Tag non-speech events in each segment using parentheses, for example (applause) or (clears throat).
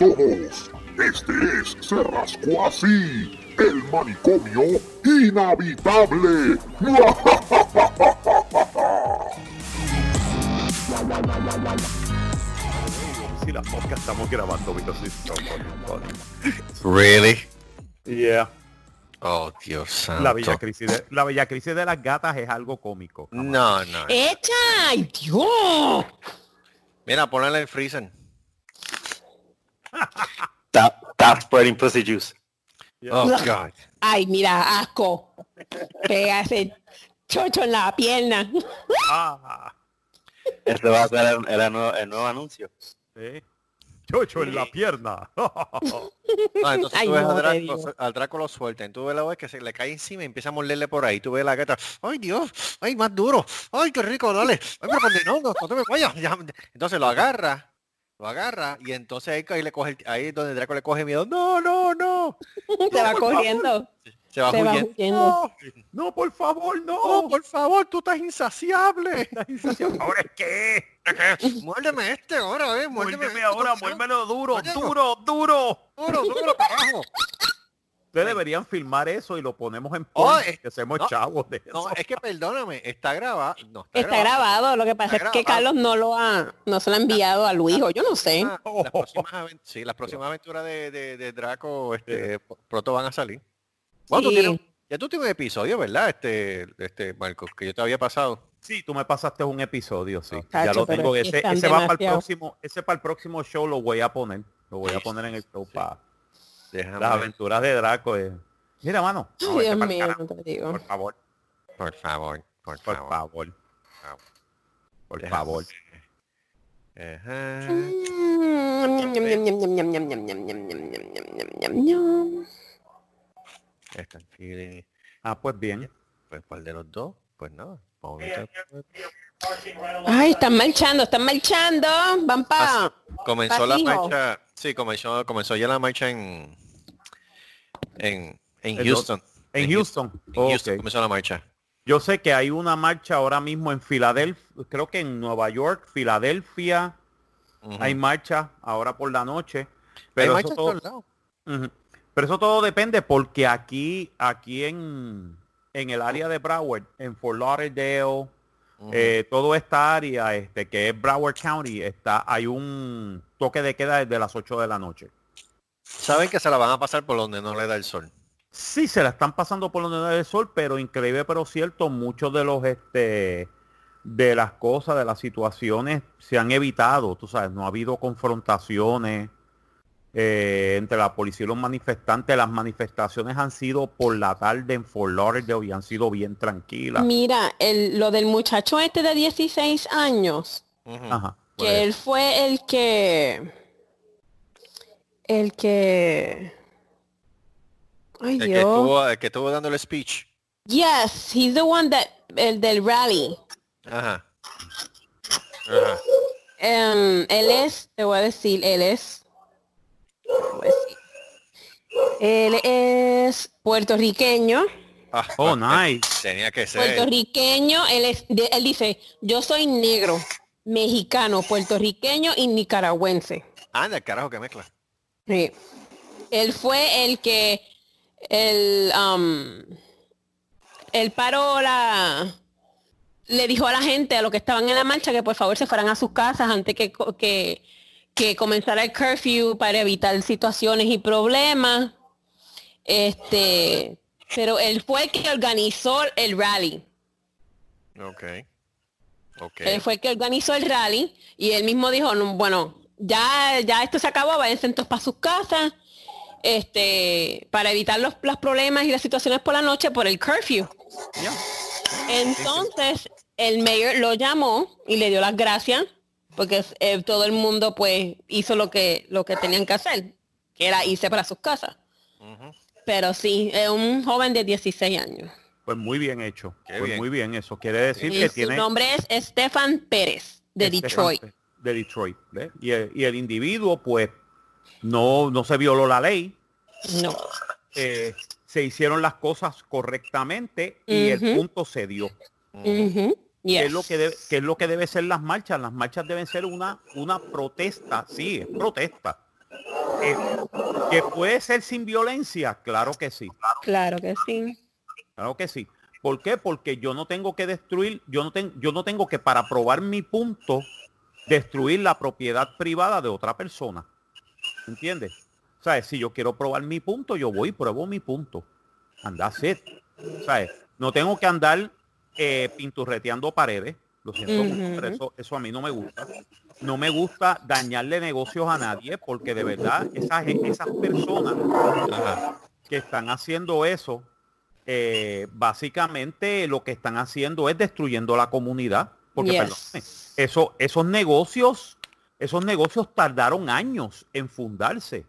todos. Este es Se Rascó Así, el manicomio inhabitable. (laughs) Si la podcast estamos grabando because it's so fucking funny. Really? Yeah. Oh, Dios santo. La bella crisis de, la bella crisis de las gatas es algo cómico. No, no. ¡Echa! ¡Ay, Dios! Mira, ponle en el freezer. Stop, stop spreading pussy juice. Oh, God. (laughs) Ay, mira, asco. Pega ese chocho en la pierna. Ah, Este va a ser el, el nuevo, el nuevo anuncio. sí. Chocho en la pierna. No, (laughs) entonces Ay, tú ves no, a te Draco, al Draco lo sueltan. Tú ves la vez que se le cae encima y empieza a morderle por ahí. Tú ves la gata. Ay, Dios. Ay, más duro. Ay, qué rico, dale. Ay, pero ¿dónde no? No, no te me vayas. Ya. Entonces lo agarra. Lo agarra y entonces ahí, ahí le coge el- ahí es donde Draco le coge miedo. No, no, no. (laughs) Se va corriendo. Se va Se va huyendo. no, no, por favor, no. No, por favor, tú estás insaciable. (laughs) ¿Ahora es qué? Muérdeme este ahora, eh. Muérdeme, Muérdeme este, ahora, corazón. muérdmelo duro, duro, duro. Duro, duro, carajo. Ustedes deberían filmar eso y lo ponemos en Oh, que hacemos no, chavos de eso. No, es que perdóname, está grabado. No, está, Está grabado. Lo que pasa Está es que grabado. Carlos no lo ha, no se lo ha enviado a Luis o yo no sé. Ah, las (laughs) próximas aven- sí, las próximas aventuras de, de, de Draco este, pronto van a salir. Bueno, tú Sí. tienes- ya tú tienes un episodio, ¿verdad? Este, este Marcos, que yo te había pasado. Sí, tú me pasaste un episodio, sí. Ya lo tengo. Ese, ese va para el próximo, ese para el próximo show lo voy a poner. Lo voy a poner en el show para las aventuras de Draco. Eh. Mira, mano. Por favor. Por favor, por, favor. Por Déjame. favor. Ah, pues bien. Pues cuál de los dos, pues. No. Ay, están marchando, están marchando. Van Ah, para... Comenzó la marcha, sí, comenzó, comenzó ya la marcha en en, en ¿En Houston. En Houston. En Houston comenzó la marcha. Yo sé que hay una marcha ahora mismo en Filadelfia, creo que en Nueva York, Filadelfia, hay marcha ahora por la noche. Pero eso, en todo, pero eso todo depende porque aquí, aquí en, en el área de Broward, en Fort Lauderdale, Eh, toda esta área este, que es Broward County, está, hay un toque de queda desde las 8 de la noche. Saben que se la van a pasar por donde no le da el sol. Sí, se la están pasando por donde no del sol, pero increíble pero cierto, muchos de los este de las cosas, de las situaciones se han evitado, tú sabes, no ha habido confrontaciones eh, entre la policía y los manifestantes, las manifestaciones han sido por la tarde en Fort Lauderdale y han sido bien tranquilas. Mira, el, lo del muchacho este de 16 años. Ajá. Que él fue el que... El que... Ay, El que, Dios. estuvo, el que estuvo dando el speech. Yes, he's the one that... El del rally. Ajá. Ajá. Em, él es, te voy a decir, él es... decir. Él es puertorriqueño. Ah, Oh, pues, nice. Tenía que ser. Puertorriqueño, él, es, él dice, yo soy negro, mexicano, puertorriqueño y nicaragüense. Anda, el carajo que mezcla. Sí. Él fue el que, el, um, él paró la, le dijo a la gente, a los que estaban en la marcha, que por favor se fueran a sus casas antes que, que, que comenzara el curfew para evitar situaciones y problemas. Este, pero él fue el que organizó el rally. Ok. Ok. Él fue el que organizó el rally y él mismo dijo, no, bueno, ya, ya esto se acabó, váyanse entonces para sus casas, este, para evitar los, los problemas y las situaciones por la noche por el curfew. Ya. Entonces, el mayor lo llamó y le dio las gracias, porque eh, todo el mundo pues hizo lo que, lo que tenían que hacer, que era irse para sus casas. Pero sí, es un joven de 16 años. Pues muy bien hecho. Qué pues bien. muy bien eso. Quiere decir Y que su tiene nombre es Estefan Pérez, de Detroit. De Detroit. ¿ves? Y, el, y el individuo, pues, no, no se violó la ley. No. eh, se hicieron las cosas correctamente y el punto se dio. ¿Qué es Yes. lo que debe, es lo que debe ser las marchas? Las marchas deben ser una, una protesta, sí, es protesta. eh, que puede ser sin violencia, claro que sí. Claro que sí. Claro que sí. ¿Por qué? Porque yo no tengo que destruir, yo no tengo, yo no tengo que para probar mi punto destruir la propiedad privada de otra persona. ¿Entiendes? ¿Sabes? Si yo quiero probar mi punto, yo voy y pruebo mi punto. Anda it. ¿Sabes? No tengo que andar eh, pinturreteando paredes. Lo siento mucho, pero eso, eso a mí no me gusta. No me gusta dañarle negocios a nadie porque de verdad esas, esas personas que están haciendo eso, eh, básicamente lo que están haciendo es destruyendo la comunidad. Porque, Yes. perdóname, eso, esos negocios, esos negocios tardaron años en fundarse.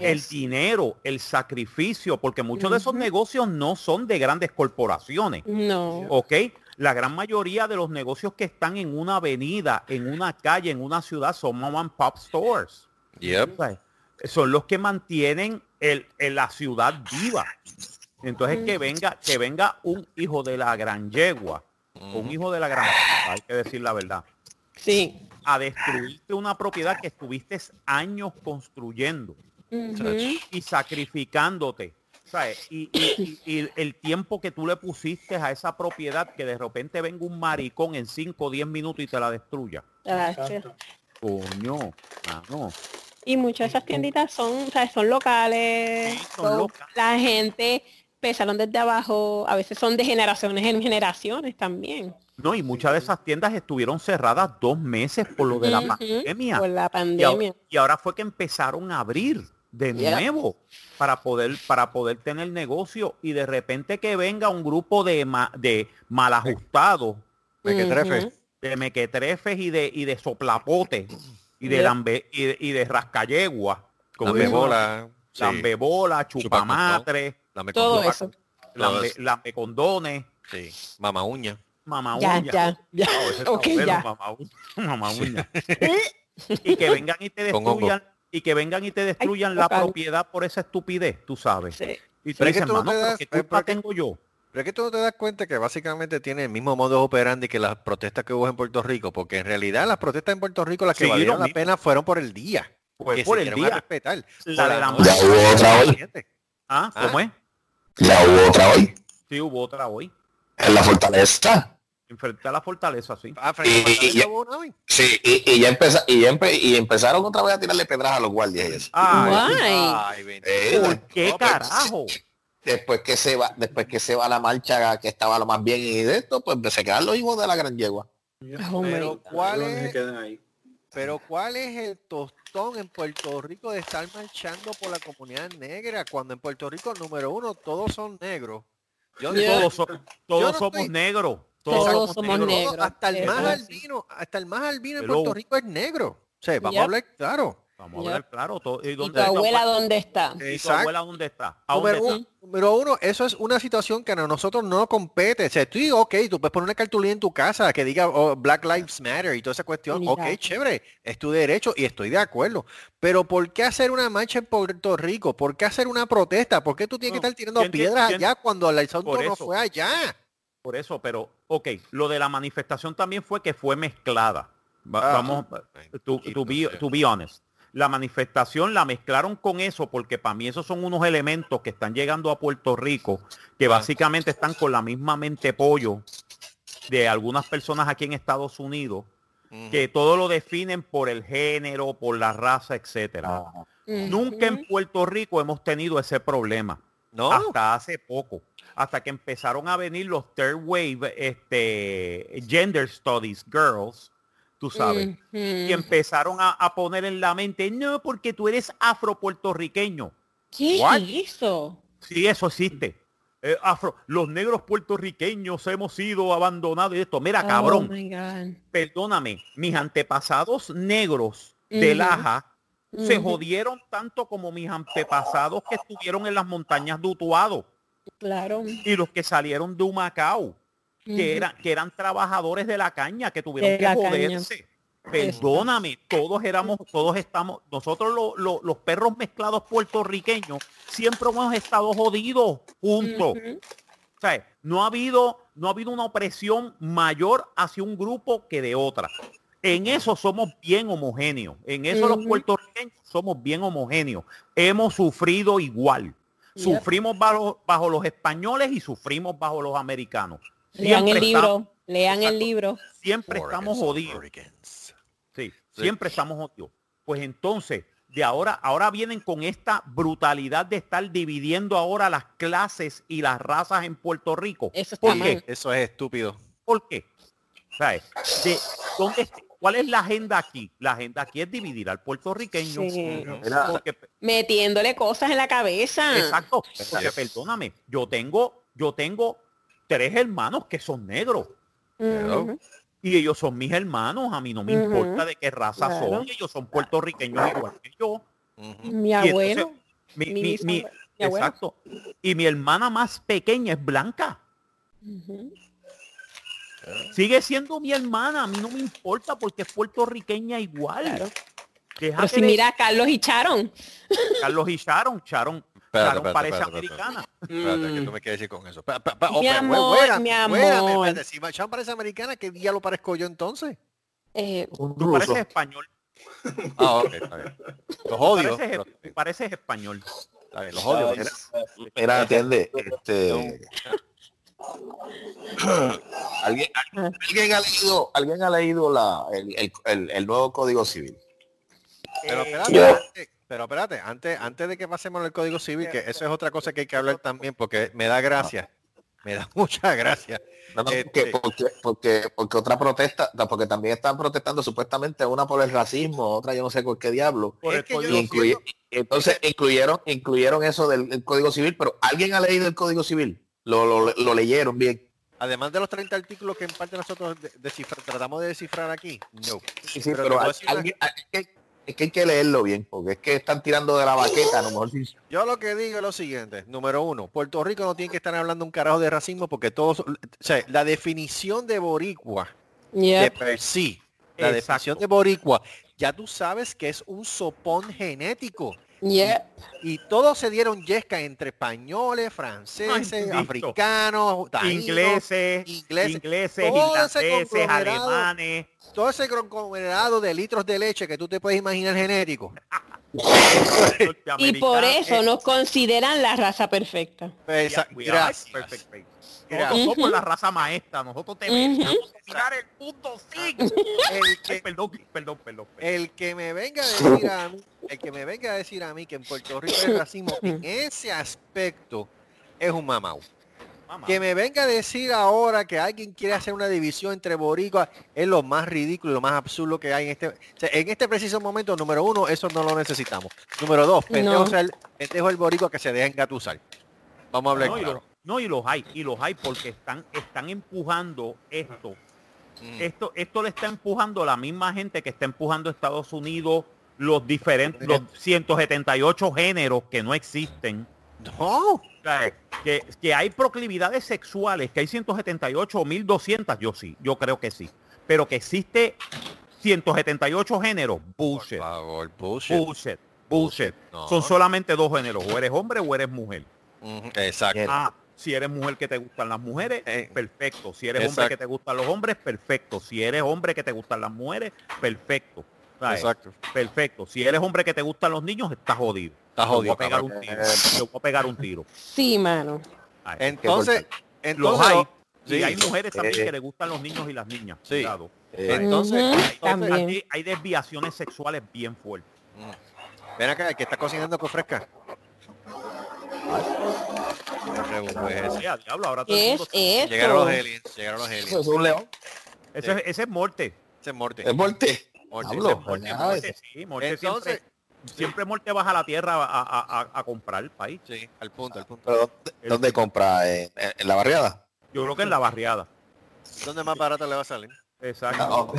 El dinero, el sacrificio, porque muchos de esos negocios no son de grandes corporaciones. No. ¿ok? La gran mayoría de los negocios que están en una avenida, en una calle, en una ciudad, son mom and pop stores. Yep. Son los que mantienen el, el- la ciudad viva. Entonces que venga, que venga un hijo de la gran yegua, un hijo de la gran hay que decir la verdad, Sí. a destruirte una propiedad que estuviste años construyendo Y sacrificándote. ¿sabes? Y, y- y- (laughs) y el tiempo que tú le pusiste a esa propiedad que de repente venga un maricón en 5 o 10 minutos y te la destruya. Coño, mano. Y muchas de esas tienditas son, sea, son locales. Sí, son so, locales. La gente empezaron desde abajo, a veces son de generaciones en generaciones también. No, y muchas de esas tiendas estuvieron cerradas dos meses por lo de la pandemia. Por la Y ahora, pandemia. y ahora fue que empezaron a abrir de Yeah. nuevo para poder para poder tener negocio y de repente que venga un grupo de ma- de mal ajustados, Mequetrefe. Ujú. de mequetrefes y de y de soplapotes y de Yeah. lambe, y de, y de rascayegua, como Lambe dicen, bola. sí. lambebola, chupamatre, Lambe Todo eso. lambe, Sí. Mama uña. Mamá Ya, uña. ya, ya. Wow, ese está Ok, bueno, ya. mamá uña, mamá uña. y que vengan y te destruyan y que vengan y te destruyan la local. propiedad por esa estupidez, tú sabes. Sí. Y tú que dices, tú no "Mano, te pero das- ¿qué pero culpa es que- tengo yo? Pero es que tú no te das cuenta que básicamente tiene el mismo modo operandi que las protestas que hubo en Puerto Rico, porque en realidad las protestas en Puerto Rico las que Sí, valieron la mismo. pena fueron por el día. Pues que por se el día. respetar. La de la noche, Ya hubo otra hoy. ¿Ah? Ah. ¿Cómo es? Ya hubo otra hoy. Sí, hubo otra hoy. En la fortaleza. Enfrente a la fortaleza, sí. Ah, frente a Y- y- Fortaleza y- hubo una hoy. Sí, y, y ya empeza- y, ya empe- y empezaron otra vez a tirarle pedras a los guardias. Ay. Eh, ¿Por qué No, pero- carajo? después que se va, después que se va la marcha que estaba lo más bien y de esto, pues se quedan los hijos de la gran yegua. Oh Pero. ¿cuál es, pero cuál es el tostón en Puerto Rico de estar marchando por la comunidad negra cuando en Puerto Rico número uno todos son negros? Yo Yeah. Todos, so- todos no somos estoy- negros. Todos, Todos somos, somos negros. hasta el más albino, hasta el más albino en. Puerto Rico es negro. O sea, vamos Yep. a hablar claro. Vamos a ver, claro. ¿Y ¿Y dónde tu está abuela tu- dónde está? ¿Y tu abuela dónde está? ¿A dónde Número, está? un- número uno, eso es una situación que a nosotros no nos compete. O sea, tú digo, ok, tú puedes poner una cartulina en tu casa que diga oh, Black Lives Matter y toda esa cuestión. Ok, Exacto. chévere, es tu derecho y estoy de acuerdo. Pero ¿por qué hacer una marcha en Puerto Rico? ¿Por qué hacer una protesta? ¿Por qué tú tienes No, que estar tirando piedras allá cuando el asunto no fue allá? Por eso, pero, ok, lo de la manifestación también fue que fue mezclada. Va- Ah, vamos, to, to be, to be honest. La manifestación la mezclaron con eso porque para mí esos son unos elementos que están llegando a Puerto Rico que Ah. básicamente están con la misma mente pollo de algunas personas aquí en Estados Unidos que todo lo definen por el género, por la raza, etcétera. Nunca en. Puerto Rico hemos tenido ese problema No, hasta hace poco, hasta que empezaron a venir los third wave, este, gender studies girls, tú sabes, y empezaron a, a poner en la mente, no, porque tú eres afro-puertorriqueño. ¿Qué What? hizo? Sí, eso existe. Eh, afro, los negros puertorriqueños hemos sido abandonados y esto. Mira, cabrón, Oh God. perdóname, mis antepasados negros de. Laja se jodieron tanto como mis antepasados que estuvieron en las montañas de Utuado Claro. y los que salieron de Humacao, que, eran, que eran trabajadores de la caña, que tuvieron De que caña. joderse. Perdóname, todos éramos, todos estamos, nosotros lo- lo- los perros mezclados puertorriqueños siempre hemos estado jodidos juntos. O sea, no ha habido, no ha habido una opresión mayor hacia un grupo que de otra. En eso somos bien homogéneos. En eso los puertorriqueños somos bien homogéneos. Hemos sufrido igual. Yep. Sufrimos bajo, bajo los españoles y sufrimos bajo los americanos. Lean el Siempre estamos- libro, lean el libro. siempre estamos jodidos. Sí, siempre estamos jodidos. Pues entonces, de ahora, ahora vienen con esta brutalidad de estar dividiendo ahora las clases y las razas en Puerto Rico. Eso está ¿Por mal. qué? Eso es estúpido. ¿Por qué? ¿Sabes? De, ¿dónde, ¿Cuál es la agenda aquí? La agenda aquí es dividir al puertorriqueño. Sí. Mira, Porque, Metiéndole cosas en la cabeza. exacto. Porque perdóname, yo tengo, yo tengo tres hermanos que son negros. Y ellos son mis hermanos, a mí no me importa de qué raza Claro. son, ellos son puertorriqueños igual que yo. Mi abuelo. Mi, mi mi- mi- bisabuelo, mi abuelo. exacto. Y mi hermana más pequeña es blanca. Sigue siendo mi hermana, a mí no me importa porque es puertorriqueña igual. Claro. Pero que si le- mira a Carlos y Charon. Carlos y Sharon, Sharon, Espérate, Sharon espérate, parece espérate, americana. Espérate, ¿qué Mm. tú me quieres decir con eso? Pa- pa- pa- Mi oh, pero, amor, mi amor. espérate, Si Machan parece americana, ¿qué día lo parezco yo entonces? Eh, un Tú ruso. pareces español. Ah, ok, está bien. Los odio. Pareces, pero- pareces español. está bien, los odio. Mira, mira, atiende. Este, ¿Alguien, alguien ha leído, alguien ha leído la, el, el- el- el nuevo Código Civil. Pero Eh, espérate, antes, pero espérate, antes, antes de que pasemos al Código Civil, que eso es otra cosa que hay que hablar también, porque me da gracia. Me da (laughs) mucha gracia. No, no, Este- porque, porque, porque, porque otra protesta, porque también están protestando supuestamente una por el racismo, otra yo no sé por qué diablo. por Es que Incluye- entonces incluyeron, incluyeron eso del Código Civil, pero alguien ha leído el Código Civil. Lo, lo, lo leyeron bien. Además de los 30 artículos que en parte nosotros de- descifra- tratamos de descifrar aquí, no. Sí, sí, Pero pero, es, que, es que hay que leerlo bien, porque es que están tirando de la baqueta, a lo mejor sí- Yo lo que digo es lo siguiente. Número uno, Puerto Rico no tiene que estar hablando un carajo de racismo porque todos, o sea, la definición de boricua de yep. per sí, la Exacto. definición de boricua, ya tú sabes que es un sopón genético. Yep. Y todos se dieron yesca entre españones, franceses, Ay, africanos, taínos, ingleses, ingleses, ingleses, irlandeses, alemanes. todo ese conglomerado de litros de leche que tú te puedes imaginar genético. (laughs) Y por eso nos consideran la raza perfecta. Esa- perfect. Gracias. Nosotros somos la raza maestra, nosotros que mirar el punto sí. El Ay, que, perdón, perdón, perdón, perdón. el que me venga a decir a mí, el que me venga a decir a mí que en Puerto Rico hay racismo en ese aspecto es un mamau. Mamá. Que me venga a decir ahora que alguien quiere hacer una división entre boricuas es lo más ridículo y lo más absurdo que hay en este, o sea, en este preciso momento. Número uno, eso no lo necesitamos. Número dos, pendejo, No. el, pendejo el boricua que se deja engatusar. Vamos a hablar No, claro. No, y los hay, y los hay porque están, están empujando esto. Mm. Esto, esto le está empujando la misma gente que está empujando a Estados Unidos los diferentes, los 178 géneros que no existen. No. Que, que hay proclividades sexuales, que hay 178 o 1200, yo sí, yo creo que sí. Pero que existe 178 géneros, bullshit, Por favor, bullshit. bullshit, bullshit. No. Son solamente dos géneros, o eres hombre o eres mujer. Exacto. Ah, si eres mujer que te gustan las mujeres, Eh, perfecto. Si eres hombre que te gustan los hombres, perfecto. Si eres hombre que te gustan las mujeres, perfecto. ¿Sabes? Exacto. Perfecto. Si eres hombre que te gustan los niños, estás jodido. Está Te voy jodido. a pegar cabrón. un tiro. Te voy a pegar un tiro. Sí, mano. Ay, Entonces, los entonces, hay. Y mujeres también Eh, que le gustan los niños y las niñas. Sí. Cuidado. Eh, Entonces, entonces, también. Hay, hay desviaciones sexuales bien fuertes. Mm. Ven acá, el que está cocinando con fresca. Una pregunta es esa. Sí, a diablo, ahora todo el ¿Qué mundo es sabe. Llegaron los esto? aliens, llegaron los Eso aliens. es un león. Ese, es- ese es Morte. Ese es Morte. Es Morte. Morte. Diablo. ese es Morte. Morte, sí, Morte Entonces, siempre, siempre Morte baja a la tierra a, a- a- a comprar el país. sí, al punto, al punto. Pero ¿dónde, dónde compra? ¿En, en- en la barriada? Yo creo que en la barriada. ¿Dónde más barato le va a salir? Exacto. Ah, ok.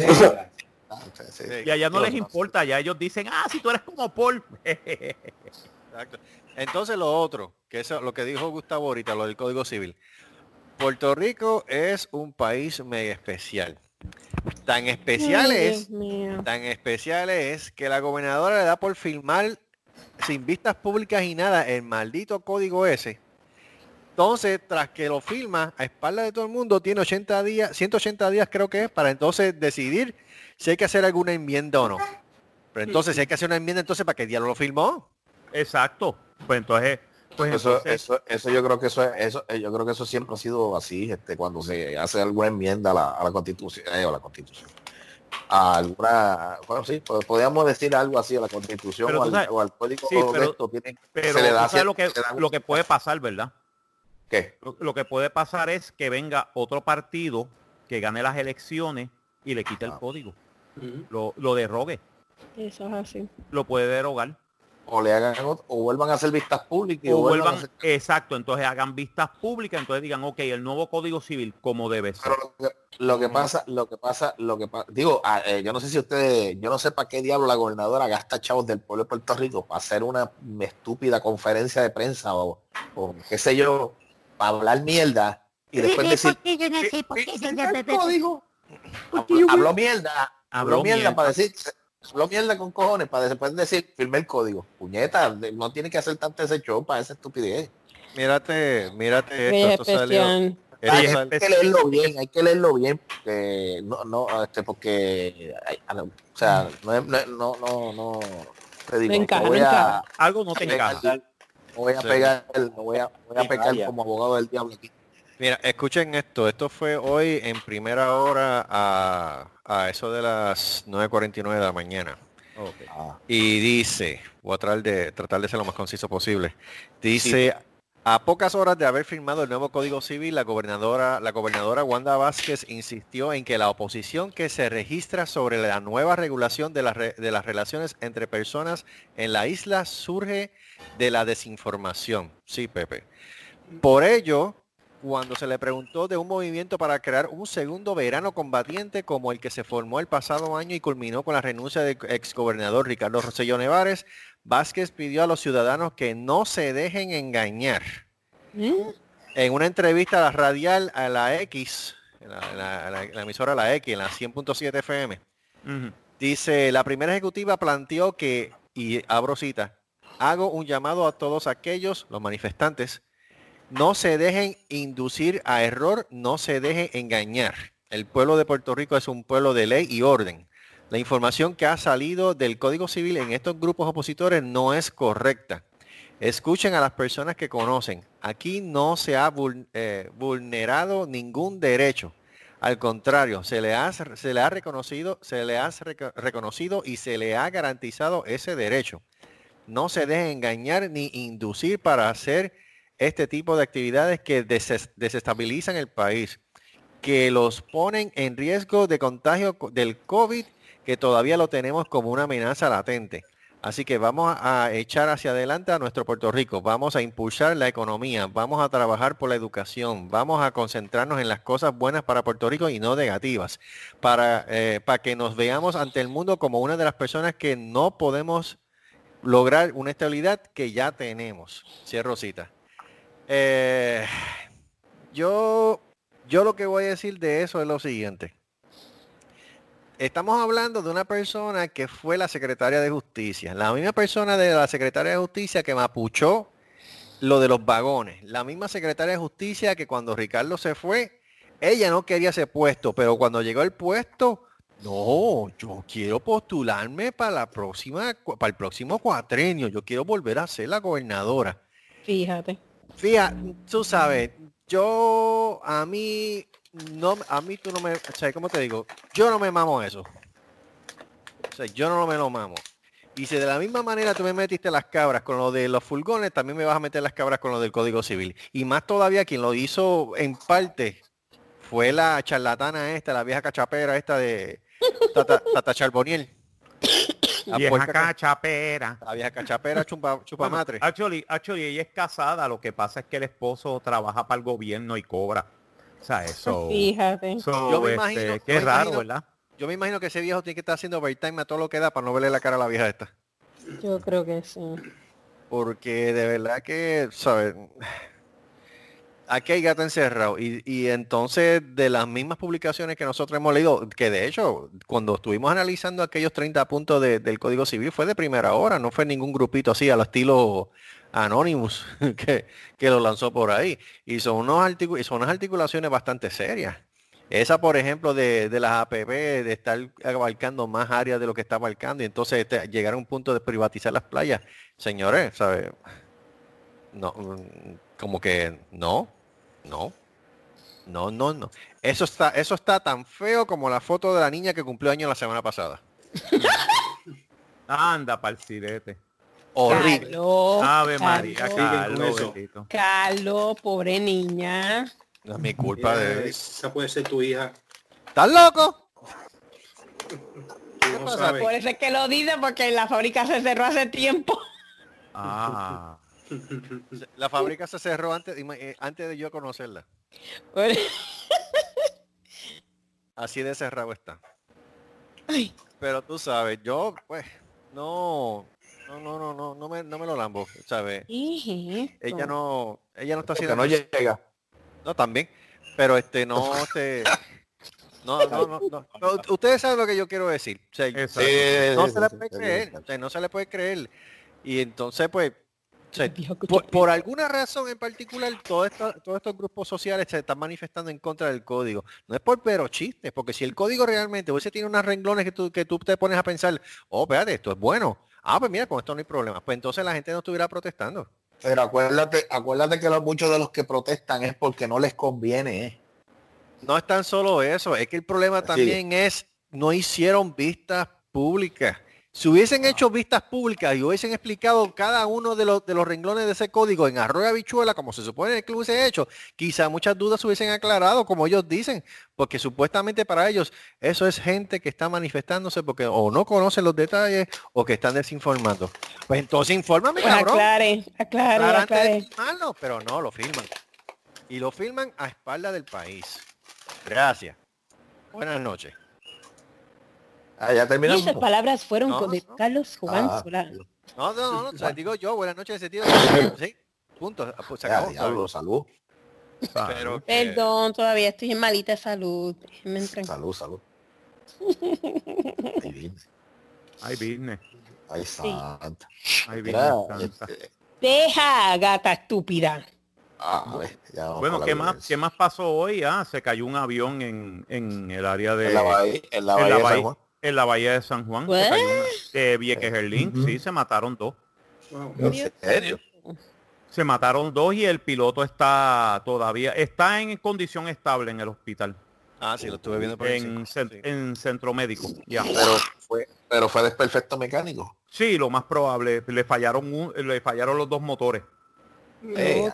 Ah, (laughs) sí, sí. Sí, Y allá no les no importa, ya ellos dicen, ah, si tú eres como Paul. (laughs) exacto. Entonces lo otro, que eso lo que dijo Gustavo ahorita, lo del Código Civil. Puerto Rico es un país mega especial. Tan especial Ay, es tan especial es que la gobernadora le da por firmar sin vistas públicas y nada el maldito código ese. Entonces, tras que lo firma a espalda de todo el mundo, tiene 80 días, 180 días creo que es, para entonces decidir si hay que hacer alguna enmienda o no. Pero entonces, si hay que hacer una enmienda, entonces, ¿para qué diablo lo firmó? Exacto. Pues entonces, pues Eso, entonces, eso, eso yo creo que eso, es- eso, eh, yo creo que eso siempre ha sido así, este, cuando se hace alguna enmienda a la, a la constitución, eh, a la constitución. A alguna, bueno, sí, pues, podríamos decir algo así a la constitución o al, sabes- o al código sí, de pero- esto, tiene- pero se le da lo que, da un- lo que puede pasar, ¿verdad? ¿Qué? Lo, lo que puede pasar es que venga otro partido que gane las elecciones y le quite el Ah. código. Lo, lo derrogue. Eso es así. Lo puede derogar. O le hagan o vuelvan a hacer vistas públicas y O vuelvan a vuelvan, hacer- exacto, entonces hagan vistas públicas, entonces digan, ok, el nuevo código civil como debe ser. Pero lo que, lo que pasa, lo que pasa, lo que pasa, digo, ah, eh, yo no sé si ustedes, yo no sé para qué diablo la gobernadora gasta chavos del pueblo de Puerto Rico para hacer una estúpida conferencia de prensa o, o qué sé yo, para hablar mierda y después decir, yo no sé por qué "¿El código? Habló, mierda, habló Habló mierda mierda. para decir, habló mierda con cojones para después decir, firme el código. Puñeta, no tiene que hacer tanto ese show para esa estupidez. Mírate, mírate esto. Esto salió, Hay que leerlo bien, hay que leerlo bien, porque no, no, este, porque, ay, o sea, no, es- no, no, no, no, te digo, Me encaja, no voy a. Algo no te pegar, encaja. voy a Sí. pegar, no voy a, voy a pecar como abogado del diablo aquí. Mira, escuchen esto. Esto fue hoy en primera hora a, a eso de las 9.49 de la mañana. Ah, Y dice, voy a tratar de, tratar de ser lo más conciso posible. Dice, a pocas horas de haber firmado el nuevo Código Civil, la gobernadora, la gobernadora Wanda Vázquez insistió en que la oposición que se registra sobre la nueva regulación de, re- de las relaciones entre personas en la isla surge de la desinformación. Sí, Pepe. Por ello, cuando se le preguntó de un movimiento para crear un segundo verano combatiente como el que se formó el pasado año y culminó con la renuncia del exgobernador Ricardo Rosselló Nevares, Vázquez pidió a los ciudadanos que no se dejen engañar. ¿Eh? En una entrevista a la radial a la X, en la, en la- en la- en la emisora La X, en la 100.7 FM. Dice, la primera ejecutiva planteó que, y abro cita, hago un llamado a todos aquellos, los manifestantes, no se dejen inducir a error, no se dejen engañar. El pueblo de Puerto Rico es un pueblo de ley y orden. La información que ha salido del Código Civil en estos grupos opositores no es correcta. Escuchen a las personas que conocen. Aquí no se ha eh, vulnerado ningún derecho. Al contrario, se le ha, se le ha reconocido, se le ha reco- reconocido y se le ha garantizado ese derecho. No se dejen engañar ni inducir para hacer este tipo de actividades que deses- desestabilizan el país, que los ponen en riesgo de contagio co- del COVID, que todavía lo tenemos como una amenaza latente. Así que vamos a echar hacia adelante a nuestro Puerto Rico, vamos a impulsar la economía, vamos a trabajar por la educación, vamos a concentrarnos en las cosas buenas para Puerto Rico y no negativas, para, eh, para que nos veamos ante el mundo como una de las personas que no podemos lograr una estabilidad que ya tenemos. Cierro cita. Eh, yo, yo lo que voy a decir de eso es lo siguiente. Estamos hablando de una persona que fue la secretaria de justicia, la misma persona de la secretaria de justicia que mapuchó lo de los vagones, la misma secretaria de justicia que cuando Ricardo se fue, ella no quería ese puesto, pero cuando llegó el puesto, no, yo quiero postularme para la próxima, para el próximo cuatrenio, yo quiero volver a ser la gobernadora. Fíjate. Fíjate, tú sabes, yo a mí no a mí tú no me, o sea, ¿cómo te digo? Yo no me mamo eso. O sea, yo no me lo mamo. Y si de la misma manera tú me metiste las cabras con lo de los furgones, también me vas a meter las cabras con lo del Código Civil. Y más todavía quien lo hizo en parte fue la charlatana esta, la vieja cachapera esta de Tata, Tata Charboniel. La Vieja cachapera. la vieja cachapera chupa, chupa Bueno, matre. actually, actually, ella es casada, lo que pasa es que el esposo trabaja para el gobierno y cobra. O sea, eso. (laughs) Fíjate. Yo me imagino- yo qué me raro, imagino- ¿verdad? Yo me imagino que ese viejo tiene que estar haciendo overtime a todo lo que da para no verle la cara a la vieja esta. Yo creo que sí. Porque de verdad que, ¿sabes? Aquí hay gato encerrado. Y, y entonces de las mismas publicaciones que nosotros hemos leído, que de hecho, cuando estuvimos analizando aquellos 30 puntos de- del Código Civil fue de primera hora, no fue ningún grupito así al estilo Anonymous (laughs) que, que lo lanzó por ahí. Y son, unos articu- y son unas articulaciones bastante serias. Esa, por ejemplo, de, de las APP, de estar abarcando más áreas de lo que está abarcando y entonces este, llegar a un punto de privatizar las playas. Señores, ¿sabe? No, mm, como que no, no, no, no, no. Eso está, eso está tan feo como la foto de la niña que cumplió año la semana pasada. (laughs) Anda, pa'l sirete. Horrible. Carlos, Ave María, Carlos, Carlos. Pobre niña. No es mi culpa de... Esa puede ser tu hija. ¿Estás loco? No. Por eso es que lo dice, porque la fábrica se cerró hace tiempo. Ah, La fábrica se cerró antes, eh, antes de yo conocerla. (laughs) Así de cerrado está. Ay, Pero tú sabes, yo pues no, no, no, no, no, no me, no me lo lambo, ¿sabes? Ella no, ella no está haciendo no llega. No, también. Pero este no (laughs) este no, no, no, no. No, Ustedes saben lo que yo quiero decir. O sea, no Sí, se le puede sí, creer. sí. o sea, no se le puede creer. Y entonces, pues, sea, por, alguna razón en particular, todo esto- todos estos grupos sociales se están manifestando en contra del código. No es por pero chistes, porque si el código realmente hubiese tiene unas renglones que tú, que tú te pones a pensar, oh, espérate, esto es bueno. Ah, pues mira, con esto no hay problema. Pues entonces la gente no estuviera protestando. Pero acuérdate, acuérdate que los, muchos de los que protestan es porque no les conviene. ¿eh? No es tan solo eso, es que el problema también es, no hicieron vistas públicas. Si hubiesen hecho vistas públicas y hubiesen explicado cada uno de los, de los renglones de ese código en arroyo habichuela, como se supone que lo hubiese hecho, quizá muchas dudas se hubiesen aclarado, como ellos dicen, porque supuestamente para ellos eso es gente que está manifestándose porque o no conocen los detalles o que están desinformando. Pues entonces infórmame, Pues cabrón. aclare, aclare, aclare. firmarlo, pero no, lo firman. Y lo firman a espalda del país. Gracias. Buenas noches. Ah, ya Y terminamos. esas palabras fueron No, con de no. Carlos Juan Ah, Solá. No, no, no, no, o sea, digo yo, buenas noches en sentido. Sí, punto. ah, Pues se Ya, acabó. diablo, salud. Pero que- Perdón, todavía estoy en malita salud. Salud, salud. (laughs) Ay, bien. Hay business. Ay, santa. Mira, business. santa. Deja, gata estúpida. ah, ver, ya Bueno, ¿qué más, violencia. ¿qué más pasó hoy? Ah, se cayó un avión en, en el área de... En la bahía, en la en bahía la de San Juan. En la bahía de San Juan. cayó una- de Vieques Herlín, sí, se mataron dos. Wow. ¿En serio? Se mataron dos y el piloto está todavía, está en condición estable en el hospital, Ah, sí, lo estuve viendo por en, sí. centro médico. Ya. Pero fue, pero fue desperfecto mecánico. Sí, lo más probable, le fallaron un- le fallaron los dos motores. Eh.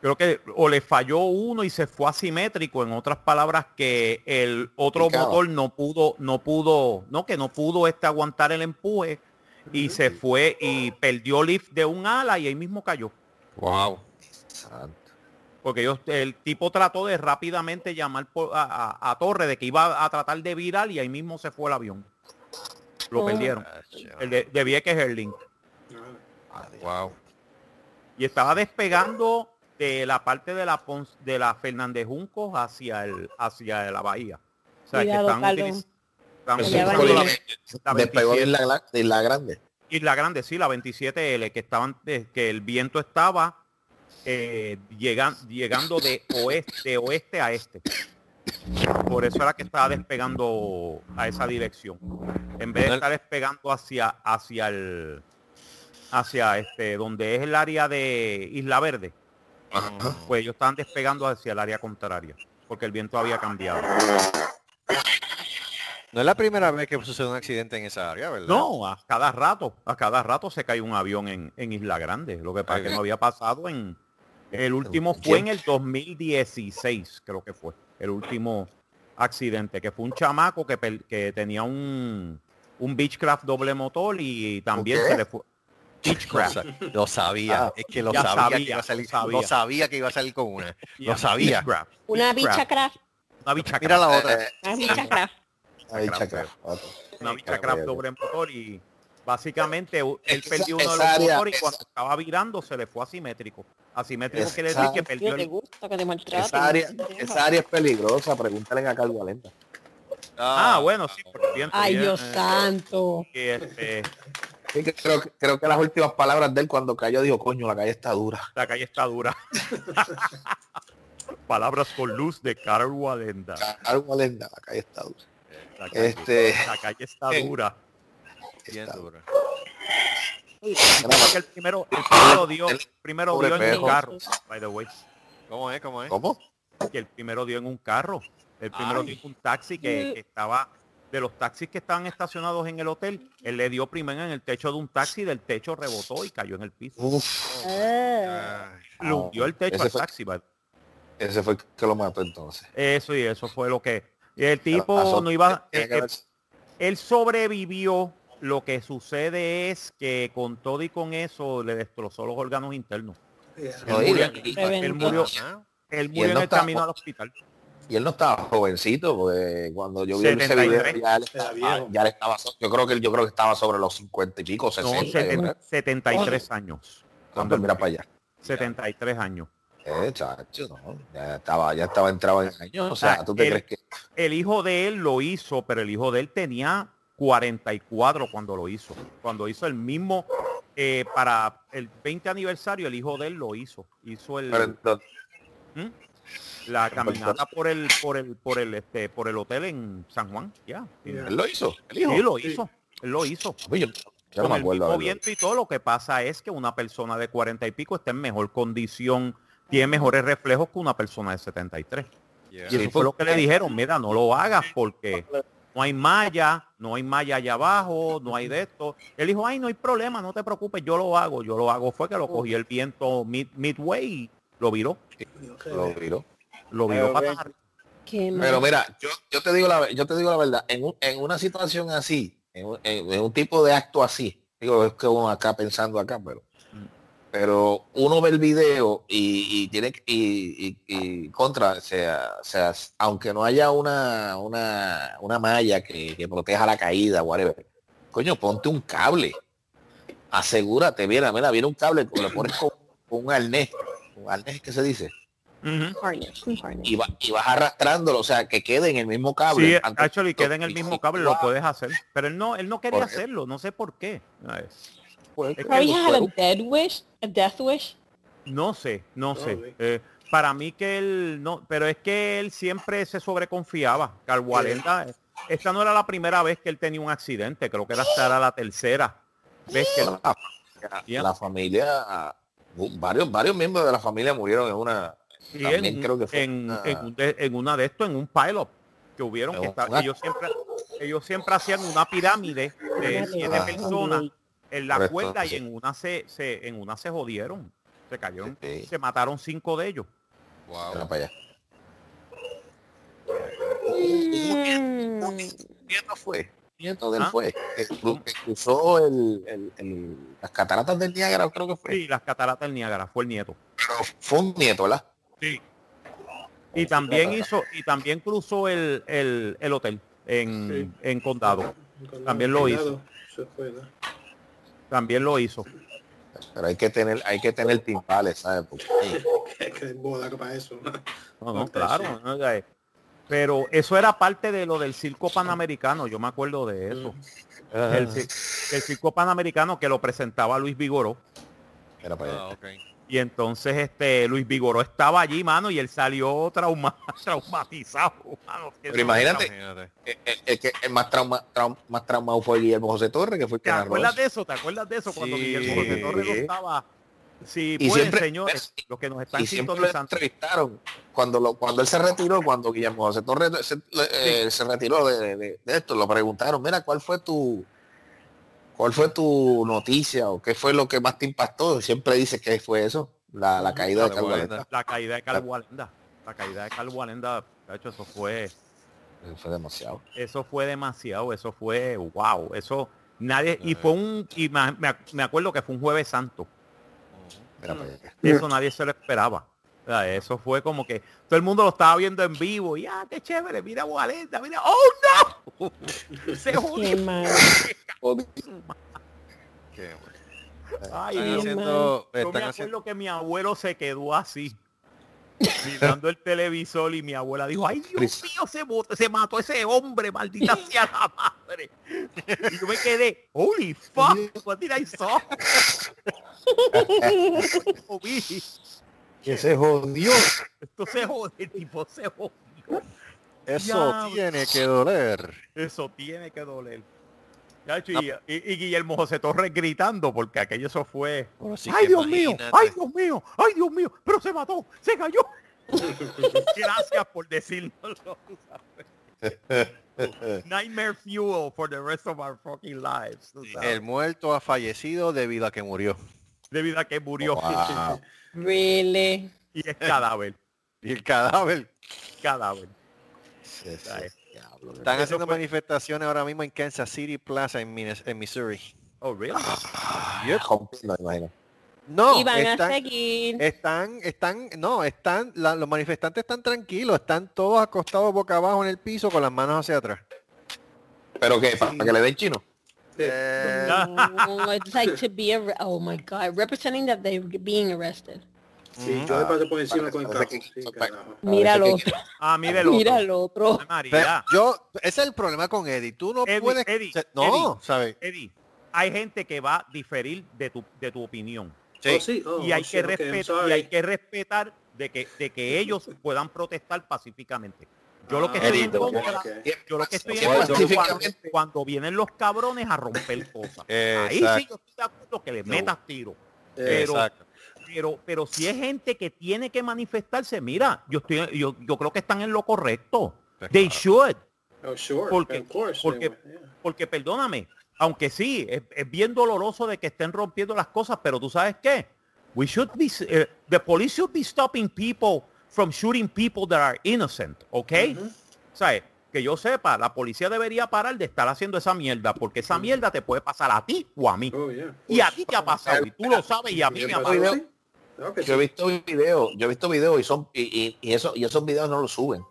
Creo que o le falló uno y se fue asimétrico, en otras palabras que el otro Picado. motor no pudo, no pudo, no que no pudo este aguantar el empuje y se fue y perdió lift de un ala y ahí mismo cayó. Wow. Porque el tipo trató de rápidamente llamar por- a, a- a Torre de que iba a tratar de virar y ahí mismo se fue el avión. Lo Oh. perdieron. El de, de Vieques Herling. Wow. Y estaba despegando de la parte de la Pons- de la Fernández Juncos hacia el hacia la bahía. O sea, Cuidado, que están, utiliz- están utilizando la, de- la Despegó de 27 la, Gla- de la grande. Isla Grande, sí, la 27L, que estaban, de- que el viento estaba eh, llegan- llegando de oeste, de oeste a este. Por eso era que estaba despegando a esa dirección. En vez de estar despegando hacia, hacia el hacia este, donde es el área de Isla Verde, pues ellos estaban despegando hacia el área contraria, porque el viento había cambiado. No es la primera vez que sucede un accidente en esa área, ¿verdad? No, a cada rato, a cada rato se cae un avión en, en Isla Grande. Lo que pasa es que no había pasado en... El último fue en el 2016, creo que fue. El último accidente, que fue un chamaco que, tenía un, un Beechcraft doble motor y también se le fue... Lo, sabía, Ah, es que lo sabía, que iba a salir, lo sabía. lo sabía que iba a salir con una. Yeah, Lo sabía. Beechcraft. Una bicha craft. Una Beechcraft. Mira la otra. Eh, Una bicha craft. ahí, Craft, chaca. Otro. una Beechcraft ok, ok. doble motor y básicamente él perdió uno de los motores y cuando estaba virando se le fue asimétrico. Asimétrico Esa- quiere decir que perdió el, gusta que te. Esa área, esa área es peligrosa. Pregúntale a Carlos Valenta. Ah, bueno, sí, por el viento. Ay, bien, Dios eh, santo. Sí, creo, que- creo que las últimas palabras de él cuando cayó dijo, coño, la calle está dura. la calle está dura. (laughs) Palabras con luz de Carol Walenda. Algo lenta, la calle está dura. La calle, Este- la calle está dura. Bien Está dura. El primero, el primero dio, el primero dio en un carro, by the way. ¿Cómo es? ¿Cómo es? ¿Cómo? Que el primero dio en un carro. El primero Ay. dio en un taxi que, que estaba de los taxis que estaban estacionados en el hotel, él le dio primero en el techo de un taxi, del techo rebotó y cayó en el piso. Uf, Le hundió el techo Ese al fue- taxi. by- ese fue el que lo mató entonces. Eso y eso fue lo que... El tipo no iba... que eh, haber- él sobrevivió. Lo que sucede es que con todo y con eso le destrozó los órganos internos. Yeah. Él murió, él murió, él él en no el estaba- camino al hospital. Y él no estaba jovencito, porque cuando yo vi ese 73. video, ya él, estaba- viejo. ya él estaba, yo creo que él- yo creo que estaba sobre los 50 y pico, No, 60. yo seten- creo. 73 años. Cuando mira para allá. 73 años. Eh, chacho, no, ya estaba, ya estaba entrado en años. O sea, Ah, ¿tú te él- crees que El hijo de él lo hizo, pero el hijo de él tenía 44 cuando lo hizo. Cuando hizo el mismo, eh, para el 20 aniversario, el hijo de él lo hizo. Hizo el, pero entonces, la caminata por el, por el, por el, este, por el hotel en San Juan. Ya. Sí, él lo hizo? ¿El hijo? lo Sí. hizo. Él lo hizo. Oye, yo, yo no con me el acuerdo. mismo haberlo viento y todo lo que pasa es que una persona de 40 y pico está en mejor condición, tiene mejores reflejos que una persona de 73. Yeah. Y eso fue lo que le dijeron, mira, no lo hagas porque no hay malla, no hay malla allá abajo, no hay de esto. Él dijo, ay, no hay problema, no te preocupes, yo lo hago. Yo lo hago fue que lo cogió el viento mid, midway y lo viró. Lo viró. Lo viró Pero, para mal. Pero mira, yo, yo te digo la yo te digo la verdad, en, un- en una situación así, en, un- en- en un tipo de acto así, digo, es que uno acá pensando acá, pero pero uno ve el video y, y tiene que- y, y- y contra, o sea, o sea, aunque no haya una, una, una malla que, que proteja la caída, whatever, coño, ponte un cable. Asegúrate, mira, mira, viene un cable, lo pones con, con un arnés, arnés que se dice, un harness. y, va, y vas arrastrándolo, o sea, que quede en el mismo cable. Sí, antes- actually queda en el mismo cable, lo puedes hacer. Pero él no, él no quería hacerlo, no sé por qué. Pues, Es que Probably had a dead wish, a death wish. No sé, no sé. Eh, para mí que él no, pero es que él siempre se sobreconfiaba. Carwalenda, esta no era la primera vez que él tenía un accidente, creo que era hasta era la tercera vez que la, la familia, uh, varios, varios miembros de la familia murieron en una, y también en, creo que fue en, una- en un de, en una de estos, en un pilot que hubieron, que un- ellos siempre, ellos siempre hacían una pirámide de siete Ah. personas en la Correcto, cuerda y sí. en una se, se en una se jodieron, se cayeron, Sí. se mataron cinco de ellos. Wow. Para allá. Nieto fue, nieto de él ¿Ah? fue, que, cru- que cruzó el, el- el- las cataratas del Niágara, creo que fue. Sí, las cataratas del Niágara, fue el nieto. Pero fue un nieto, ¿verdad? Sí. Y también hizo, y también cruzó el, el, el hotel en, Sí. en condado. Con También lo fue, ¿no? También lo hizo. Pero hay que tener, hay que tener timbales, ¿sabes? Porque, (laughs) Es que boda para eso. ¿no? No, no, claro. sí. ¿no? Eh, Pero eso era parte de lo del circo panamericano, yo me acuerdo de eso. El, ci- el circo panamericano que lo presentaba Luis Vigoró. mira para allá. Ah, ok. Y entonces este Luis Vigoró estaba allí, mano, y él salió trauma, (laughs) traumatizado, mano. Pero imagínate, Imagínate. el, el- el que el más trauma, traum- más traumado fue Guillermo José Torres, que fue el que ¿Te acuerdas de eso? ¿Te acuerdas de eso? Cuando Sí. Guillermo José Torres no estaba... Sí, Y pueden, siempre- señores, los que nos están y siempre lo entrevistaron cuando lo, cuando él se retiró cuando Guillermo José Torres se, eh, se retiró de, de- de esto lo preguntaron mira cuál fue tu cuál fue tu noticia o qué fue lo que más te impactó siempre dice que fue eso la, la caída de. Valenta. La caída de Carl Walenda. La caída de Carl Walenda, de hecho, eso fue... Eso fue demasiado eso fue demasiado, eso fue wow, eso nadie y fue un y me, me- acuerdo que fue un jueves santo. Eso nadie se lo esperaba. O sea, eso fue como que todo el mundo lo estaba viendo en vivo y ah, qué chévere, mira Walenda, mira, oh no, (laughs) se Qué jodió. mal. Qué bueno. Ay, Están Dios. haciendo, Yo me están acuerdo haciendo, que mi abuelo se quedó así, mirando el televisor y mi abuela dijo, ay Dios mío, se, se mató ese hombre, maldita (laughs) sea la madre. Y yo me quedé, holy fuck, what did I saw? (laughs) Que se jodió. Esto se jode, el tipo se jodió. Eso tiene que doler. Eso tiene que doler. Chacho, y, y- y Guillermo José Torres gritando porque aquello eso fue. Sí ¡Ay, Dios mío! ¡Ay, Dios mío! ¡Ay, Dios mío! ¡Pero se mató! ¡Se cayó! (laughs) Gracias por decírnoslo. tú sabes. (laughs) Nightmare fuel for the rest of our fucking lives. El muerto ha fallecido debido a que murió. Debido a que murió. Wow. (laughs) Really? Y es cadáver. Y el cadáver. Cadáver. Sí, sí, Están Eso haciendo fue- manifestaciones ahora mismo en Kansas City Plaza en, Minnes- en Missouri. Oh, really? Yep. Me imagino. No, y van a están, seguir. están, están, no, están, la- los manifestantes están tranquilos, están todos acostados boca abajo en el piso con las manos hacia atrás. ¿Pero qué? ¿Para que le den chino? Eh, No, it's like to be oh my god, representing that they're being arrested. Sí, yo le pasé por encima con el carro. que- Sí, carajo. (laughs) Mira que- otro. Ah, mire el otro. Mira al otro. Pero yo, ese es el problema con Eddie. Tú no Eddie, puedes, Eddie, se- no, ¿sabes? Eddie, hay gente que va a diferir de tu, de tu opinión. Oh, sí, oh, y hay oh, sí, que respetar y sorry. hay que respetar de que de que ellos puedan protestar pacíficamente. Yo lo que Ah, estoy en Eddie, contra, ok. yo lo que estoy en contra es cuando, cuando vienen los cabrones a romper cosas. Ahí sí yo estoy de acuerdo que le metas tiro. Pero, Exacto. Pero, pero si es gente que tiene que manifestarse, mira, yo estoy, yo, yo creo que están en lo correcto. Pues They should. Oh, sure. Porque- course. porque- yeah. Porque perdóname, aunque sí, es, es bien doloroso de que estén rompiendo las cosas, pero tú sabes qué? We should be, eh, the police should be stopping people from shooting people that are innocent, ¿ok? ¿Sabes? Que yo sepa, la policía debería parar de estar haciendo esa mierda, porque esa mierda te puede pasar a ti o a mí. Oh, yeah. Y a ti te ha pasado, y tú lo sabes, y a mí me ha pasado. Sí? Claro que Yo he visto videos, yo he visto videos y son y, y, y eso y esos videos no los suben.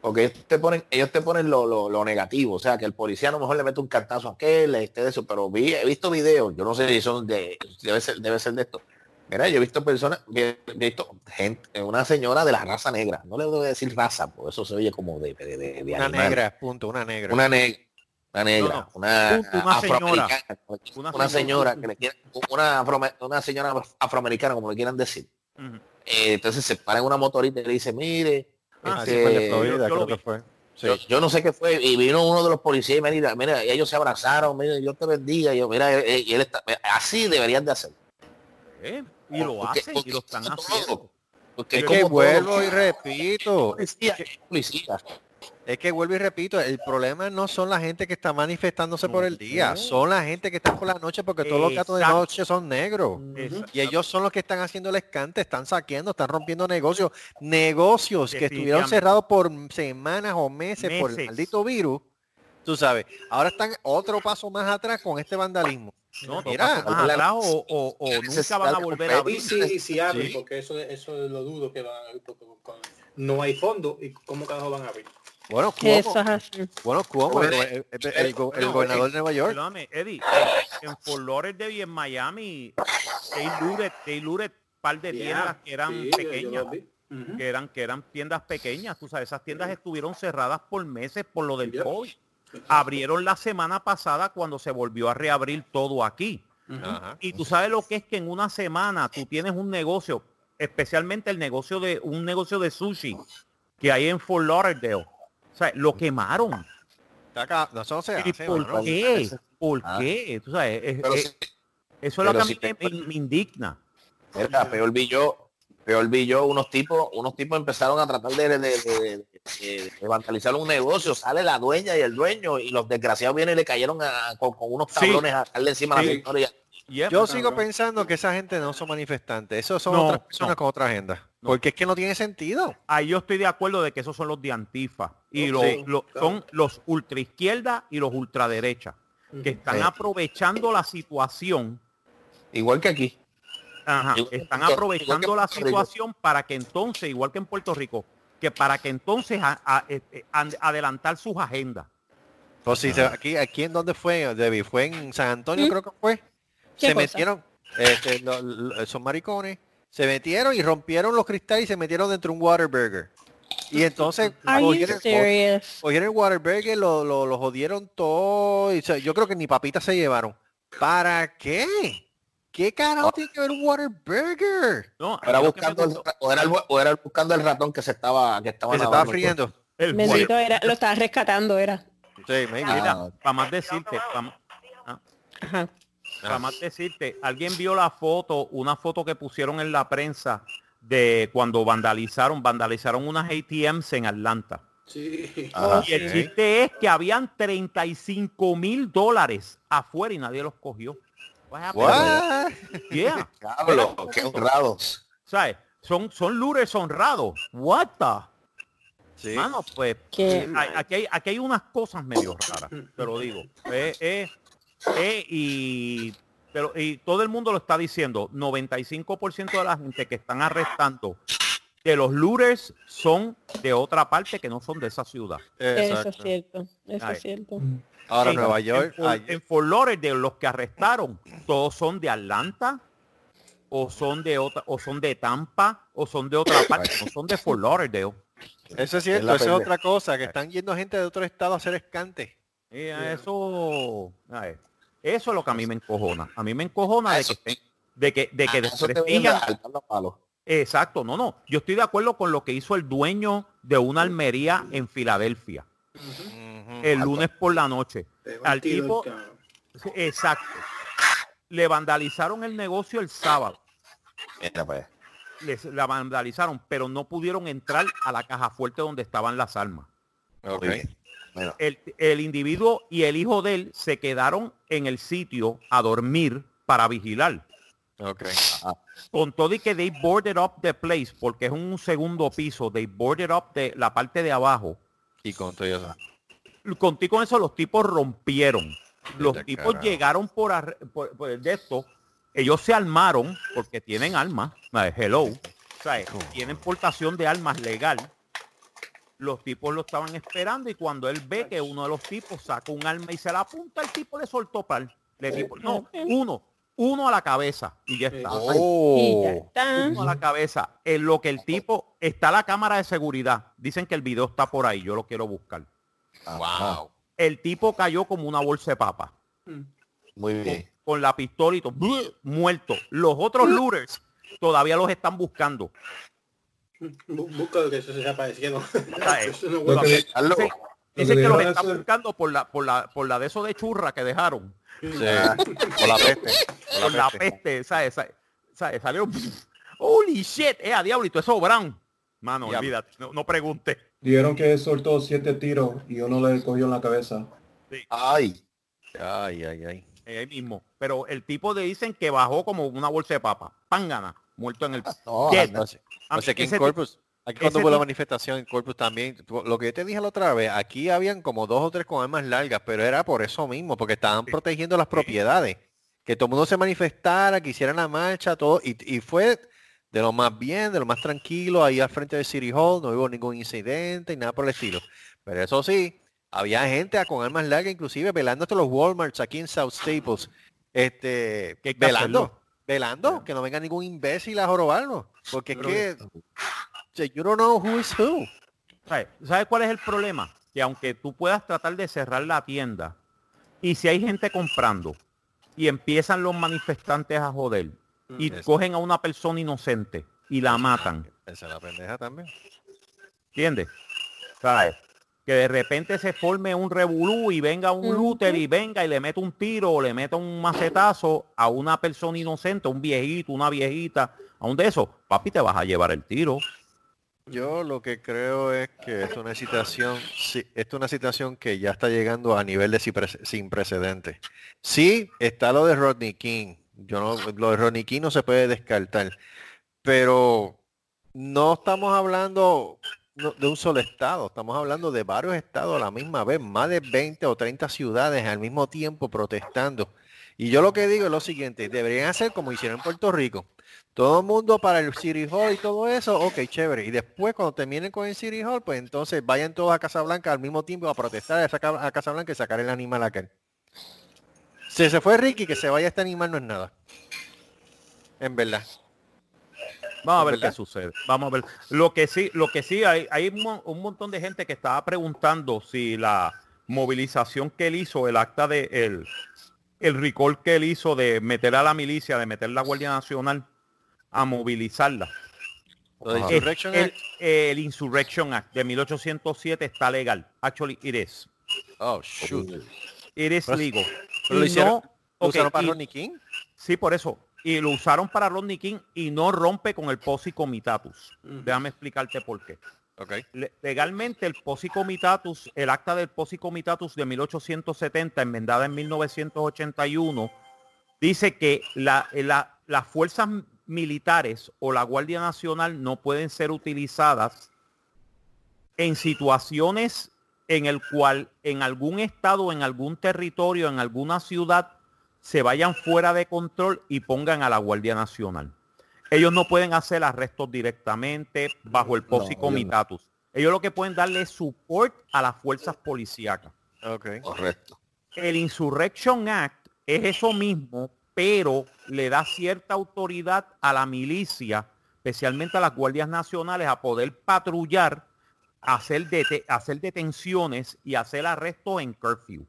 Porque ellos te ponen, ellos te ponen lo, lo, lo negativo, o sea que el policía a lo mejor le mete un cartazo a aquel, este de eso, pero vi, he visto videos, yo no sé si son de, debe ser, debe ser de esto. Mira, yo he visto personas, he visto gente, una señora de la raza negra, no le debo decir raza, porque eso se oye como de, de, de- de Una animal. negra, punto, una negra. una negra, una negra, No, no. una, una afroamericana, Una una, señora. señora que le quieren, una, afro- una señora afroamericana, como le quieran decir. Ujú. Eh, entonces se para en una motorita y le dice, mire, Ah, Así fue el de Florida, yo- yo creo lo que vi. fue. Sí. yo, yo no sé qué fue, y vino uno de los policías y me mira, mira, y ellos se abrazaron, mira, yo te bendiga, y yo, mira, eh, y él está, así deberían de hacer. ¿Eh? Y lo Porque- hacen, porque y lo están haciendo. Porque Es es que como vuelvo todo, y repito, policía, policía. Es que vuelvo y repito, el problema no son la gente que está manifestándose por el día, No. son la gente que está por la noche porque todos los gatos de noche son negros. Exacto. Y ellos son los que están haciendo el escante, están saqueando, están rompiendo negocios, negocios que estuvieron cerrados por semanas o meses, por el maldito virus. Tú sabes, ahora están otro paso más atrás con este vandalismo. No, Mira, atrás o, o- o nunca van a volver a abrir. si, y si abren, Sí. porque eso, eso lo dudo que van a abrir, porque no hay fondo y cómo carajo van a abrir. Bueno, ¿cómo? Eso es así. Bueno, ¿cómo? Bueno, El, el- el- el go- el gobernador de Nueva York. Perdóname, Eddie, en, Fort Lauderdale y en Miami, they looted, they looted par de tiendas Yeah, que eran sí, pequeñas, que eran, que eran tiendas pequeñas, tú sabes, esas tiendas estuvieron cerradas por meses por lo del. COVID. Abrieron la semana pasada cuando se volvió a reabrir todo aquí. Y tú sabes lo que es que en una semana tú tienes un negocio, especialmente el negocio de un negocio de sushi que hay en Fort Lauderdale. O sea, lo quemaron. Acá- eso no se ¿Y hace, por mano. qué? ¿Por Ah. qué? Tú sabes, es- Pero es- si- eso es lo que a mí te- me, me indigna. Mira, peor vi yo, peor vi yo, unos tipos, unos tipos empezaron a tratar de, de, de- de- vandalizar un negocio, sale la dueña y el dueño, y los desgraciados vienen y le cayeron a- con, con unos Sí. tablones a darle encima a Sí. la victoria. Yep. Yo sigo pensando que esa gente no son manifestantes, esos son No, otras personas no. con otra agenda. No. Porque es que no tiene sentido. Ahí yo estoy de acuerdo de que esos son los de Antifa. Y Sí, los, los- claro. son los ultraizquierda y los ultraderecha. Que están Sí. aprovechando la situación Igual que aquí. Ajá, Igual- están aprovechando la Rico. situación para que entonces, igual que en Puerto Rico, que para que entonces a- a- eh, eh, an- adelantar sus agendas. Pues si se- aquí, aquí en dónde fue, Debbie, fue en San Antonio ¿Mm? creo que fue. ¿Qué Se cosa? metieron, este, lo- lo- son maricones, se metieron y rompieron los cristales y se metieron dentro de un Waterburger. Y entonces cogieron, el Waterburger, lo, lo, lo jodieron todo. Y, o sea, yo creo que ni papitas se llevaron. ¿Para qué? ¿Qué carajo tiene que ver un Waterburger? No, O era buscando el, o era el- o era buscando el ratón que se estaba que estaba Que se estaba nadando. friendo. el Bendito era, lo estaba rescatando, era. Sí. Ah, para más decirte, para Ajá. Más decirte, alguien vio la foto, una foto que pusieron en la prensa de cuando vandalizaron, vandalizaron unas ATMs en Atlanta. Sí. Ajá. Y el chiste es que habían 35 mil dólares afuera y nadie los cogió. What? (laughs) Yeah. Diablo, qué honrados. ¿Sabes? Son, son looters honrados. What the? Sí. Mano, pues Qué eh, aquí, hay, aquí hay unas cosas medio raras, te lo digo. Eh, eh, eh, y, pero, y todo el mundo lo está diciendo. 95% de la gente que están arrestando de los looters son de otra parte que no son de esa ciudad. Eso es cierto. Eso es cierto. Ahora En- Nueva York, En, ay- en Fort Lauderdale, los que arrestaron, todos son de Atlanta, o son de otra, o son de Tampa, o son de otra parte, no son de Fort Lauderdale. eso es Es cierto, la eso es otra cosa, que están yendo gente de otro estado a hacer escante. Y a eso, ay, eso es lo que a mí me encojona. A mí me encojona de que, de que, de que Ah, desprestigian. Exacto, no, no. Yo estoy de acuerdo con lo que hizo el dueño de una almería en Filadelfia el lunes por la noche. Al tipo, exacto. Le vandalizaron el negocio el sábado. Mira, pues. Les la vandalizaron, pero no pudieron entrar a la caja fuerte donde estaban las armas. Ok. El, el individuo y el hijo de él se quedaron en el sitio a dormir para vigilar. Ok. Con todo y que they boarded up the place, porque es un segundo piso, they boarded up de la parte de abajo. Y con todo eso. Contigo con eso los tipos rompieron. Los Vete tipos carajo. llegaron por, arre- por, por de esto. Ellos se armaron porque tienen armas. Hello. O sea, tienen portación de armas legal. Los tipos lo estaban esperando y cuando él ve que uno de los tipos saca un arma y se la apunta, el tipo le soltó par. Le tipo, no, uno, uno a la cabeza y ya está. Y ya Oh. está. Uno a la cabeza. En lo que el tipo está la cámara de seguridad. Dicen que el video está por ahí. Yo lo quiero buscar. Wow. El tipo cayó como una bolsa de papa. muy bien. Con la pistola y todo, muerto. Los otros (laughs) looters todavía los están buscando. Bu- Busca que se desaparecieron. (laughs) Eso que, a- Dicen, que los están buscando por la, por la, por la de eso de churra que dejaron. Sí. Por la peste. Por Por la peste. peste, ¿sabes? ¿sabes? ¿sabes? Salió. Holy shit, eh, a diablo, y todo eso brown. Mano, Diablo. olvídate, no, no pregunte. Dijeron que soltó siete tiros y uno le cogió en la cabeza. Ay, Ay, ay, ay. Eh, ahí mismo. Pero el tipo le dicen que bajó como una bolsa de papa. Pángana, muerto en el. (laughs) no, Dead. no, A O sea, mí aquí en Corpus, aquí cuando hubo la manifestación en Corpus también, lo que yo te dije la otra vez, aquí habían como dos o tres con armas largas, pero era por eso mismo, porque estaban protegiendo las propiedades. Que todo el mundo se manifestara, que hicieran la marcha, todo, y, y fue de lo más bien, de lo más tranquilo, ahí al frente del City Hall, no hubo ningún incidente y nada por el estilo. Pero eso sí, había gente con armas largas, inclusive velando hasta los Walmarts aquí en South Staples, este, que velando, que no venga ningún imbécil a jorobarlo, porque es que you don't know who is who. ¿Sabes? ¿Sabes cuál es el problema? Que aunque tú puedas tratar de cerrar la tienda, y si hay gente comprando, y empiezan los manifestantes a joder, y Es- cogen a una persona inocente y la matan, Esa es la pendeja también. ¿entiendes? ¿Sabes? Que de repente se forme un revolú y venga un looter y venga y le mete un tiro o le meta un macetazo a una persona inocente, un viejito, una viejita, a un de esos, papi, te vas a llevar el tiro. Yo lo que creo es que es una situación, sí, es una situación que ya está llegando a nivel de sin prece- sin precedentes. Sí, está lo de Rodney King. Yo no, lo de Rodney King no se puede descartar. Pero no estamos hablando de un solo estado, estamos hablando de varios estados a la misma vez, más de 20 o 30 ciudades al mismo tiempo protestando. Y yo lo que digo es lo siguiente, deberían hacer como hicieron en Puerto Rico. Todo el mundo para el City Hall y todo eso, ok, chévere. Y después cuando terminen con el City Hall, pues entonces vayan todos a Casablanca al mismo tiempo a protestar a, sacar, a Casablanca y sacar el animal aquel. Si se fue Ricky, que se vaya este animal no es nada. En verdad. Vamos a ver ¿Verdad? qué sucede. Vamos a ver. Lo que sí, lo que sí hay, hay un, mon- un montón de gente que estaba preguntando si la movilización que él hizo, el acta de el, el recall que él hizo de meter a la milicia, de meter la Guardia Nacional a movilizarla. Lo Insurrection el, Insurrection Act de 1807 está legal. Actually, it is. Oh, shoot. It is legal. pero lo Y hicieron- no- ¿Lo ok, usaron para y- King? Sí, por eso. Y lo usaron para Rodney King y no rompe con el posi comitatus. Déjame explicarte por qué. Le- legalmente el posi comitatus, el acta del posi comitatus de 1870, enmendada en 1981, dice que la- la- las fuerzas militares o la Guardia Nacional no pueden ser utilizadas en situaciones en el cual en algún estado, en algún territorio, en alguna ciudad, se vayan fuera de control y pongan a la Guardia Nacional. Ellos no pueden hacer arrestos directamente bajo el No, posi ellos no. comitatus. Ellos lo que pueden darle es support a las fuerzas policíacas. Correcto. El Insurrection Act es eso mismo, pero le da cierta autoridad a la milicia, especialmente a las guardias nacionales, a poder patrullar, hacer, dete- hacer detenciones y hacer arrestos en curfew.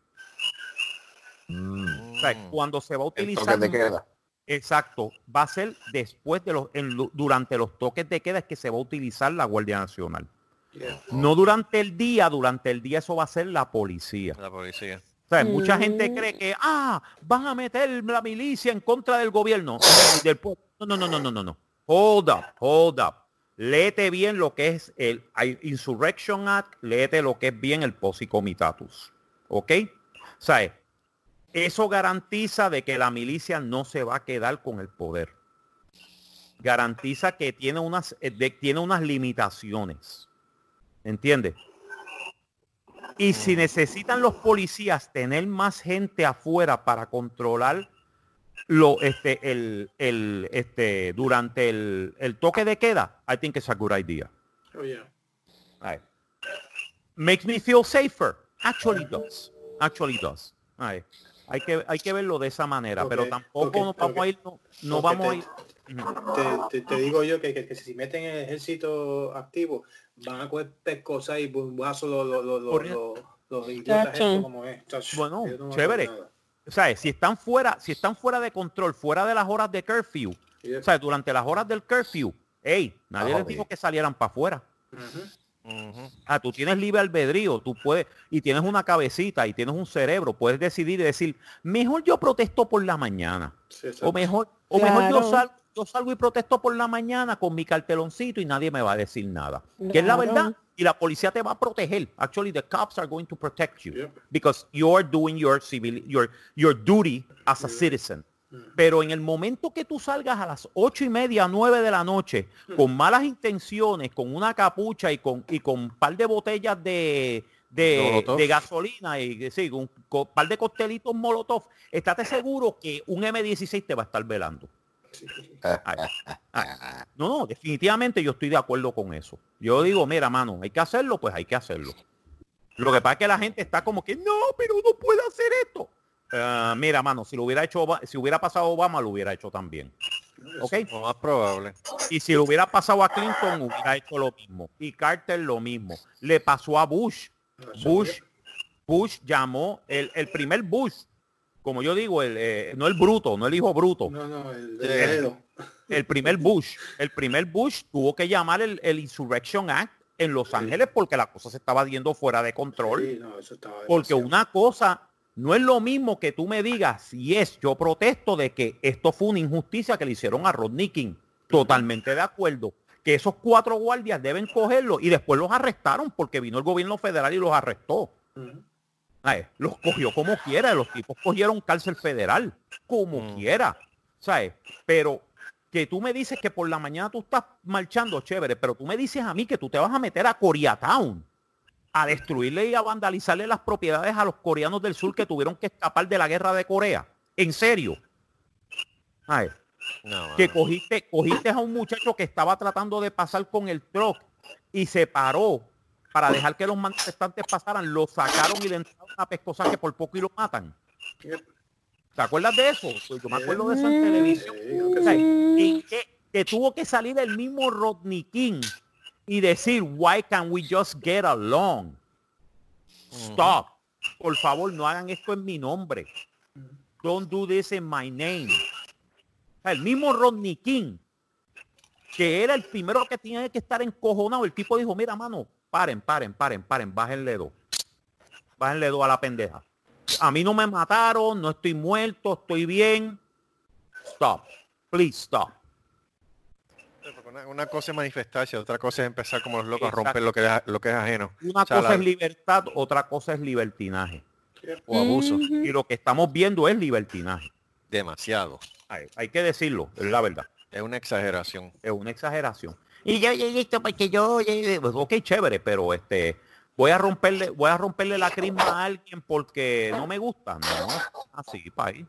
O sea, Mm. cuando se va a El utilizar... toque de queda. Exacto, va a ser después de los, en durante los toques de queda es que se va a utilizar la Guardia Nacional. Yeah. No durante el día, durante el día eso va a ser la policía. La policía. O sea, mucha gente Mm. cree que, ah, van a meter la milicia en contra del gobierno. del pueblo. No, no, no, no, no, no. Hold up, hold up. Léete bien lo que es el Insurrection Act, léete lo que es bien el Posi Comitatus. ¿Ok? O sea, eso garantiza de que la milicia no se va a quedar con el poder. Garantiza que tiene unas, eh, de- tiene unas limitaciones. ¿Entiendes? Y si necesitan los policías tener más gente afuera para controlar lo este el, el este durante el, el toque de queda, I think it's a good idea. Oh, yeah. Right. Makes me feel safer. Actually does. Actually does. Right. Hay que hay que verlo de esa manera, pero tampoco nos vamos a ir no, vamos a ir. Te, te- te digo yo que, que- que si meten el ejército activo, van a coger pescosas y buzazos los, los, los, los, idiotas como es. Bueno, no chévere. O sea, si están fuera, si están fuera de control, fuera de las horas de curfew, Yeah. o sea, durante las horas del curfew, hey, nadie Ah, les dijo que salieran para afuera. Ah, tú tienes libre albedrío, tú puedes, y tienes una cabecita y tienes un cerebro, puedes decidir y decir, mejor yo protesto por la mañana. Sí. O mejor, o mejor yo, Claro. sal- yo salgo y protesto por la mañana con mi carteloncito y nadie me va a decir nada. Que es la verdad. Y la policía te va a proteger. Actually, the cops are going to protect you. Yep. Because you're doing your civil, your, your duty as a citizen. Pero en el momento que tú salgas a las ocho y media, nueve de la noche, con malas intenciones, con una capucha y con, y con un par de botellas de, de, gasolina y sí, un co- par de coctelitos molotov, estate seguro que un M16 te va a estar velando. Ay, (laughs) ay. No, no, definitivamente yo estoy de acuerdo con eso. Yo digo, mira, mano, hay que hacerlo, pues hay que hacerlo. Lo que pasa es que la gente está como que, no, pero no puede hacer esto. Ah, mira, mano, si lo hubiera hecho, si hubiera pasado Obama, lo hubiera hecho también. ¿Ok? Lo más probable. Y si lo hubiera pasado a Clinton, hubiera hecho lo mismo. Y Carter lo mismo. Le pasó a Bush. Bush, Bush llamó, el, el primer Bush, como yo digo, el, eh, no el bruto, no el hijo bruto, No, no, el dedo. el primer Bush, el primer Bush tuvo que llamar el, el Insurrection Act en Los Ángeles porque la cosa se estaba yendo fuera de control. Sí, no, eso estaba Porque una cosa no es lo mismo que tú me digas, si es, yo protesto de que esto fue una injusticia que le hicieron a Rodney King. Totalmente de acuerdo. Que esos cuatro guardias deben cogerlo y después los arrestaron porque vino el gobierno federal y los arrestó. Ay, los cogió como quiera, los tipos cogieron cárcel federal, como Mm. quiera. ¿Sabes? Pero que tú me dices que por la mañana tú estás marchando, chévere, pero tú me dices a mí que tú te vas a meter a Koreatown a destruirle y a vandalizarle las propiedades a los coreanos del sur que tuvieron que escapar de la guerra de Corea. ¿En serio? Ay, No, que cogiste, cogiste a un muchacho que estaba tratando de pasar con el truck y se paró para dejar que los manifestantes pasaran, lo sacaron y le entraron a pescosa que por poco y lo matan. ¿Te acuerdas de eso? Pues yo me acuerdo de eso en televisión. O sea, sí. y que, que tuvo que salir el mismo Rodney King y decir, why can we just get along? Stop. Por favor, no hagan esto en mi nombre. don't do this in my name. El mismo Rodney King, que era el primero que tenía que estar encojonado, el tipo dijo, mira, mano, paren, paren, paren, paren, bájenle dos. Bájenle dos a la pendeja. A mí no me mataron, no estoy muerto, estoy bien. Stop. Please stop. Una, una cosa es manifestarse, otra cosa es empezar como los locos a romper lo que es, lo que es ajeno. Una O sea, cosa la- es libertad, otra cosa es libertinaje. o abuso. Y lo que estamos viendo es libertinaje. Demasiado. Hay, hay que decirlo, es la verdad. Es una exageración. Es una exageración. Y yo, yo, esto porque yo, yo- yo- pues, ok, chévere, pero este, voy a romperle, voy a romperle la crisma a alguien porque no me gusta. No, así, país.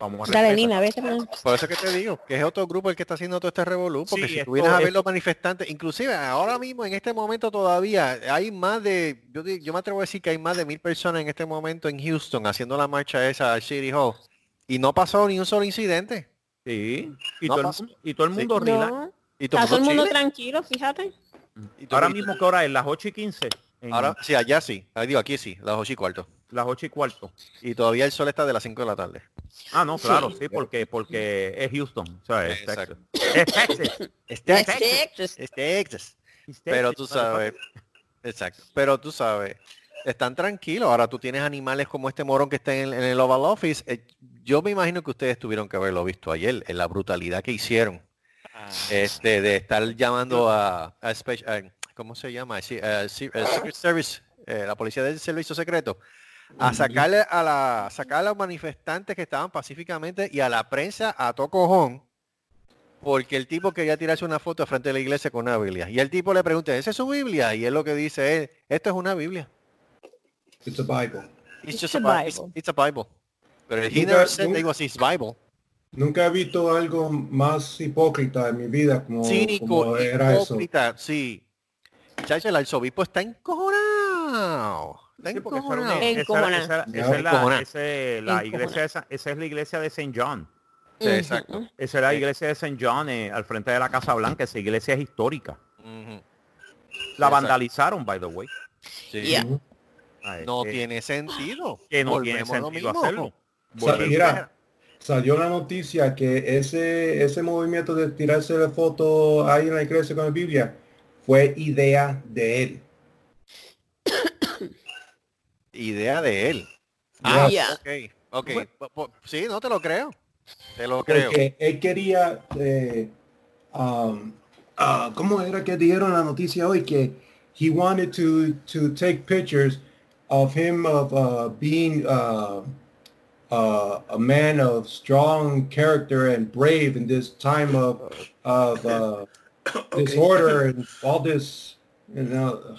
Vamos a Dale, respetar. Nina, vete. man. Por eso que te digo, que es otro grupo el que está haciendo todo este revolú, porque Sí, si tú vienes a ver los manifestantes, inclusive ahora mismo, en este momento todavía, hay más de, yo, me atrevo a decir que hay más de mil personas en este momento en Houston haciendo la marcha esa al City Hall, y no pasó ni un solo incidente. Sí. Y, No todo, el pasó. mundo, y todo el mundo relax. No, Y todo está todo el mundo chile, tranquilo, fíjate. y Ahora y- mismo, ¿qué hora es? Las 8 y 15. En Ahora, sí, allá sí, Ah, digo, aquí sí, las ocho y cuarto. Las 8 y cuarto. Y todavía el sol está de las 5 de la tarde. Ah, no, claro, sí, porque, porque es Houston. O sea, es Exacto. Texas. Es Texas. Es Texas. Es Texas. Es Pero tú sabes, exacto, pero tú sabes, están tranquilos. Ahora tú tienes animales como este morón que está en, en el Oval Office. Eh, yo me imagino que ustedes tuvieron que haberlo visto ayer, en la brutalidad que hicieron. Este, de estar llamando a, a a- ¿cómo se llama? Sí, Secret Service, eh, la policía del servicio secreto, a sacarle a la, a sacar a los manifestantes que estaban pacíficamente y a la prensa a to cojón porque el tipo quería tirarse una foto frente de la iglesia con una Biblia. Y el tipo le pregunta, ¿esa es su Biblia? Y él lo que dice es, esto es una Biblia. It's a Bible. It's It's just a a Bible. It's, Bible. it's a Bible. Pero he Nunca- said nunca- it was his Bible. Nunca he visto algo más hipócrita en mi vida como, Cínico, como era eso. hipócrita, sí. Chacho, el arzobispo está encojonado. Está Sí, porque esa una- es la- iglesia, esa, esa es la iglesia de St. John. Sí, exacto. Ujú. Esa es la iglesia de St. John eh, al frente de la Casa Blanca. Esa iglesia es histórica. La Exacto. vandalizaron, by the way. Sí. Yeah. Ujú. Ah, No eh, tiene sentido. que no tiene Volvemos sentido mismo. hacerlo. O sea, Volvemos- mira, salió la noticia que ese, ese movimiento de tirarse la foto ahí en la iglesia con la Biblia fue idea de él. Idea de él. Ah, ya. ok, ok. Po- po- Sí, no te lo creo. Te lo creo. Porque él quería, eh, um, ah, ¿cómo era que dijeron la noticia hoy? Que he wanted to, to take pictures of him of uh, being uh, uh, a man of strong character and brave in this time of, of uh, (coughs) disorder and all this, you know.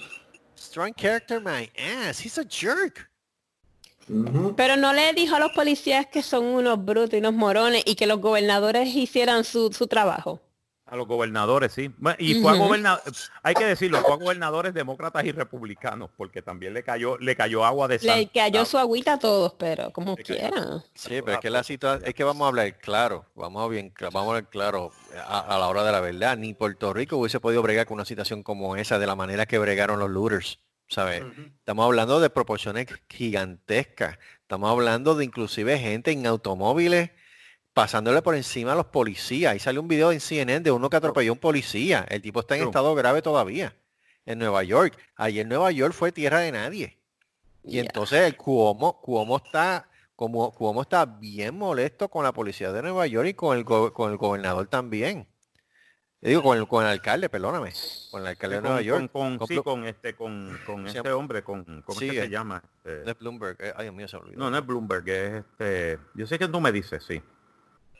Strong character, my ass. He's a jerk. Ujú. Pero no le dijo a los policías que son unos brutos y unos morones y que los gobernadores hicieran su, su trabajo. A los gobernadores, sí. Y fue a Ujú. gobernadores, hay que decirlo, fue a gobernadores demócratas y republicanos, porque también le cayó, le cayó agua de Le sal. cayó su agüita a todos, pero como Le cayó. quiera. Sí, pero es que la situación, es que vamos a hablar claro, vamos a bien, vamos a hablar claro a, a la hora de la verdad. Ni Puerto Rico hubiese podido bregar con una situación como esa de la manera que bregaron los looters, ¿sabes? Estamos hablando de proporciones gigantescas. Estamos hablando de inclusive gente en automóviles pasándole por encima a los policías. Ahí sale un video en CNN de uno que atropelló a un policía. El tipo está en estado grave todavía. En Nueva York. Ayer Nueva York fue tierra de nadie. Y entonces el Cuomo, Cuomo está, como Cuomo está bien molesto con la policía de Nueva York y con el, go- con el gobernador también. Digo, con el, con el alcalde, perdóname. Con el alcalde de con, Nueva York. con- con- Con sí, con este, con, con este hombre, con, ¿cómo Sí, es que se eh, llama? Este, No es Bloomberg. eh, ay, Dios mío, se olvidó. no, no es Bloomberg, es este, yo sé que tú me dices, sí.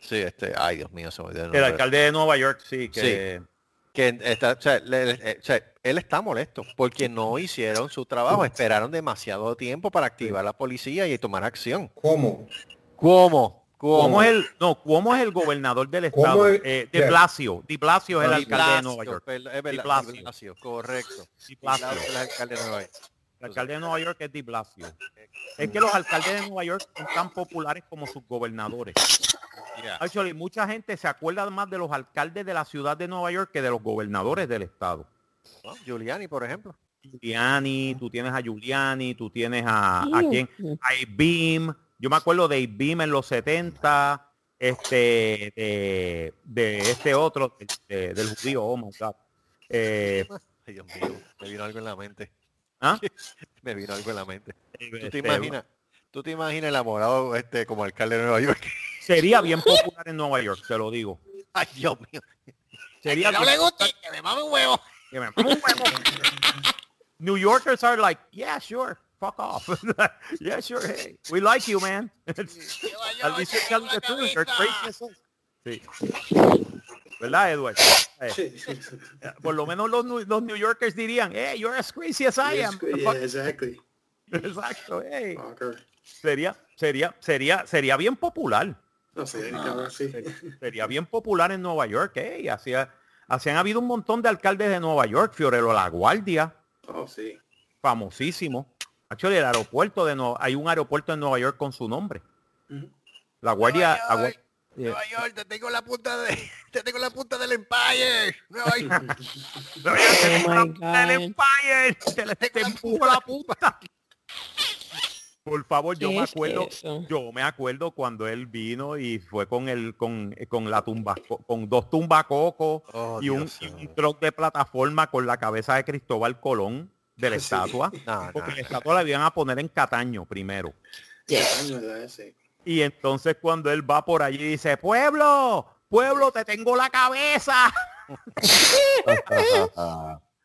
Sí, este, ay, Dios mío, se me olvidó el alcalde de Nueva York, sí, que que está, o sea, le- le- eh, o sea, él está molesto porque no hicieron su trabajo, esperaron demasiado tiempo para activar la policía y tomar acción. ¿Cómo? ¿Cómo? ¿Cómo? Cuomo es el, no, Cuomo es el gobernador del estado. es- eh, de yeah. Blasio. Di Blasio es el alcalde de Nueva York. per- Es verdad, Di Di Blasio. Blasio, correcto. Di Di Blasio. Blasio es el alcalde de Nueva York. El alcalde de Nueva York es Di Blasio. Es que los alcaldes de Nueva York son tan populares como sus gobernadores. Yeah. Actually, mucha gente se acuerda más de los alcaldes de la ciudad de Nueva York que de los gobernadores del estado. ¿no? Giuliani, por ejemplo. Giuliani, tú tienes a Giuliani, tú tienes a, a quién, a Beam, Yo me acuerdo de Beam en los 70, este, de, de este otro, de- del judío, oh my God. Eh, Ay, Dios mío, me vino algo en la mente. ¿Ah? (laughs) Me vino algo en la mente. ¿Tú Este, te imaginas? ¿Tú te imaginas el enamorado este como alcalde de Nueva York? (laughs) Sería bien popular en Nueva York, te lo digo. Ay, Dios mío. Sería no bien- le guste, que me mame un huevo. que me ponga un huevo. (laughs) New Yorkers are like, yeah, sure, fuck off. yeah, sure, hey, we like you, man. You're as hell. Sí. ¿Verdad, Edward? Eh, Sí, sí, sí. por lo menos los, New- los New Yorkers dirían, hey, you're as crazy as I am. Yeah, exactly. (laughs) Exacto, hey. Fucker. Sería, sería, sería, sería bien popular. No sí. Sería bien popular en Nueva York, hey. Hacía, hacían habido un montón de alcaldes de Nueva York, Fiorello La Guardia, Oh, sí. famosísimo. Actually, el aeropuerto de Nueva, hay un aeropuerto en Nueva York con su nombre. La Guardia, Nueva York, Nueva York, te tengo la punta de, (laughs) te tengo la punta del Empire. Nueva York. (laughs) Nueva York, te Oh tengo la my punta del. Empire, te, le- te empujo la punta. (laughs) Por favor, yo ¿Qué me es acuerdo, eso? yo me acuerdo cuando él vino y fue con el, con, con la tumba, con dos tumbacocos Oh, y un, y un truck de plataforma con la cabeza de Cristóbal Colón de la Sí. estatua. No, no, Porque la no. estatua la iban a poner en Cataño primero. Años de ese. Y entonces cuando él va por allí dice, pueblo, pueblo, te tengo la cabeza. (laughs)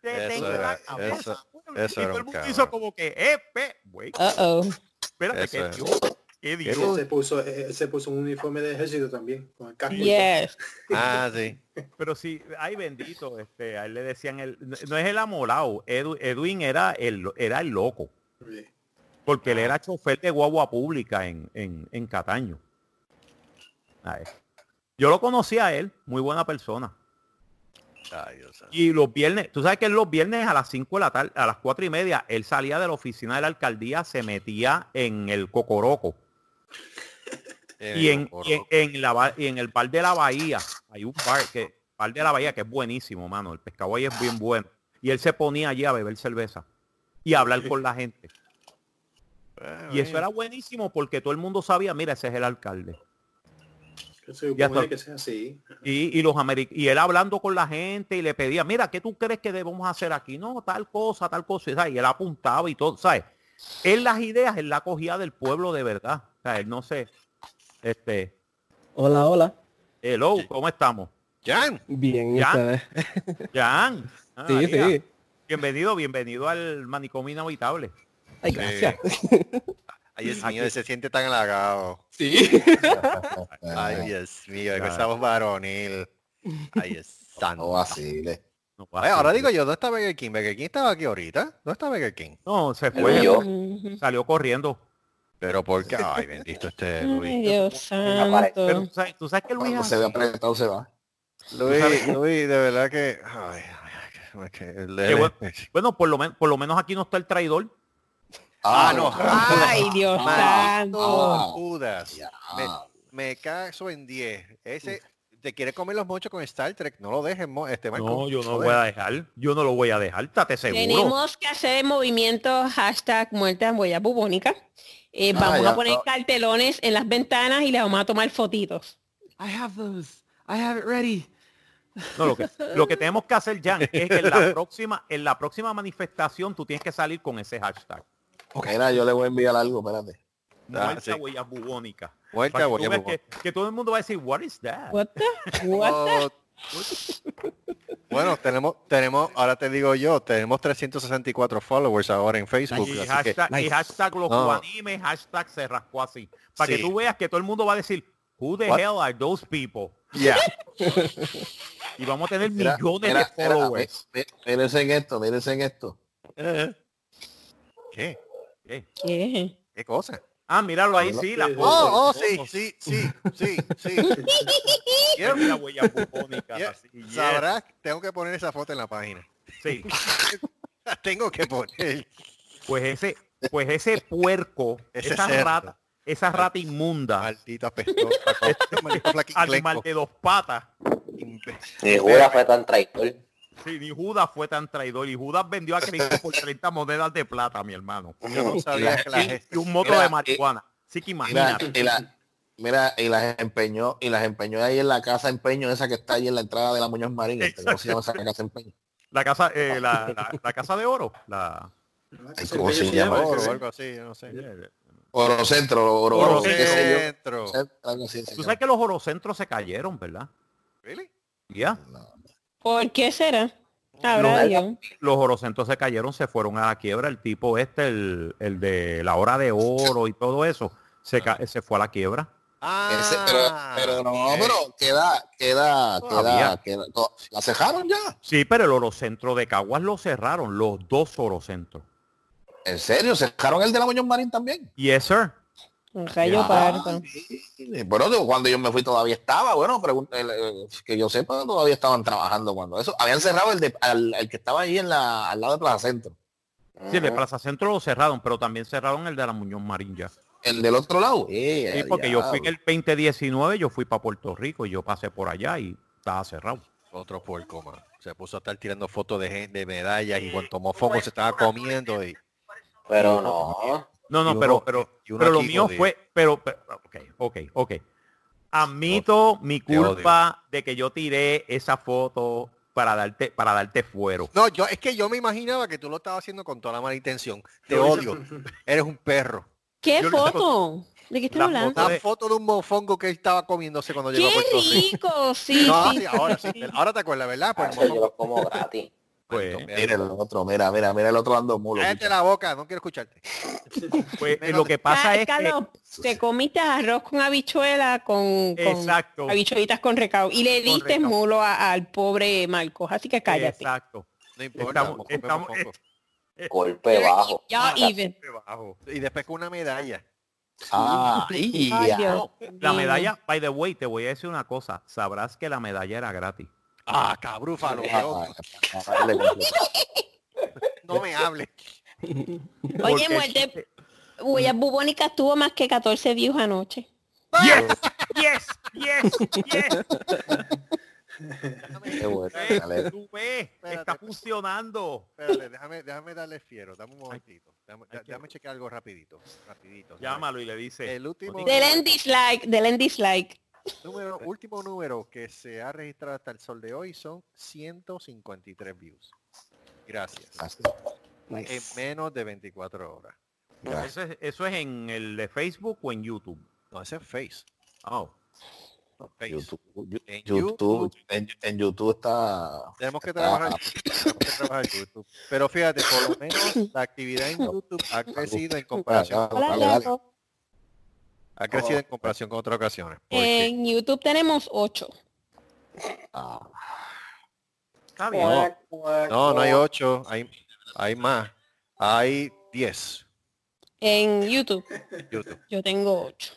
Te Eso tengo era- la cabeza. eso- pueblo". eso y todo el un mundo hizo como que, eh, pe, wait, Uh-oh. espérate, Eso ¿qué era. Dios? ¿Qué Dios? se puso, él se puso un uniforme de ejército también, con el casco. Yes. Ah, sí. Pero sí, ay bendito, este, a él le decían el, no es el amolado, Edu- Edwin era el, era el loco. Sí. Porque él era chofer de guagua pública en, en, en Cataño. Yo lo conocí a él, muy buena persona. Ay, Dios santo. Y los viernes, tú sabes que los viernes a las 5 de la tarde, a las cuatro y media, él salía de la oficina de la alcaldía, se metía en el Cocoroco. Y en, y en, la, y en el bar de la bahía, hay un bar que, bar de la bahía que es buenísimo, mano. El pescado ahí es bien bueno. Y él se ponía allí a beber cerveza y a hablar con la gente. Ah, Y eso era buenísimo porque todo el mundo sabía, mira, ese es el alcalde. Que sea así. Y, y los ameri- y él hablando con la gente y le pedía, mira, ¿qué tú crees que debemos hacer aquí? No, tal cosa, tal cosa. ¿sabes? Y él apuntaba y todo, ¿sabes? Él las ideas, él la cogía del pueblo de verdad. O sea, él no sé. Este, Hola, hola. hello, ¿cómo estamos? Jan, Bien, ¿y. Jan. (laughs) Ah, Sí, María. sí. Bienvenido, bienvenido al manicomio inhabitable. Ay, gracias. ay, Dios mío, se siente tan halagado. Sí. Ay, Dios mío, que Claro. estamos varonil. Ay, es santo. (laughs) No vacile. No, Ay, ahora digo yo, ¿dónde está Burger King? Burger King estaba aquí ahorita. ¿Dónde está Burger King? No, se fue. Salió corriendo. Pero por qué? Ay, (laughs) bendito este Ay, Luis. Dios Pero santo. tú sabes, tú sabes que Luis Cuando se ve apretado se va. Luis, Luis, de verdad que... Ay, ay, ay, que- que Qué bueno. Bueno, por lo, men- por lo menos aquí no está el traidor. Ah, no. Ay, (laughs) Dios santo. Oh, Judas. Me, me caso en 10. Ese te quiere comer los mochos con Star Trek. No lo dejes, este Marco. No, yo no lo voy a dejar. Yo no lo voy a dejar. Estate seguro. Tenemos que hacer el movimiento hashtag muerta en huella bubónica. Eh, Ah, vamos ya, a poner no. cartelones en las ventanas y le vamos a tomar fotitos. I have those. I have it ready. No, lo que, lo que (laughs) tenemos que hacer, Jan, es que en la próxima, en la próxima manifestación tú tienes que salir con ese hashtag. Mira, yo le voy a enviar algo, espérate. Ah, Muerta sí. huella bubónica. Muerta Para que, tú huella veas bubónica. que, que todo el mundo va a decir, what is that? What the? What the? Oh. Bueno, tenemos, tenemos, ahora te digo yo, tenemos 364 followers ahora en Facebook. Y así que- hashtag, y nice. hashtag los No. animes, hashtag se rascó así. Para que Sí. tú veas que todo el mundo va a decir, who the What? hell are those people? Yeah. Y vamos a tener Mira, millones mira, de mira, followers. mí- Mírense en esto, mírense en esto. ¿Qué? Eh. ¿Qué? ¿Qué cosa? Ah, míralo ahí, sí, la Sí, foto. Oh, oh, la sí, sí, (laughs) sí, sí, sí. Quiero- la huella bubónica. Sabrás, tengo que poner esa foto en la página. Sí. La (laughs) tengo que poner. Pues ese, pues ese puerco, Ese esa cerdo. rata, esa rata inmunda. Maldito (laughs) flaquín animal de dos patas. Ni fue tan traidor. Sí, ni Judas fue tan traidor. Y Judas vendió a Cristo por (laughs) 30 monedas de plata, mi hermano. Yo no sabía que la Y, gente... y un moto Mira, de marihuana. Así que Mira, imagínate. y, la- mira, y las empeñó, y las empeñó ahí en la casa empeño esa que está ahí en la entrada de la Muñoz Marín. este, ¿Cómo se llama esa casa empeño? La casa, eh, la, la- la casa de oro. La, Ay, ¿cómo se llama? Oro ese, o algo así, yo no sé. Oro Centro, Oro, Oro Oro, qué sé yo. Centro. Se Tú sabes que los orocentros se cayeron, ¿verdad? Really? Ya. ¿Por qué será? Habrá No. Dios. Los orocentros se cayeron, se fueron a la quiebra. El tipo este, el, el de la hora de oro y todo eso, se, ca- se fue a la quiebra. Ah, Ese- pero, pero no, pero queda, queda, queda, queda. to- ¿La cejaron ya? Sí, pero el orocentro de Caguas lo cerraron, los dos orocentros. ¿En serio? ¿Cejaron el de la Muñoz Marín también? Yes, sir. Un rayo parto. sí. Bueno, digo, cuando yo me fui todavía estaba, bueno, eh, que yo sepa, todavía estaban trabajando cuando eso. Habían cerrado el, de, al- el que estaba ahí en la, al lado de Plaza Centro. Sí, el de Plaza Centro lo cerraron, pero también cerraron el de la Muñoz Marín ya. El del otro lado. Eh, Sí, porque yo fui en el 2019, yo fui para Puerto Rico y yo pasé por allá y estaba cerrado. Otro puerco más. Se puso a estar tirando fotos de gente, de medallas y cuando tomó foco se estaba comiendo y Pero no. No, no, pero, pero, pero lo mío fue, pero, pero, ok, ok, ok. Admito mi culpa de que yo tiré esa foto para darte, para darte fuero. No, yo es que yo me imaginaba que tú lo estabas haciendo con toda la mala intención. Te odio. Eres un perro. ¿Qué Yo foto? ¿De qué estás La hablando? foto Una de- foto de un mofongo que él estaba comiéndose cuando llegó a ¡Qué Puerto Rico. rico! Sí, No, sí, sí, ahora sí. Ahora te acuerdas, ¿verdad? Pues, yo los como gratis. Pues, Mira el otro, mira, mira, mira el otro dando mulo. Cállate la boca, no quiero escucharte. (laughs) pues, lo que pasa es que, te comiste arroz con habichuela con, con exacto, habichuelitas con recao y le diste recao. mulo a- al pobre Marcos, así que cállate. exacto. No importa. Estamos- mofongo. Golpe bajo. y'all even. Debajo. Y después con una medalla. Ah, Ay, ya. Dios La medalla, by the way, te voy a decir una cosa. Sabrás que la medalla era gratis. Ah, cabrúfalo. Completo. No me hables. Oye, muerte. Huellas bubónicas tuvo más que 14 views anoche. Yes, yes, yes, yes. Qué bueno, Espérate. está funcionando. Espérate, déjame, déjame darle fiero. Dame un momentito. Déjame, déjame chequear algo rapidito. Rapidito. Llámalo y le dice. El último Del dislike, del dislike. Número, último número que se ha registrado hasta el sol de hoy son 153 views. Gracias. En menos de 24 horas. Eso es, eso es en el de Facebook o en YouTube. No, ese es Face. Oh. no, Face. YouTube, En YouTube, en, en YouTube está. Tenemos que está- trabajar, (laughs) tenemos que trabajar YouTube. Pero fíjate, por lo menos la actividad en YouTube ha crecido en comparación, Hola, dale. Ha crecido en comparación con otras ocasiones. Porque En YouTube tenemos 8. Ah, Está bien. no, no hay 8, hay, hay más. Hay 10 En YouTube YouTube. yo tengo 8.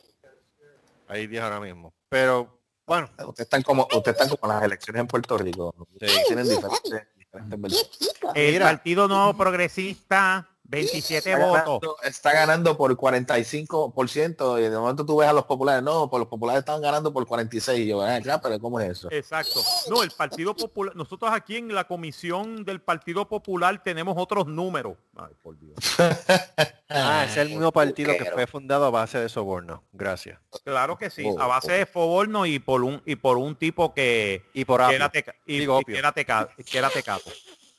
Hay 10 ahora mismo. Pero bueno, Ustedes están como, ustedes están como las elecciones en Puerto Rico. Sí. Tienen diferentes, diferentes. El. Partido Nuevo Progresista, 27 Está votos. ganando, está ganando por 45% y de momento tú ves a los populares, no, por los populares están ganando por 46 y yo, ah, claro, pero ¿cómo es eso? Exacto. No, el Partido Popular, nosotros aquí en la comisión del Partido Popular tenemos otros números. Ay, por Dios. (laughs) ah, es el mismo partido que fue fundado a base de soborno. Gracias. Claro que sí, a base de foborno y por un y por un tipo que, Y por que era, teca- y- Digo, y que era teca- que era tecato.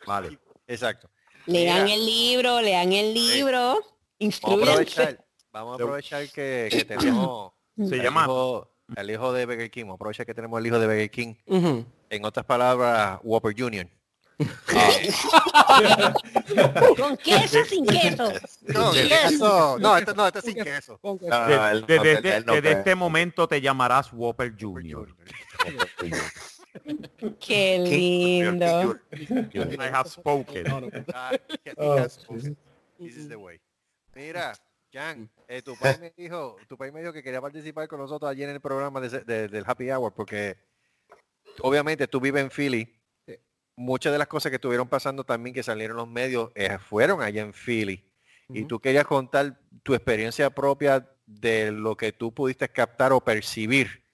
Vale. Exacto. Lean Mira. el libro, lean el libro. Vamos a aprovechar, vamos a aprovechar que, que tenemos Se el llama hijo, el hijo de Burger King. Vamos a aprovechar que tenemos el hijo de Burger King. Ujú. En otras palabras, Whopper Junior. ¿Con queso sin queso? No, queso. No, esto no, esto es sin queso. No, de- no, él no desde cree, este, él no desde cree. este momento te llamarás Whopper Jr. (laughs) Qué lindo. I have spoken. Ah, spoken. This is the way. Mira, Jan, eh, tu país me dijo, tu país me dijo que quería participar con nosotros allí en el programa de de- del Happy Hour porque obviamente tú vives en Philly. Muchas de las cosas que estuvieron pasando también que salieron en los medios eh, fueron allá en Philly. Y tú querías contar tu experiencia propia de lo que tú pudiste captar o percibir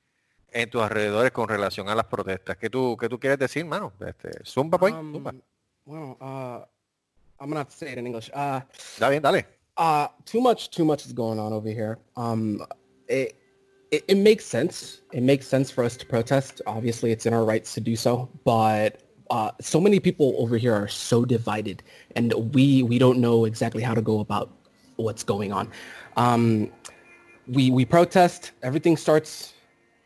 en tus alrededores con relación a las protestas. ¿Qué tú, qué tú quieres decir, mano? Este, zumba, pues. Um, zumba. well, uh, I'm gonna have to say it in English. Uh, dale. Uh, too much, too much is going on over here. Um, it, it, it makes sense. It makes sense for us to protest. Obviously, it's in our rights to do so. But uh, so many people over here are so divided, and we we don't know exactly how to go about what's going on. Um, we we protest. Everything starts.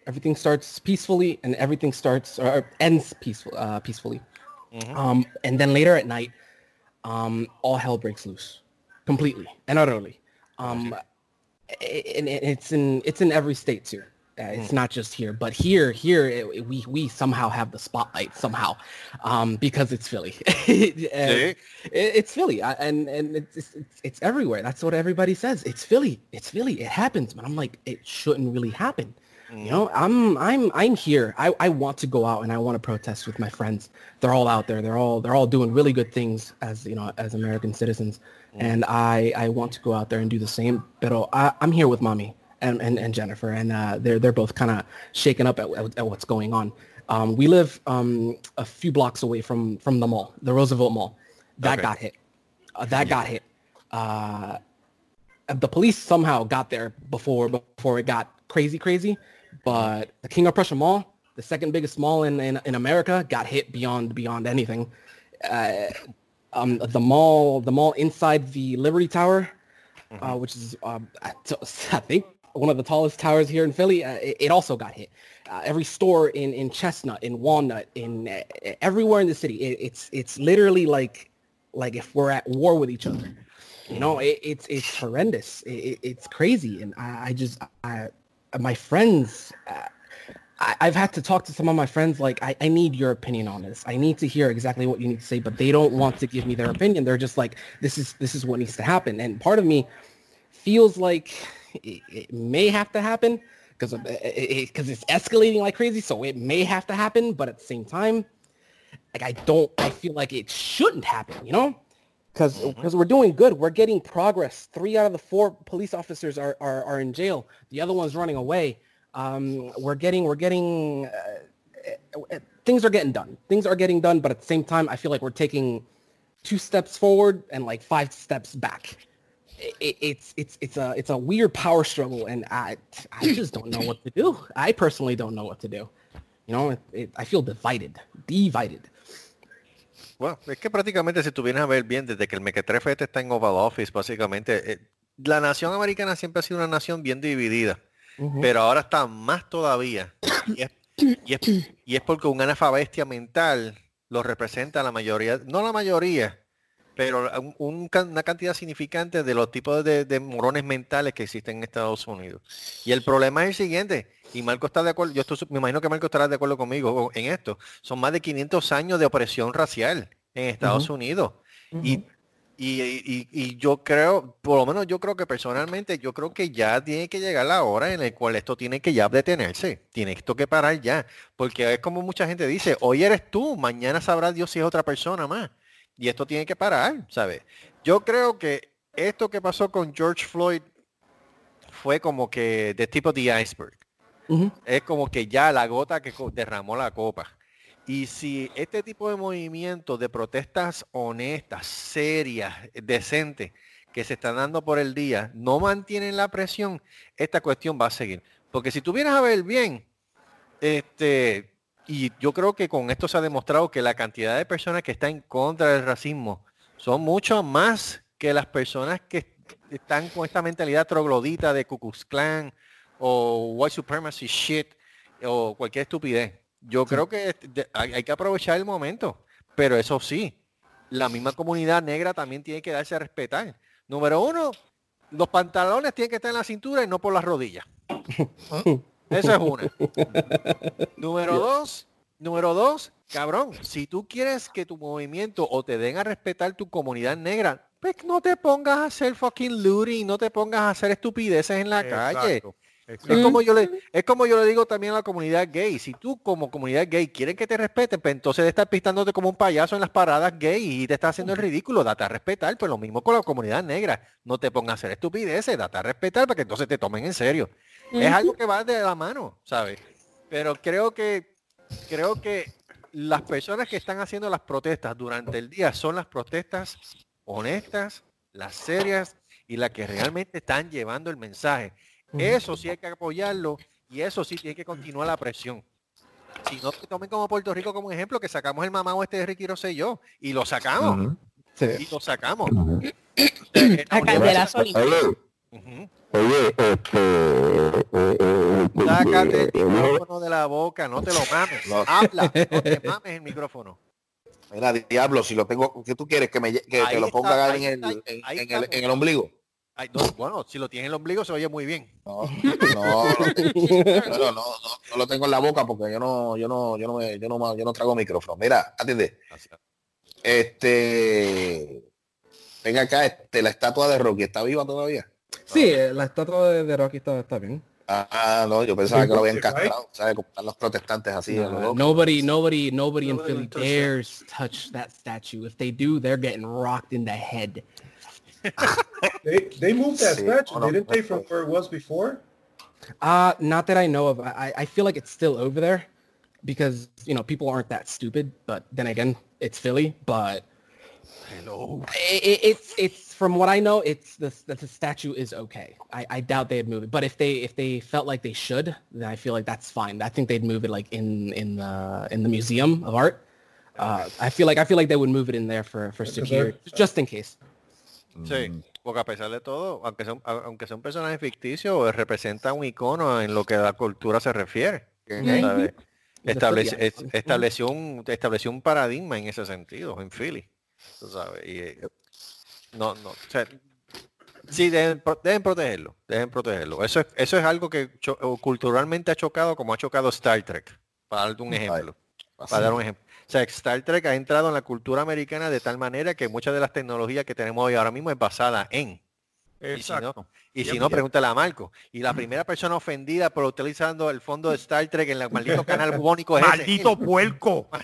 Everything starts peacefully, and everything starts or ends peaceful, uh, peacefully. Um, and then later at night, um, all hell breaks loose, completely and utterly. Um, and it- it's in it's in every state too. Uh, it's not just here, but here here it, we we somehow have the spotlight somehow, um, because it's Philly. (laughs) And it- it's Philly, I- and and it's, it's it's- it's everywhere. That's what everybody says. It's Philly. It's Philly. It happens, but I'm like, it shouldn't really happen. You know, I'm I'm I'm here. I, I want to go out and I want to protest with my friends. They're all out there. They're all they're all doing really good things as you know as American citizens, and I I want to go out there and do the same. But I, I'm here with mommy and and, and Jennifer, and uh, they're they're both kind of shaken up at, at, at what's going on. Um, we live um, a few blocks away from from the mall, the Roosevelt Mall. That Okay. got hit. Uh, that got hit. Uh, the police somehow got there before before it got crazy crazy but the king of prussia mall the second biggest mall in, in, in america got hit beyond beyond anything. Uh, um, the mall the mall inside the liberty tower uh, which is um, I (laughs) I think one of the tallest towers here in philly uh, it, it also got hit. Uh, every store in, in chestnut in walnut in uh, everywhere in the city it, it's it's literally like like if we're at war with each other. You know it, it's it's horrendous. It, it- it's crazy. And i, I just I, my friends uh, I, i've had to talk to some of my friends like I, I need your opinion on this. I need to hear exactly what you need to say but they don't want to give me their opinion. They're just like this is this is what needs to happen. And part of me feels like it, it may have to happen because because it's escalating like crazy so it may have to happen but at the same time like i don't i feel like it shouldn't happen you know because because we're doing good. We're getting progress. Three out of the four police officers are are, are in jail. The other one's running away. Um, we're getting we're getting uh, uh, things are getting done. Things are getting done, but at the same time, I feel like we're taking two steps forward and like five steps back. I- I- it's it's it's a it's a weird power struggle, and I I (clears throat) just don't know what to do. I personally don't know what to do. You know, it, it, I feel divided, divided. Bueno, es que prácticamente si tú vienes a ver bien, desde que el mequetrefe este está en Oval Office, básicamente, eh, la nación americana siempre ha sido una nación bien dividida, pero ahora está más todavía. Y es, y es- y es porque un anafabestia mental lo representa la mayoría, no la mayoría, pero un- una cantidad significante de los tipos de, de morones mentales que existen en Estados Unidos. Y el problema es el siguiente, y Marco está de acuerdo, yo estoy, me imagino que Marco estará de acuerdo conmigo en esto, son más de 500 años de opresión racial en Estados Unidos. Y, y, y- y yo creo, por lo menos yo creo que personalmente, yo creo que ya tiene que llegar la hora en la cual esto tiene que ya detenerse, tiene esto que parar ya, porque es como mucha gente dice, hoy eres tú, mañana sabrá Dios si es otra persona más, y esto tiene que parar, ¿sabes? Yo creo que esto que pasó con George Floyd fue como que de tipo de iceberg, es como que ya la gota que derramó la copa. Y si este tipo de movimientos de protestas honestas, serias, decentes, que se están dando por el día, no mantienen la presión, esta cuestión va a seguir. Porque si tú vienes a ver bien, este, y yo creo que con esto se ha demostrado que la cantidad de personas que están en contra del racismo son mucho más que las personas que están con esta mentalidad troglodita de Ku Klux Klan o white supremacy shit o cualquier estupidez. Yo creo que hay, hay que aprovechar el momento, pero eso sí, la misma comunidad negra también tiene que darse a respetar. Número uno, los pantalones tienen que estar en la cintura y no por las rodillas. (laughs) Esa es una. (laughs) Número dos, número dos, cabrón, si tú quieres que tu movimiento o te den a respetar tu comunidad negra, pues no te pongas a hacer fucking looting, no te pongas a hacer estupideces en la calle. Exacto, Es como yo le, es como yo le digo también a la comunidad gay. Si tú como comunidad gay quieren que te respeten, pues entonces de estar pistándote como un payaso en las paradas gay y te está haciendo el ridículo, date a respetar. Pues lo mismo con la comunidad negra. No te pongas a hacer estupideces, date a respetar para que entonces te tomen en serio. Es algo que va de la mano, ¿sabes? Pero creo que, creo que las personas que están haciendo las protestas durante el día son las protestas honestas, las serias y las que realmente están llevando el mensaje. Eso sí hay que apoyarlo y eso sí tiene que continuar la presión. Si no, que tomen como Puerto Rico como ejemplo, que sacamos el mamado este de Ricky Rosselló y lo sacamos. Sí. Y lo sacamos. A Oye, este... eh, eh, eh, Sácate el micrófono de la boca, no te lo mames. No. Habla, no te (laughs) mames el micrófono. Mira, diablo, si lo tengo, ¿qué tú quieres? Que me que, que lo ponga ahí en el, está, en, el, en el ombligo. Ay, no, bueno, si lo tiene en el ombligo se oye muy bien. No, no, no, no, no, no lo tengo en la boca porque yo no, yo no, yo no me, yo no, yo no trago micrófono. Mira, atiende. Este, venga acá, este, la estatua de Rocky está viva todavía. Sí, eh, la estatua de, de Rocky está, está bien. Ah, no, yo pensaba Sí, que lo habían castrado, ¿sabes? Como están los protestantes así. a lo Uh, nobody, nobody, nobody in Nobody Philly touch that. dares touch that statue. If they do, they're getting rocked in the head. (laughs) They, they moved that Sí, statue, no, no, didn't they, no. from where it was before? Uh, not that I know of. I, I feel like it's still over there because, you know, people aren't that stupid. But then again, it's Philly. But Hello. it, it, it's, it's from what I know, it's the, the, the statue is okay. I, I doubt they'd move it. But if they if they felt like they should, then I feel like that's fine. I think they'd move it like in in the in the museum of art. Uh, I feel like I feel like they would move it in there for for security, just in case. Sí, porque a pesar de todo, aunque sea un, aunque sea un personaje ficticio, representa un icono en lo que a la cultura se refiere. Ujú. ¿sabe? Establece- es- estableció, un, estableció un paradigma en ese sentido, en Philly. Tú sabes, y, eh, no, no, o sea, sí, deben, deben protegerlo, deben protegerlo. Eso es, eso es algo que culturalmente ha chocado como ha chocado Star Trek, para darte un ejemplo. Así. Para dar un ejemplo. O sea, Star Trek ha entrado en la cultura americana de tal manera que muchas de las tecnologías que tenemos hoy ahora mismo es basada en. Y si no, Exacto. y si no pregúntale a Marco. Y la primera persona ofendida por utilizando el fondo de Star Trek en el maldito canal (laughs) bubónico es ese. Maldito puerco. (laughs)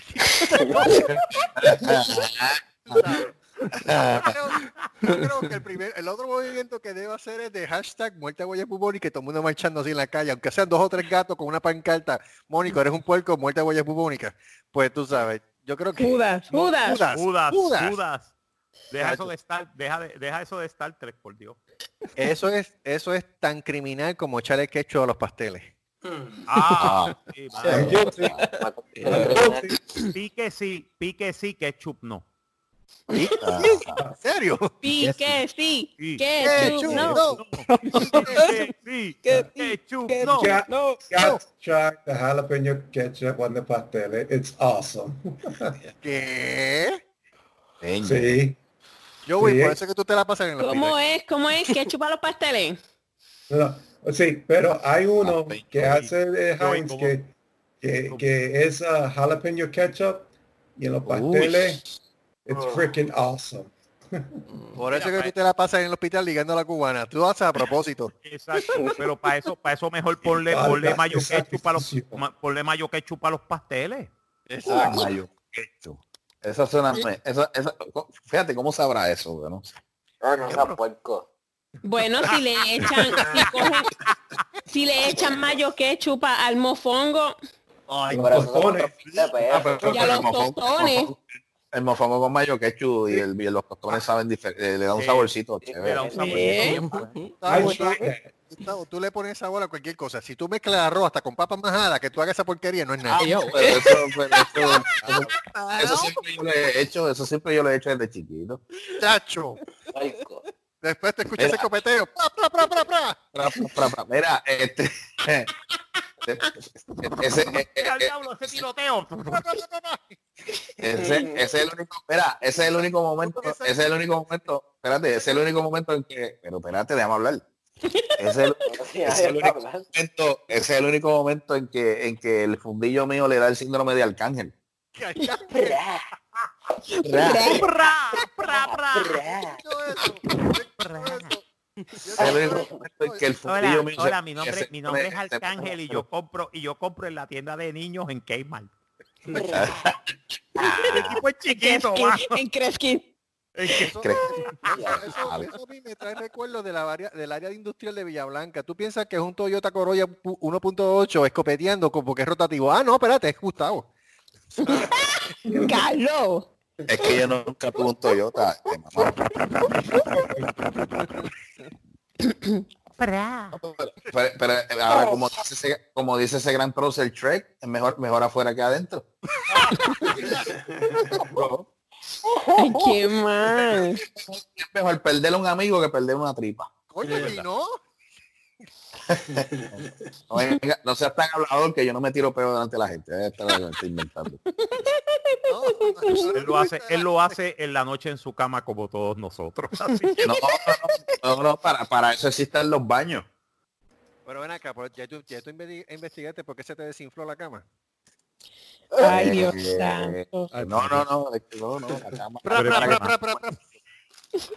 (laughs) (laughs) Yo creo, yo creo que el, primer, el otro movimiento que debe hacer es de hashtag muerte a huellas bubónicas y todo el mundo marchando así en la calle, aunque sean dos o tres gatos con una pancarta, Mónico, eres un puerco, muerte a huellas bubónicas. Pues tú sabes, yo creo que... Judas, No, Judas. Judas, Judas. Judas. Deja eso de Star, deja, de- deja eso de Star Trek, por Dios. Eso es, eso es tan criminal como echarle quecho a los pasteles. Ah, sí, mano. guilty. I'm guilty. pique sí, pique sí, ketchup no. (laughs) ¿En serio? Sí. Sí. Que Ketchup, tú, no. no. (laughs) Sí, ketchup no. Got, No, got to try the jalapeno ketchup on the pasteles. It's awesome. (laughs) ¿Qué? Sí. Yo, güey, Sí. por eso es que tú te la pasas en el ¿Cómo es? ¿Cómo es? ¿Que chupa los pasteles? No, sí, pero hay uno Ah, que hace Heinz que, que, que es uh, jalapeno ketchup y en los pasteles. It's freaking awesome. Por eso es que tú te la pasas en el hospital ligando a la cubana. Tú lo haces a propósito. (laughs) Exacto, pero para eso, para eso mejor (laughs) ponle, ponle mayo ketchup para los, ponle mayo ketchup para los pasteles. Ah, mayo ketchup. Esa suena, esa, esa, fíjate cómo sabrá eso, güey, ¿no? No, no sea puerco. Bueno, si le echan, (laughs) si, cogen- si le echan mayo que chupa al mofongo Los Pero de perros. Ah, pero- y a pero los mofongo- tostones. El mofongo con mayo ketchup y, el, y los tostones saben diferente, le da un saborcito chévere. ¿Eh? tú le pones sabor a cualquier cosa. Si tú mezclas arroz hasta con papas majadas, que tú hagas esa porquería, no es nada. Yo, Pero (laughs) eso, pero eso, eso- eso siempre yo lo he hecho, eso siempre yo lo he hecho desde chiquito. Chacho. Después te escuchas ese copeteo. Mira, este, (laughs) ese, ese, tiroteo. es el único, mira, ese es el único momento, ese es el único momento, espérate, ese es el único momento en que, pero espérate, déjame hablar. Ese es el, (laughs) ese es único momento, ese es el único momento en que, en que el fundillo mío le da el síndrome de arcángel. Único que el Hola, mío mi nombre, ese- mi nombre es Arcángel y yo compro y yo compro en la tienda de niños en Kmart. (laughs) El es chiquito, en Kreskin. Eso, Creo- eso- eso a mí me trae recuerdo de la del área industrial de Villablanca. ¿Tú piensas que es un Toyota Corolla pu- 1.8 escopeteando como que es rotativo? Ah, no, espérate, es Gustavo. (laughs) Carlos. Es que yo nunca tuve un Toyota. eh, mamá. Pero, pero, eh, ahora como dice, ese, como dice ese gran prócer Trek, es mejor, mejor afuera que adentro. Ay, qué mal. Es mejor perder a un amigo que perder una tripa. Coño, y no. (laughs) No, venga, no seas tan hablador que yo no me tiro peor delante de la gente. eh, estoy inventando. Él lo hace, él lo hace en la noche en su cama como todos nosotros. (laughs) Así que No, no, no, no, para, para eso existen los baños. Pero ven acá, pero ya tú, ya tú investi- investigaste por qué se te desinfló la cama. Ay, Dios Eh, santo. No, no, no, no, no, la cama-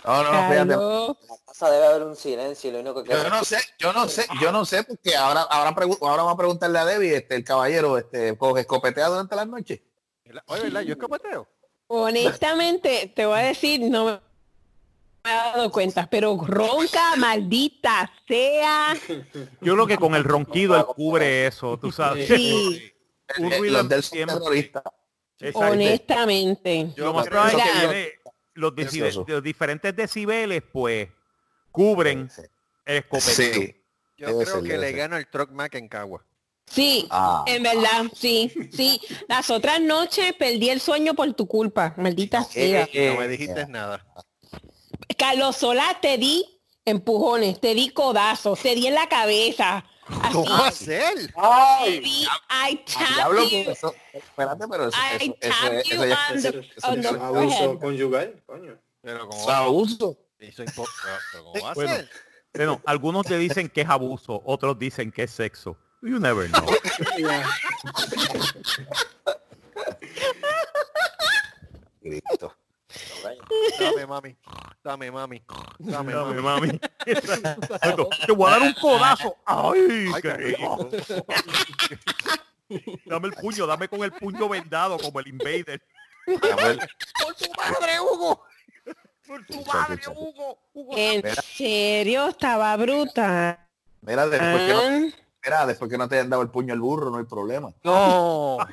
Pra. No, no, fíjate. En la casa debe haber un silencio lo único que Yo no sé, yo no sé, yo no sé, porque ahora, ahora, ahora vamos a preguntarle a Debbie, este, el caballero, este, coge escopetea durante la noche. Oye, ¿verdad? Yo escopeteo. Honestamente, te voy a decir, no me he dado cuenta, pero ronca, maldita sea. yo creo que con el ronquido él cubre eso, tú sabes. Sí, Un ruido del. Exacto. honestamente. Lo más Yo probable es que Mira. Los, diferentes decibeles, pues, cubren Sí. el escopeteo. Sí. Yo Debe creo ser, que le ser. gano el Truck Mac en Cagua. Sí, Ah. en verdad, sí, sí. Las otras noches perdí el sueño por tu culpa, maldita sea. No me dijiste nada. Carlos Solá, te di empujones, te di codazos, te di en la cabeza. ¿Cómo va a ser? di, I you. eso, espérate, pero eso, I eso, eso, tapped es- you eso ya on es- the- eso- Eso on es the abuso forehead. conyugal, coño. Pero como abuso. Eso impo- pero- pero ¿cómo va a Bueno. ser? Bueno, algunos te dicen que es abuso, otros dicen que es sexo. You never know. (laughs) Cristo. Dame, mami. Dame, mami. (laughs) Dame, Dame, mami. mami. (laughs) Exacto. Te voy a dar un codazo. Ay, Ay, qué rico. Dame el puño, dame con el puño vendado como el invader. Por tu madre, Hugo. Por tu madre. Hugo. Hugo. En serio, estaba bruta. Mira, después que, no, Ah, mira, después que no te hayan dado el puño al burro, no hay problema. No. (laughs)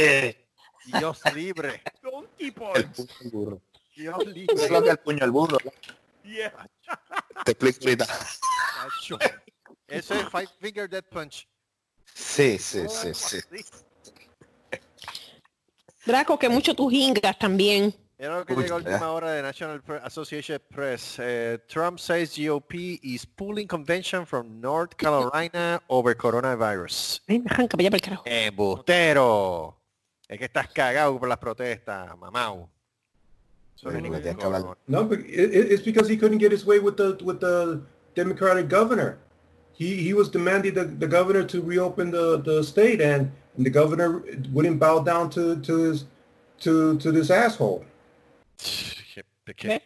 Eh, Dios libre. Donkey el punch. Dios ¿Qué es lo que el puño al burro? Yeah. Te explico ahorita. Eso es Five Finger Death Punch. Sí, sí, sí, sí. Draco, que mucho tú jingas también. Era lo que Uy, llegó a última hora de National Association Press. Eh, Trump says GOP is pulling convention from North Carolina over coronavirus. El. ¡Embustero! Es que estás cagado por las protestas, mamau. No, but it, it- it's because he couldn't get his way with the with the Democratic governor. He he was demanding the, the governor to reopen the, the state, and, and the governor wouldn't bow down to to his to to this asshole. ¿Qué- qué- ¿Ve?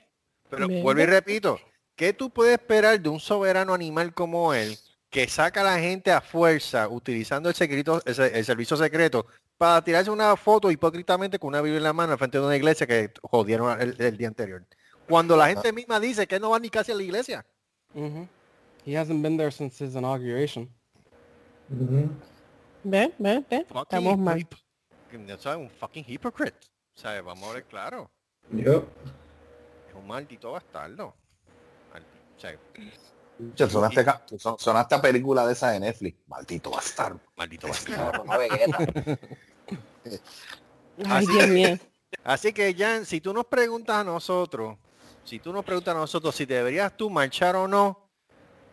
Pero vuelvo y repito, ¿qué tú puedes esperar de un soberano animal como él que saca a la gente a fuerza utilizando el, secreto, el, el servicio secreto para tirarse una foto hipócritamente con una Biblia en la mano al frente de una iglesia que jodieron el, el día anterior? Cuando la gente misma dice que no va ni casi a la iglesia. hmm He hasn't been there since his inauguration. Ve, ve, ve. Fucking Estamos mal. sea, un fucking hypocrite. O sea, vamos a ver claro. Yep. Es un maldito bastardo. Maldi- o sea, Che, Sonaste, sonaste a película de esa de Netflix. Maldito bastardo. maldito bastardo. (laughs) Ay, Así- Dios mío. Así que Jan, si tú nos preguntas a nosotros, si tú nos preguntas a nosotros si deberías tú marchar o no,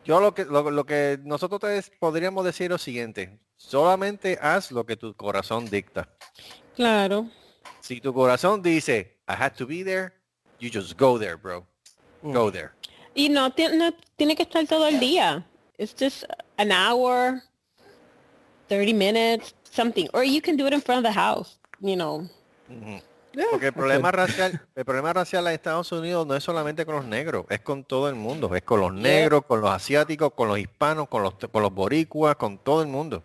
yo lo que lo, lo que nosotros te podríamos decir es lo siguiente, solamente haz lo que tu corazón dicta. Claro. Si tu corazón dice, I had to be there, you just go there, bro. Go there. Y no, no tiene que estar todo el día. It's just an hour, 30 minutes, something. Or you can do it in front of the house, you know. Porque el problema racial, el problema racial en Estados Unidos no es solamente con los negros, es con todo el mundo, es con los negros, con los asiáticos, con los hispanos, con los con los boricuas, con todo el mundo.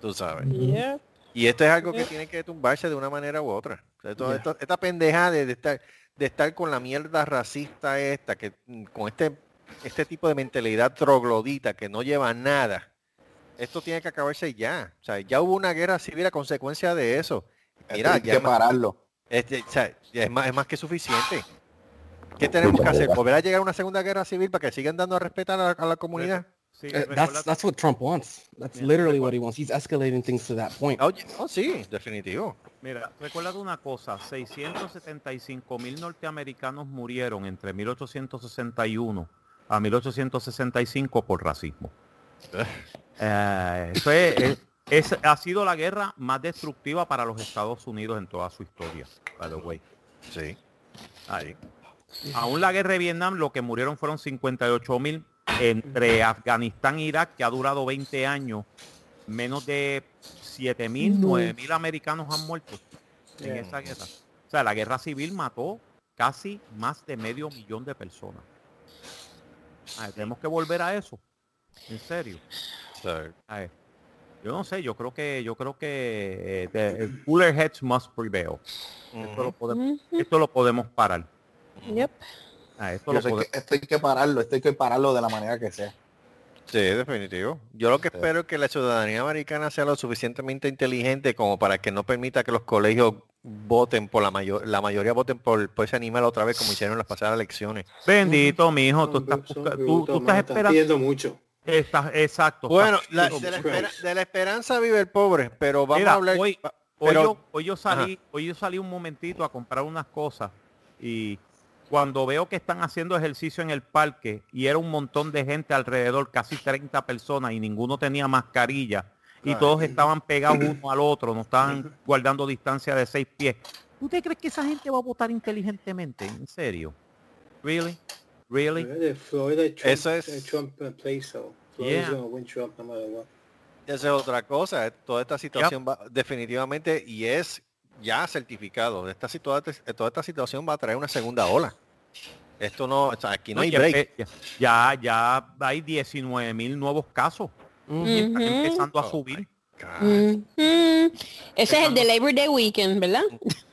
Tú sabes. Yeah. Y esto es algo que tiene que tumbarse de una manera u otra. O sea, todo Yeah. esto- esta pendeja de, de estar de estar con la mierda racista esta, que mm, con este este tipo de mentalidad troglodita que no lleva a nada. Esto tiene que acabarse ya. O sea, ya hubo una guerra civil a consecuencia de eso. Mira, Hay ya que pararlo. Este, o sea, es, más, es más que suficiente. ¿Qué tenemos que hacer? ¿Volver a llegar a una segunda guerra civil para que sigan dando a respetar a la, a la comunidad? Sí, Uh, that's that's what Trump wants. That's Yeah, literally recuerda- what he wants. He's escalating things to that point. Oye, oh, sí, definitivo. Mira, recuerda una cosa, 675 mil norteamericanos murieron entre 1861 a 1865 por racismo. (laughs) Eh, eso es, es- es- ha sido la guerra más destructiva para los Estados Unidos en toda su historia, by the way. Sí. Ahí. Aún la guerra de Vietnam, lo que murieron fueron 58 mil entre Afganistán e Irak, que ha durado 20 años. Menos de 7 mil, 9 mil americanos han muerto en Yeah. esa guerra. O sea, la guerra civil mató casi más de medio millón de personas. Tenemos que volver a eso. En serio. Ay, yo no sé, yo creo que yo creo que eh, cooler heads must prevail. Esto lo podemos, esto lo podemos parar. Yep. Ah, esto lo que esto hay que pararlo, esto hay que pararlo de la manera que sea. Sí, definitivo. Yo lo que espero es que la ciudadanía americana sea lo suficientemente inteligente como para que no permita que los colegios voten por la mayor, la mayoría voten por, por ese animal otra vez como hicieron en las pasadas elecciones. Bendito, mi hijo, tú estás, tú, tú esperando. pidiendo mucho. Exacto. Bueno, la- de, la mucho. espera- de la esperanza vive el pobre, pero vamos Mira, a hablar. hoy, hoy yo, hoy yo salí, hoy yo salí un momentito a comprar unas cosas y cuando veo que están haciendo ejercicio en el parque y era un montón de gente alrededor, casi 30 personas y ninguno tenía mascarilla y Ay. todos estaban pegados (clears throat) uno al otro, no estaban guardando distancia de seis pies. ¿Tú te crees que esa gente va a votar inteligentemente? ¿En serio? Really? Really? Florida, Trump, Eso es- eh, Trump eh, plays so. Florida's Yeah. gonna win Trump no matter what. Esa es otra cosa. eh, Toda esta situación va definitivamente y es ya certificado. Esta, situa- toda esta situación va a traer una segunda ola. Esto no, o sea, aquí no hay ya, break. ya, ya hay 19 mil nuevos casos y están empezando a Oh, subir. Ese es el de Labor Day Weekend, ¿verdad? (laughs)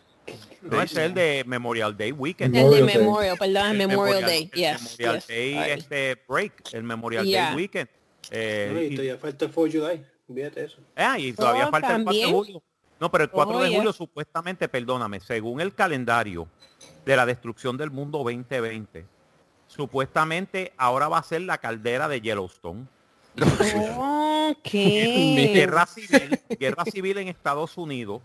No es el de Memorial Day Weekend. El de Memorial Day. Memorial, perdón, el Memorial Day. el Yes, Memorial yes. Day Ay. este break, el Memorial Yeah. Day Weekend. Eh, No, y y- todavía falta el 4 de. Olvídate eso. ah, y todavía Oh, falta el 4 de también. julio. No, pero el 4 de Oh, yeah. julio supuestamente, perdóname, según el calendario de la destrucción del mundo 2020, supuestamente ahora va a ser la caldera de Yellowstone. Ok. (laughs) guerra civil, guerra civil en Estados Unidos.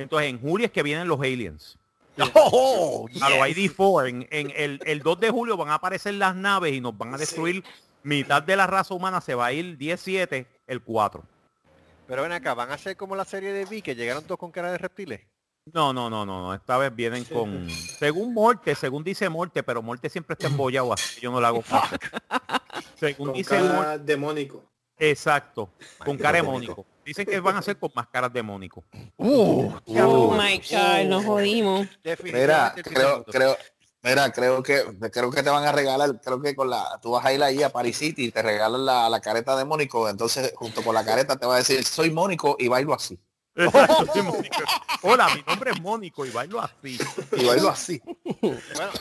Entonces en julio es que vienen los aliens. (laughs) Oh, A los ID4. En, en el, el 2 de julio van a aparecer las naves y nos van a destruir. Mitad de la raza humana se va a ir 17, el 4. Pero ven acá, van a ser como la serie de Vi que llegaron todos con cara de reptiles. No, no, no, no, no. Esta vez vienen con, según Morte, según dice Morte, pero Morte siempre está embollado así, yo no le hago. (laughs) Según Con dice Morte, demónico. exacto, con cara de demónico. Dicen que van a ser con máscaras de mónico. (laughs) Oh my God, nos jodimos. Mira, creo, creo, mira, creo que creo que te van a regalar, creo que con la, tú vas a ir ahí a Paris City y te regalan la, la careta de Mónico, entonces junto con la careta te va a decir soy Mónico y bailo así. Hola, mi nombre es Mónico y bailo así. Y bailo así. Bueno,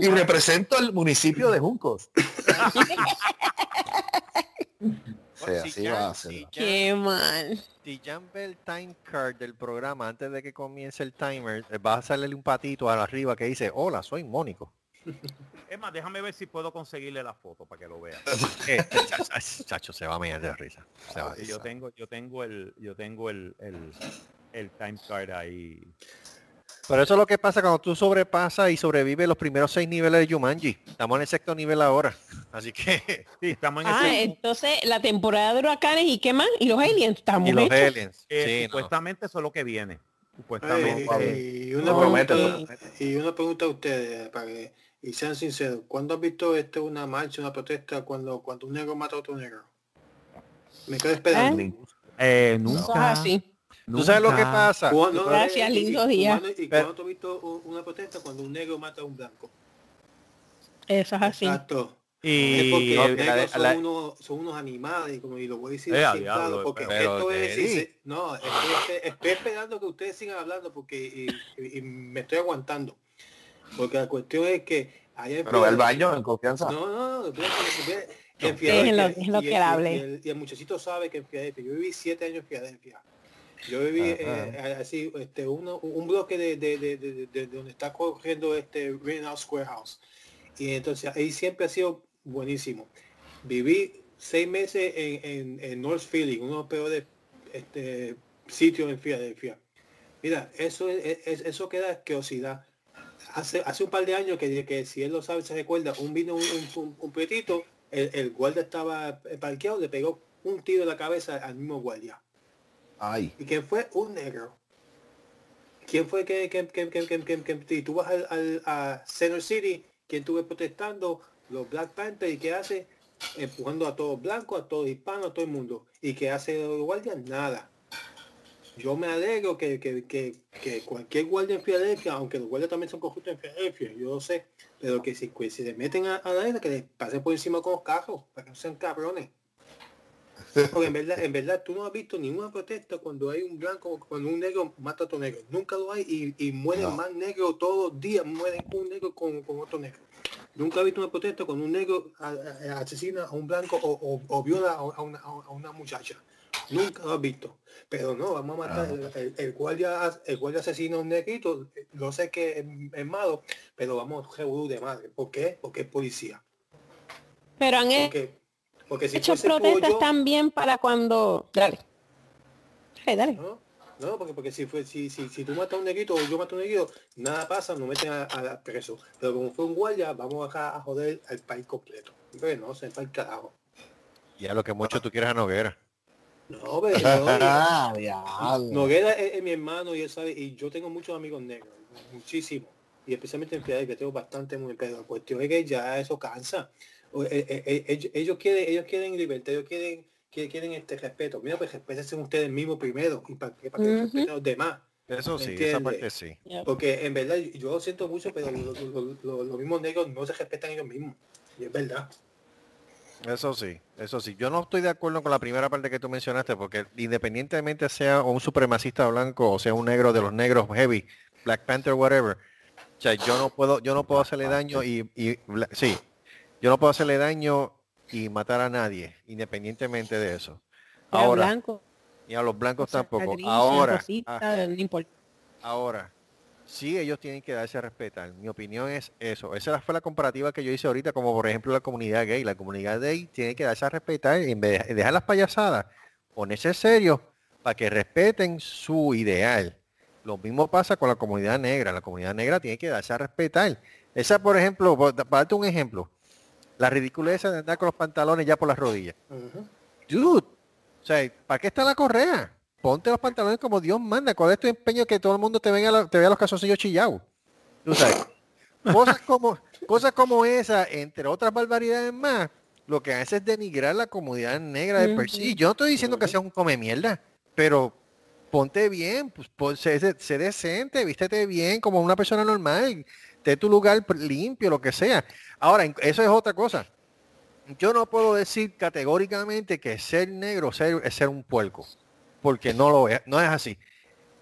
Y represento el municipio de Juncos. (laughs) Sí, si así ya- va a ser. si ya- Qué mal. Si el time card del programa antes de que comience el timer, eh, va a salir un patito arriba que dice, hola, soy Mónico. Es más, déjame ver si puedo conseguirle la foto para que lo vea. (laughs) Eh, chacho, chacho, se va a meter de risa. Se va a Sí, yo tengo, yo tengo el, yo tengo el, el, el time card ahí. Pero eso es lo que pasa cuando tú sobrepasas y sobrevives los primeros seis niveles de Jumanji. Estamos en el sexto nivel ahora. Así que... (laughs) Sí, estamos en Ah, ese entonces la temporada de huracanes y qué más? Y los aliens estamos Y los hechos. aliens. eh, Sí, no. supuestamente eso es lo que viene. Ay, Supuestamente. y, una No, pregunta, y una pregunta a ustedes, para que y sean sinceros. ¿Cuándo has visto esto una marcha, una protesta cuando, cuando un negro mata a otro negro? Me quedo esperando. Eh, Eso es nunca. así. ¿Tú sabes lo que pasa? ¿Cuándo- Gracias, lindo y día. ¿Y cuándo tú has visto una protesta cuando un negro mata a un blanco? Eso es así. Exacto. Es Y porque no, la son, la- unos, son unos animales, y como y lo voy a decir Eh, sin diablo, claro, porque pero- esto es, si no, estoy, estoy- estoy esperando que ustedes sigan hablando porque y, y- y me estoy aguantando. Porque la cuestión es que allá en Pero Filadelfia- baño en confianza. No, no, no. En Filadelfia, hable. y el, y el muchachito sabe que en Filadelfia, yo viví siete años en Filadelfia. Yo viví Ajá. eh, así, este, uno, un bloque de, de, de, de- de- de donde está corriendo este Greenhouse Square House. Y entonces ahí siempre ha sido buenísimo. Viví seis meses en, en, en North Philly, uno de los peores este, sitios en Filadelfia. Mira, eso es, es- eso queda asquerosidad. Hace, hace un par de años que, que si él lo sabe, se recuerda, un vino un, un, un pretito, el, el guardia estaba parqueado, le pegó un tiro en la cabeza al mismo guardia. ¿Y quién fue? Un negro. ¿Quién fue que, que, que, que, que, que- que- y tú vas al, al- a Center City, quien estuve protestando, los Black Panthers, y qué hace? Empujando a todos blancos, a todos hispanos, a todo el mundo. ¿Y qué hace el guardia? Nada. Yo me alegro que, que, que, que cualquier guardia en Filadelfia, aunque los guardias también son corruptos en Filadelfia, yo lo sé, pero que si, que si le meten a, a la isla, que les pase por encima con los carros, para que no sean cabrones. Porque en verdad, en verdad tú no has visto ninguna protesta cuando hay un blanco, cuando un negro mata a otro negro. Nunca lo hay y, y mueren No. más negros todos los días, mueren un negro con, con otro negro. Nunca he visto una protesta cuando un negro asesina a un blanco o, o- o viola a una, a una muchacha. Nunca lo has visto. Pero no, vamos a matar. El, el- el guardia, el guardia asesina a un negrito. Lo sé que es, es malo, pero vamos revolú de madre. ¿Por qué? Porque es policía. Pero han Porque, porque si puro protestas yo- también para cuando... Dale. Dale, dale. ¿no? No, porque, porque si, fue, si, si, si tú matas a un negrito o yo mato a un negrito, nada pasa, nos meten a, a preso. Pero como fue un guardia, vamos acá a joder al país completo. Hombre, no, se va el carajo. Y a lo que mucho tú quieres a Noguera. No, pero no, (laughs) Ah, diablo. Noguera es, es mi hermano y él sabe, y yo tengo muchos amigos negros, muchísimos. Y especialmente en Filadelfia tengo bastante muy pero la cuestión es que ya eso cansa. Eh, eh, eh, ellos, ellos quieren, ellos quieren libertad, ellos quieren, que quieren este respeto. Mira, pues respétense ustedes mismos primero y para, que- para que respeten a los demás. Eso sí, ¿Entiende? esa parte sí. Porque en verdad yo lo siento mucho, pero lo- lo- lo- los mismos negros no se respetan ellos mismos. Y es verdad. Eso sí, eso sí. Yo no estoy de acuerdo con la primera parte que tú mencionaste, porque independientemente sea un supremacista blanco o sea un negro de los negros heavy, Black Panther, whatever, o sea, yo no puedo, yo no puedo hacerle daño y, y sí, yo no puedo hacerle daño y matar a nadie, independientemente de eso. Ahora, blanco, y a los blancos sea tampoco. gris, Ahora, rosita, ah, no. Ahora, sí ellos tienen que darse a respetar. Mi opinión es eso. Esa fue la comparativa que yo hice ahorita, como por ejemplo la comunidad gay. La comunidad gay tiene que darse a respetar y en vez de dejar las payasadas, ponerse serio para que respeten su ideal. Lo mismo pasa con la comunidad negra. La comunidad negra tiene que darse a respetar. Esa, por ejemplo, para darte un ejemplo, la ridiculez de andar con los pantalones ya por las rodillas. Ujú. Dude, o sea, ¿para qué está la correa? Ponte los pantalones como Dios manda. ¿Cuál es tu empeño que todo el mundo te venga te vea los calzoncillos chillados? Tú sabes. (laughs) Cosas como, cosas como esa, entre otras barbaridades más, lo que hace es denigrar la comunidad negra de per sí. Yo no estoy diciendo que seas un come mierda, pero ponte bien, pues sé- sé decente, vístete bien como una persona normal, ten tu lugar limpio, lo que sea. Ahora, eso es otra cosa. Yo no puedo decir categóricamente que ser negro ser- es ser un puerco, porque no lo es, no es así.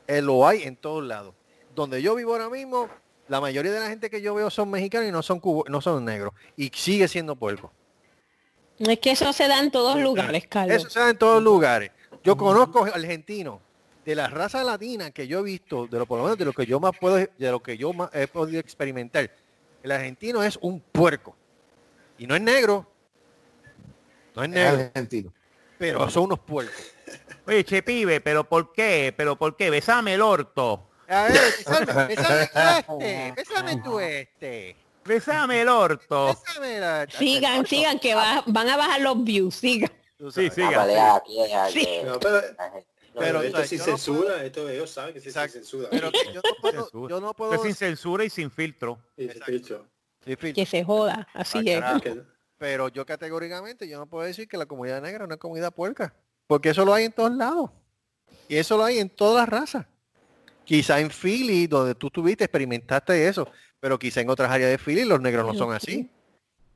Eh, lo hay en todos lados. Donde yo vivo ahora mismo, la mayoría de la gente que yo veo son mexicanos y no son cubo- no son negros. Y sigue siendo puerco. Es que eso se da en todos lugares, Carlos. Eso se da en todos lugares. Yo conozco argentinos de la raza latina que yo he visto, de lo por lo menos de lo que yo más puedo, de lo que yo más he podido experimentar. El argentino es un puerco. Y no es negro. No es negro. Argentino. Pero son unos puercos. Oye, che pibe, pero ¿por qué? ¿Pero por qué? Besame el orto. A ver, bésame, bésame tú este, tú este. Besame el orto. Bésame la- Sigan, sigan, que va- van a bajar los views, sigan. Sí, sabes. sí. Siga, vale, sí. aquí es al Sí. que- No, pero, Pero, esto o sea, sin censura, esto ellos saben que sí sin censura. Pero que yo no puedo, yo no puedo sin censura y sin filtro. Sí, Phil, Que se joda, así Ah, es. Pero yo categóricamente yo no puedo decir que la comunidad negra es una comunidad puerca. Porque eso lo hay en todos lados. Y eso lo hay en todas las razas. Quizá en Philly, donde tú estuviste, experimentaste eso. Pero quizá en otras áreas de Philly los negros no son así.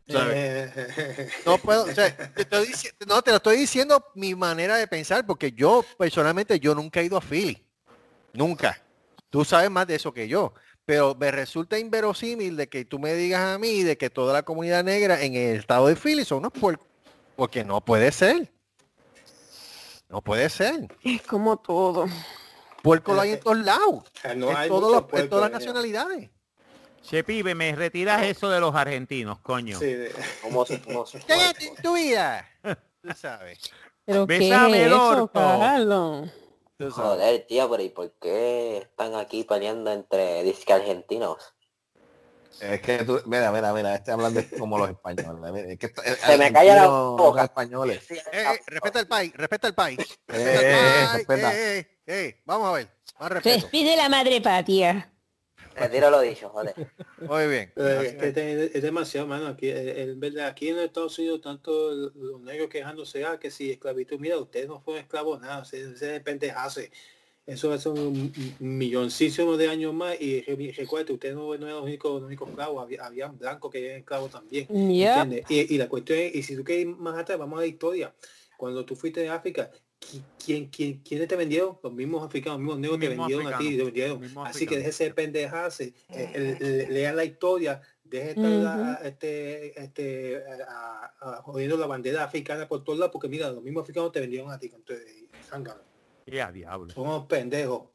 ¿Sabes? Eh, (laughs) No puedo, o sea, te estoy dici- no, te lo estoy diciendo mi manera de pensar, porque yo personalmente yo nunca he ido a Philly. Nunca. Tú sabes más de eso que yo. Pero me resulta inverosímil de que tú me digas a mí de que toda la comunidad negra en el estado de Philly son unos puercos. Porque no puede ser. No puede ser. Es como todo. Puerco lo hay en todos lados. No en, hay todos muchos los- en puercos todas las nacionalidades. Che, pibe, me retiras eso de los argentinos, coño. Sí, de- Como si- como Cállate en tu vida. Tú sabes. ¿Pero qué Bésame es el eso. Joder, tío, pero ¿y por qué están aquí peleando entre disque argentinos? Es que tú, mira, mira, mira, este hablando como los españoles. mira, es que esto- Se me calla la boca. los españoles. Eh, eh, respeta el país, respeta el país. Eh, Respeta el eh, país. respeta. Eh, eh, eh, Vamos a ver. Más respeto. Despide la madre patria. Retiro lo dicho, joder. (laughs) Muy bien. Pero Así es demasiado, mano. Aquí, eh, en verdad, aquí en Estados Unidos, tanto los negros quejándose, ah, que si esclavitud, mira, ustedes no fueron esclavos, nada, se, se pendejase. Eso hace un milloncísimo de años más y re- recuerde, ustedes no, no eran los únicos, los únicos esclavos, había, habían blancos que eran esclavos también. Y, y la cuestión es, y si tú quieres ir más atrás, vamos a la historia. Cuando tú fuiste de África, ¿qui- ¿quién, quién, quiénes te vendieron? Los mismos africanos, los mismos negros te vendieron a ti, te vendieron. Así que africanos. déjese de pendejarse, eh, eh, le- lean la historia, deje de estar a- a- este, este, a- a- jodiendo la bandera africana por todos lados, porque mira, los mismos africanos te vendieron a ti, entonces, zángano. Y a diablo. son unos pendejos.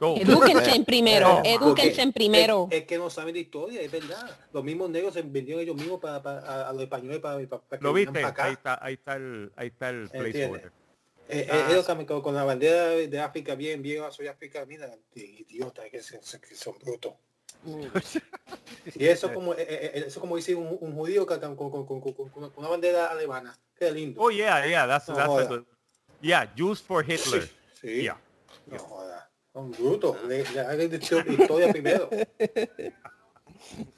Edúquense en primero, Eh, edúquense en primero. Es, es que no saben de historia, es verdad. Los mismos negros se vendieron ellos mismos para, para- a, a los españoles para, para, para que ¿Lo vinieran viste? para acá. Ahí está, ahí está el, ahí está el placeholder. Eh, eh, Ah, ellos también con, la bandera de, África bien, bien, soy África, mira, idiota, que, se- que son brutos. Y eso como, eh, eh, eh, eso como dice un, un judío que con, con, con, con- una bandera alemana. Qué lindo. Oh yeah, yeah, that's No that's a. Yeah, Jews for Hitler. Sí. Yeah. No joda. Son brutos. Le, le hagan de hecho historia primero.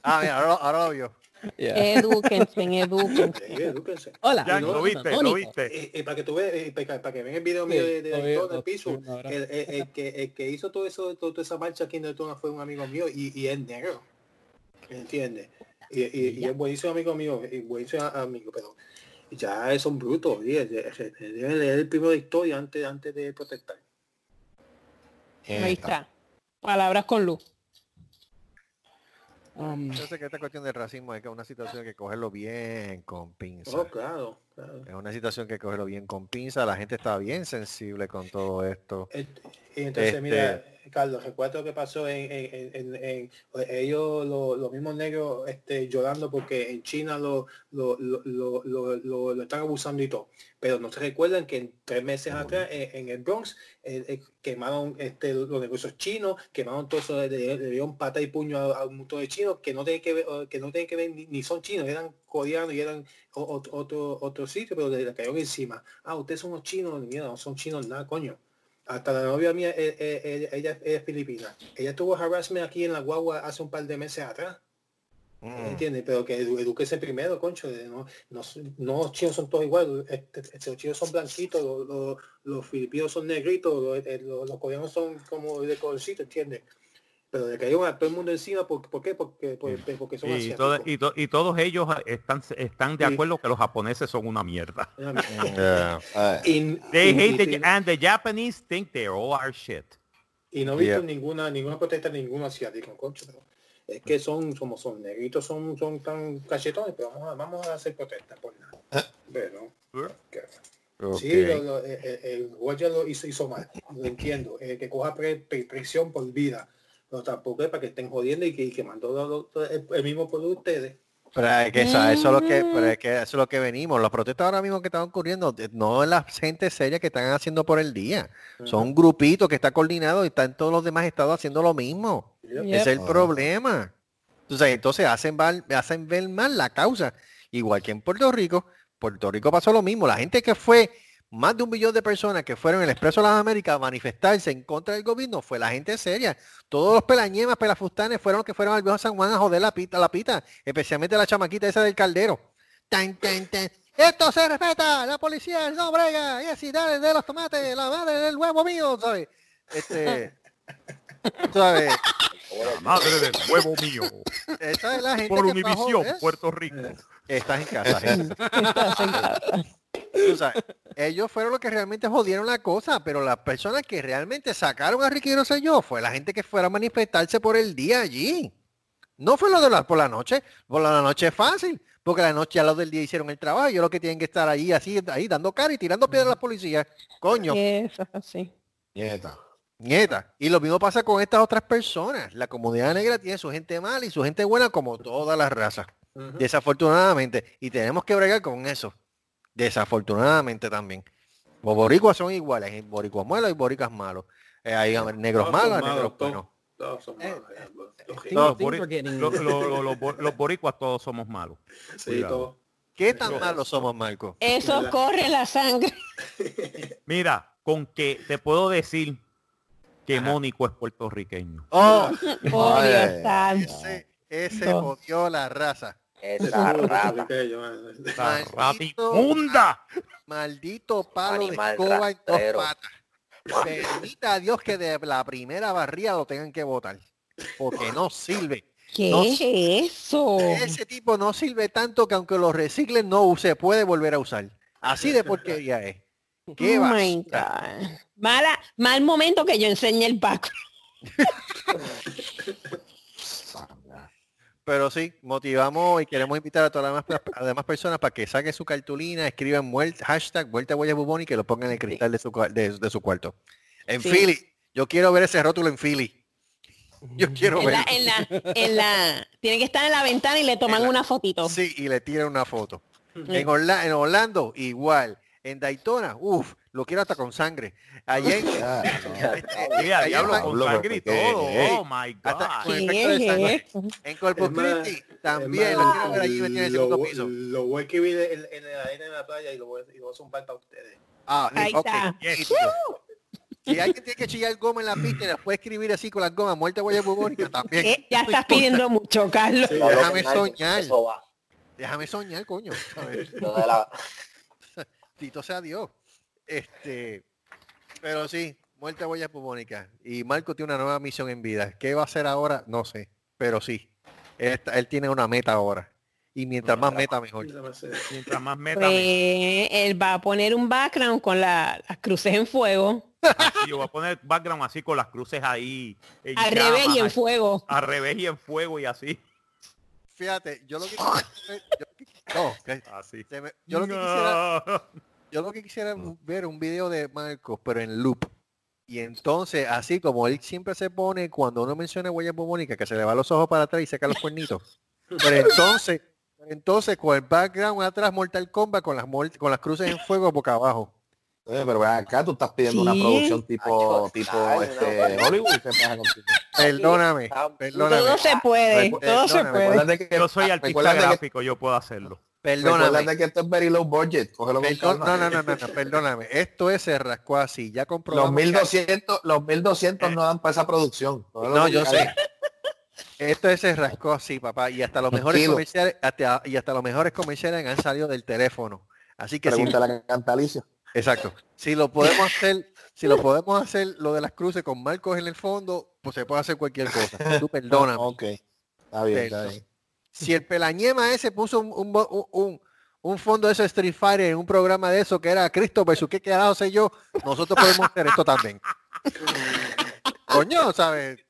Ah, mira, ahora, ahora lo vio. Yeah. Edúquense, (laughs) edúquense. Sí, edúquense. Hola. Ya, no, lo viste, lo viste. Eh, eh, para que tú veas, eh, para, para que vean el video Sí, mío de, de, de veo, todo el piso, el, el- el que, el que hizo todo eso, todo- toda esa marcha aquí en Daytona fue un amigo mío y, y es negro. ¿Entiendes? Y, y, y es buenísimo amigo mío, y buenísimo amigo, pero ya son brutos, de- de- deben leer el primero de historia antes, antes de protestar. Ahí está. Palabras con luz. Um, Yo sé que esta cuestión del racismo es que es una situación que cogerlo bien con pinza. Oh, claro, claro. Es una situación que cogerlo bien con pinza. La gente está bien sensible con todo esto. Y entonces, Este- mira, Carlos, recuerdo lo que pasó en, en- en- en- en- ellos, lo- los mismos negros, este, llorando porque en China lo, lo, lo, están abusando y todo. Pero no se recuerdan que en tres meses atrás en, el Bronx eh, eh, quemaron este, los negocios chinos, quemaron todo eso, le, dieron pata y puño a, a un montón de chinos que no tienen que ver, que no tienen que ver ni, ni son chinos, eran coreanos y eran o- o- otro, otro sitio, pero le, le cayeron encima. Ah, ustedes son los chinos, mira, no son chinos nada, coño. Hasta la novia mía, eh, eh, eh, ella, ella es filipina. Ella tuvo harassment aquí en la guagua hace un par de meses atrás. Mm. ¿Entiendes? Pero que edu edúquese primero, concho. de No, no, no los chinos son todos iguales. Este, este, los chinos son blanquitos, los, los, los filipinos son negritos, los coreanos son como de colorcito, ¿entiendes? Pero le cayó a todo el mundo encima, ¿por, ¿por qué? Porque, porque, porque son Y, todo- asiáticos. y, to- y todos ellos están están de Sí. acuerdo que los japoneses son una mierda. (laughs) Yeah. Ah, Y, They hate the, and the Japanese think they're all our shit. Y no he visto Yeah. ninguna ninguna protesta de ningún asiático, concho. Pero es que son, como son negritos, son, son tan cachetones, pero vamos a, vamos a hacer protesta por nada. Pero, que- Ok. sí, lo, lo- eh, eh, el Guardia lo hizo, hizo mal, lo entiendo. eh, que coja pre- pre- prisión por vida. Pero tampoco es para que estén jodiendo y que, y quemando lo- lo- el, el mismo pueblo de ustedes. Pero es que esa- eso es lo que, pero es que eso es lo que venimos. Los protestas ahora mismo que están ocurriendo, eh, no es la gente seria que están haciendo por el día. Son un grupito que está coordinado y están todos los demás estados haciendo lo mismo. Yep. Ese es el problema. Entonces, entonces hacen, mal- hacen ver mal la causa. Igual que en Puerto Rico, Puerto Rico pasó lo mismo. La gente que fue, más de un millón de personas que fueron en el Expreso de las Américas a manifestarse en contra del gobierno, fue la gente seria. Todos los pelañemas, pelafustanes fueron los que fueron al viejo San Juan a joder la pita, la pita, especialmente la chamaquita esa del caldero. Tan, tan, tan. Esto se respeta, la policía no brega, y así, dale de los tomates, la madre del huevo mío, ¿sabes? Este, (laughs) ¿sabes? La madre del huevo mío. (laughs) Esa es la gente Por Univisión. Puerto Rico. Estás en casa, gente. (laughs) Estás en casa. Ellos fueron los que realmente jodieron la cosa, pero las personas que realmente sacaron a Ricky yo fue la gente que fuera a manifestarse por el día allí. No fue lo de la, por la noche. Por la noche es fácil. porque la noche a los del día hicieron el trabajo. Ellos lo que tienen que estar ahí, así, ahí dando cara y tirando piedras a la policía. Coño, Eso así. Nieta. Nieta. Y lo mismo pasa con estas otras personas. La comunidad negra tiene su gente mala y su gente buena como todas las razas. Desafortunadamente. Y tenemos que bregar con eso. Desafortunadamente también. Los boricuas son iguales. Hay boricuas malos y boricas malos. Eh, hay negros malos, malos, negros buenos. Todos son malos, ya, los- boricuas todos somos malos. Sí, todos. ¿Qué tan malos somos, Marco? Eso corre la sangre. (laughs) (laughs) Mira, con que te puedo decir que Ajá. Mónico es puertorriqueño. Oh, Oh, Ay. Dios santo. ese, ese jodió la raza. Esa rata. ¡La rata Maldito- inmunda! Maldito palo de escoba en dos rastrero. patas. Permita a Dios que de la primera barría lo tengan que votar. Porque no sirve. ¿Qué No. es eso? Ese tipo no sirve tanto que aunque lo reciclen no se puede volver a usar. Así de porquería es. ¿Qué Oh my basura. God. Mala, mal momento que yo enseñé el back. Pero sí, motivamos y queremos invitar a todas las demás, a las demás personas para que saquen su cartulina, escriban muerte, hashtag vuelta huella bubón y que lo pongan en el cristal de su, de, de su cuarto. En Sí. Philly, yo quiero ver ese rótulo en Philly. Yo quiero En ver. la, en la, en la, tiene que estar en la ventana y le toman la- una fotito. Sí, y le tiran una foto. Sí. En, Orla- en Orlando, igual. En Daytona, uff, lo quiero hasta con sangre. Allá en, Ya, (laughs) no. (laughs) Mira, Ahí diablo, con sangre y ¿qué todo. Oh my Hasta- God. con ¿Qué efecto de sangre. es eso? en Corpus Christi también lo quiero ver allí en el segundo piso. lo voy a escribir en, en la arena de la playa y lo voy a, y lo voy a zumbar para ustedes. Ah, Ahí ok, está. nítido. Si alguien tiene que chillar goma en la pista y la puede escribir así con las gomas, muerte huella bubónica también. Eh, ya No estás pidiendo mucho, Carlos. Sí, Déjame soñar. Eso va. Déjame soñar, coño. de la- (laughs) Tito sea Dios. Este, pero sí, muerte huella bubónica. Y Marco tiene una nueva misión en vida. ¿Qué va a hacer ahora? No sé. Pero sí. Él, está- él tiene una meta ahora. Y mientras más meta, mejor. Mientras más meta, Pues mejor. él va a poner un background con la- las cruces en fuego. Así, yo voy a poner background así con las cruces ahí. Al revés y en fuego. Al revés y en fuego y así. Fíjate, yo lo que quisiera, yo (laughs) no, Así. me- yo lo que quisiera No. Yo lo que quisiera es ver un video de Marcos, pero en loop. Y entonces, así como él siempre se pone cuando uno menciona huella bubónica, que se le va los ojos para atrás y saca los cuernitos. Pero entonces, pero entonces con el background atrás Mortal Kombat con las con las cruces en fuego boca abajo. Oye, pero acá tú estás pidiendo una producción tipo, Ay, tipo este, no. Hollywood. Perdóname, perdóname, Todo se puede, todo se puede. Que, Yo soy artista recuérdate que, gráfico, yo puedo hacerlo. Perdóname. recuérdate que esto es very low budget. Cógelo Perdón- no, no, no, no, no, perdóname. Esto es se rascó así. Ya Los comprobamos. que- 1200, los 1200 no dan para esa producción. Cógelo No, yo sé. Esto es se rascó así, papá. Y hasta los mejores Tranquilo. comerciales, hasta, y hasta los mejores comerciales han salido del teléfono. Así que Pregúntale a Cantalicio. exacto. Si lo podemos hacer, si lo podemos hacer lo de las cruces con Marcos en el fondo, pues se puede hacer cualquier cosa. Tú (laughs) perdóname. Ok. Está bien, está bien. Si el pelañema ese puso un, un, un, un fondo de ese Street Fighter en un programa de eso que era Cristo versus qué carajo sé yo, nosotros podemos hacer esto también. (laughs) Coño, ¿sabes?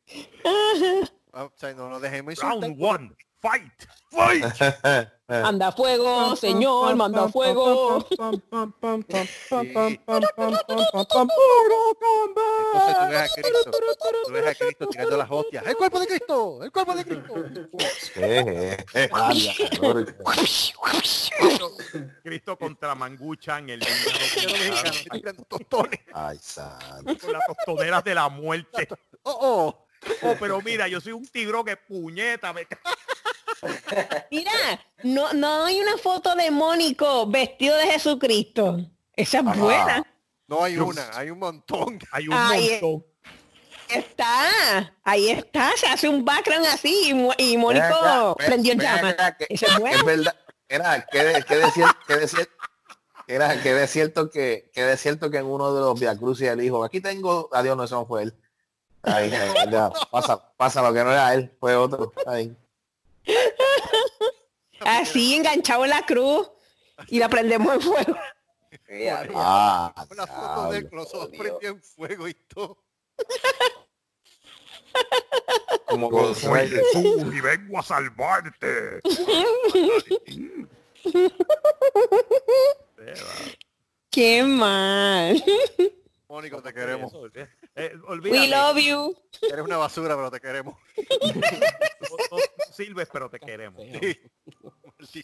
Ah, O sea, no nos dejemos insultar. Round one, fight, fight. (laughs) Manda fuego, señor, manda fuego. Entonces tú ves a Cristo, tú ves a Cristo tirando las hostias. ¡El cuerpo de Cristo! ¡El cuerpo de Cristo! Cristo contra Manguchan, el tirando tostones. Ay, santo. con las tostoneras de la muerte. ¡Oh, oh! Oh, pero mira, yo soy un tigro que puñeta. Me... Mira, no, no hay una foto de Mónico vestido de Jesucristo. Esa es Ajá. buena. No hay una, hay un montón. (laughs) Hay un Ay, montón. Está, ahí está, se hace un background así y, Mónico prendió en llamas. Esa es buena. Es verdad. Era, que era, de cierto que, que de cierto que en uno de los Via Crucis él dijo, aquí tengo, adiós, no, eso no fue él. Ahí, ahí, ya, pasa, pasa lo que no era él, fue otro. Ahí. Así enganchado en la cruz y la prendemos en fuego. Ah, Una foto de él diablo. con los ojos Dios. prendidos en fuego y todo. Como con Jesús y vengo a salvarte. (laughs) Qué mal. Mónico, te queremos. Eh, We love you. Eres una basura, pero te queremos. no- no sirves, pero te queremos. Sí.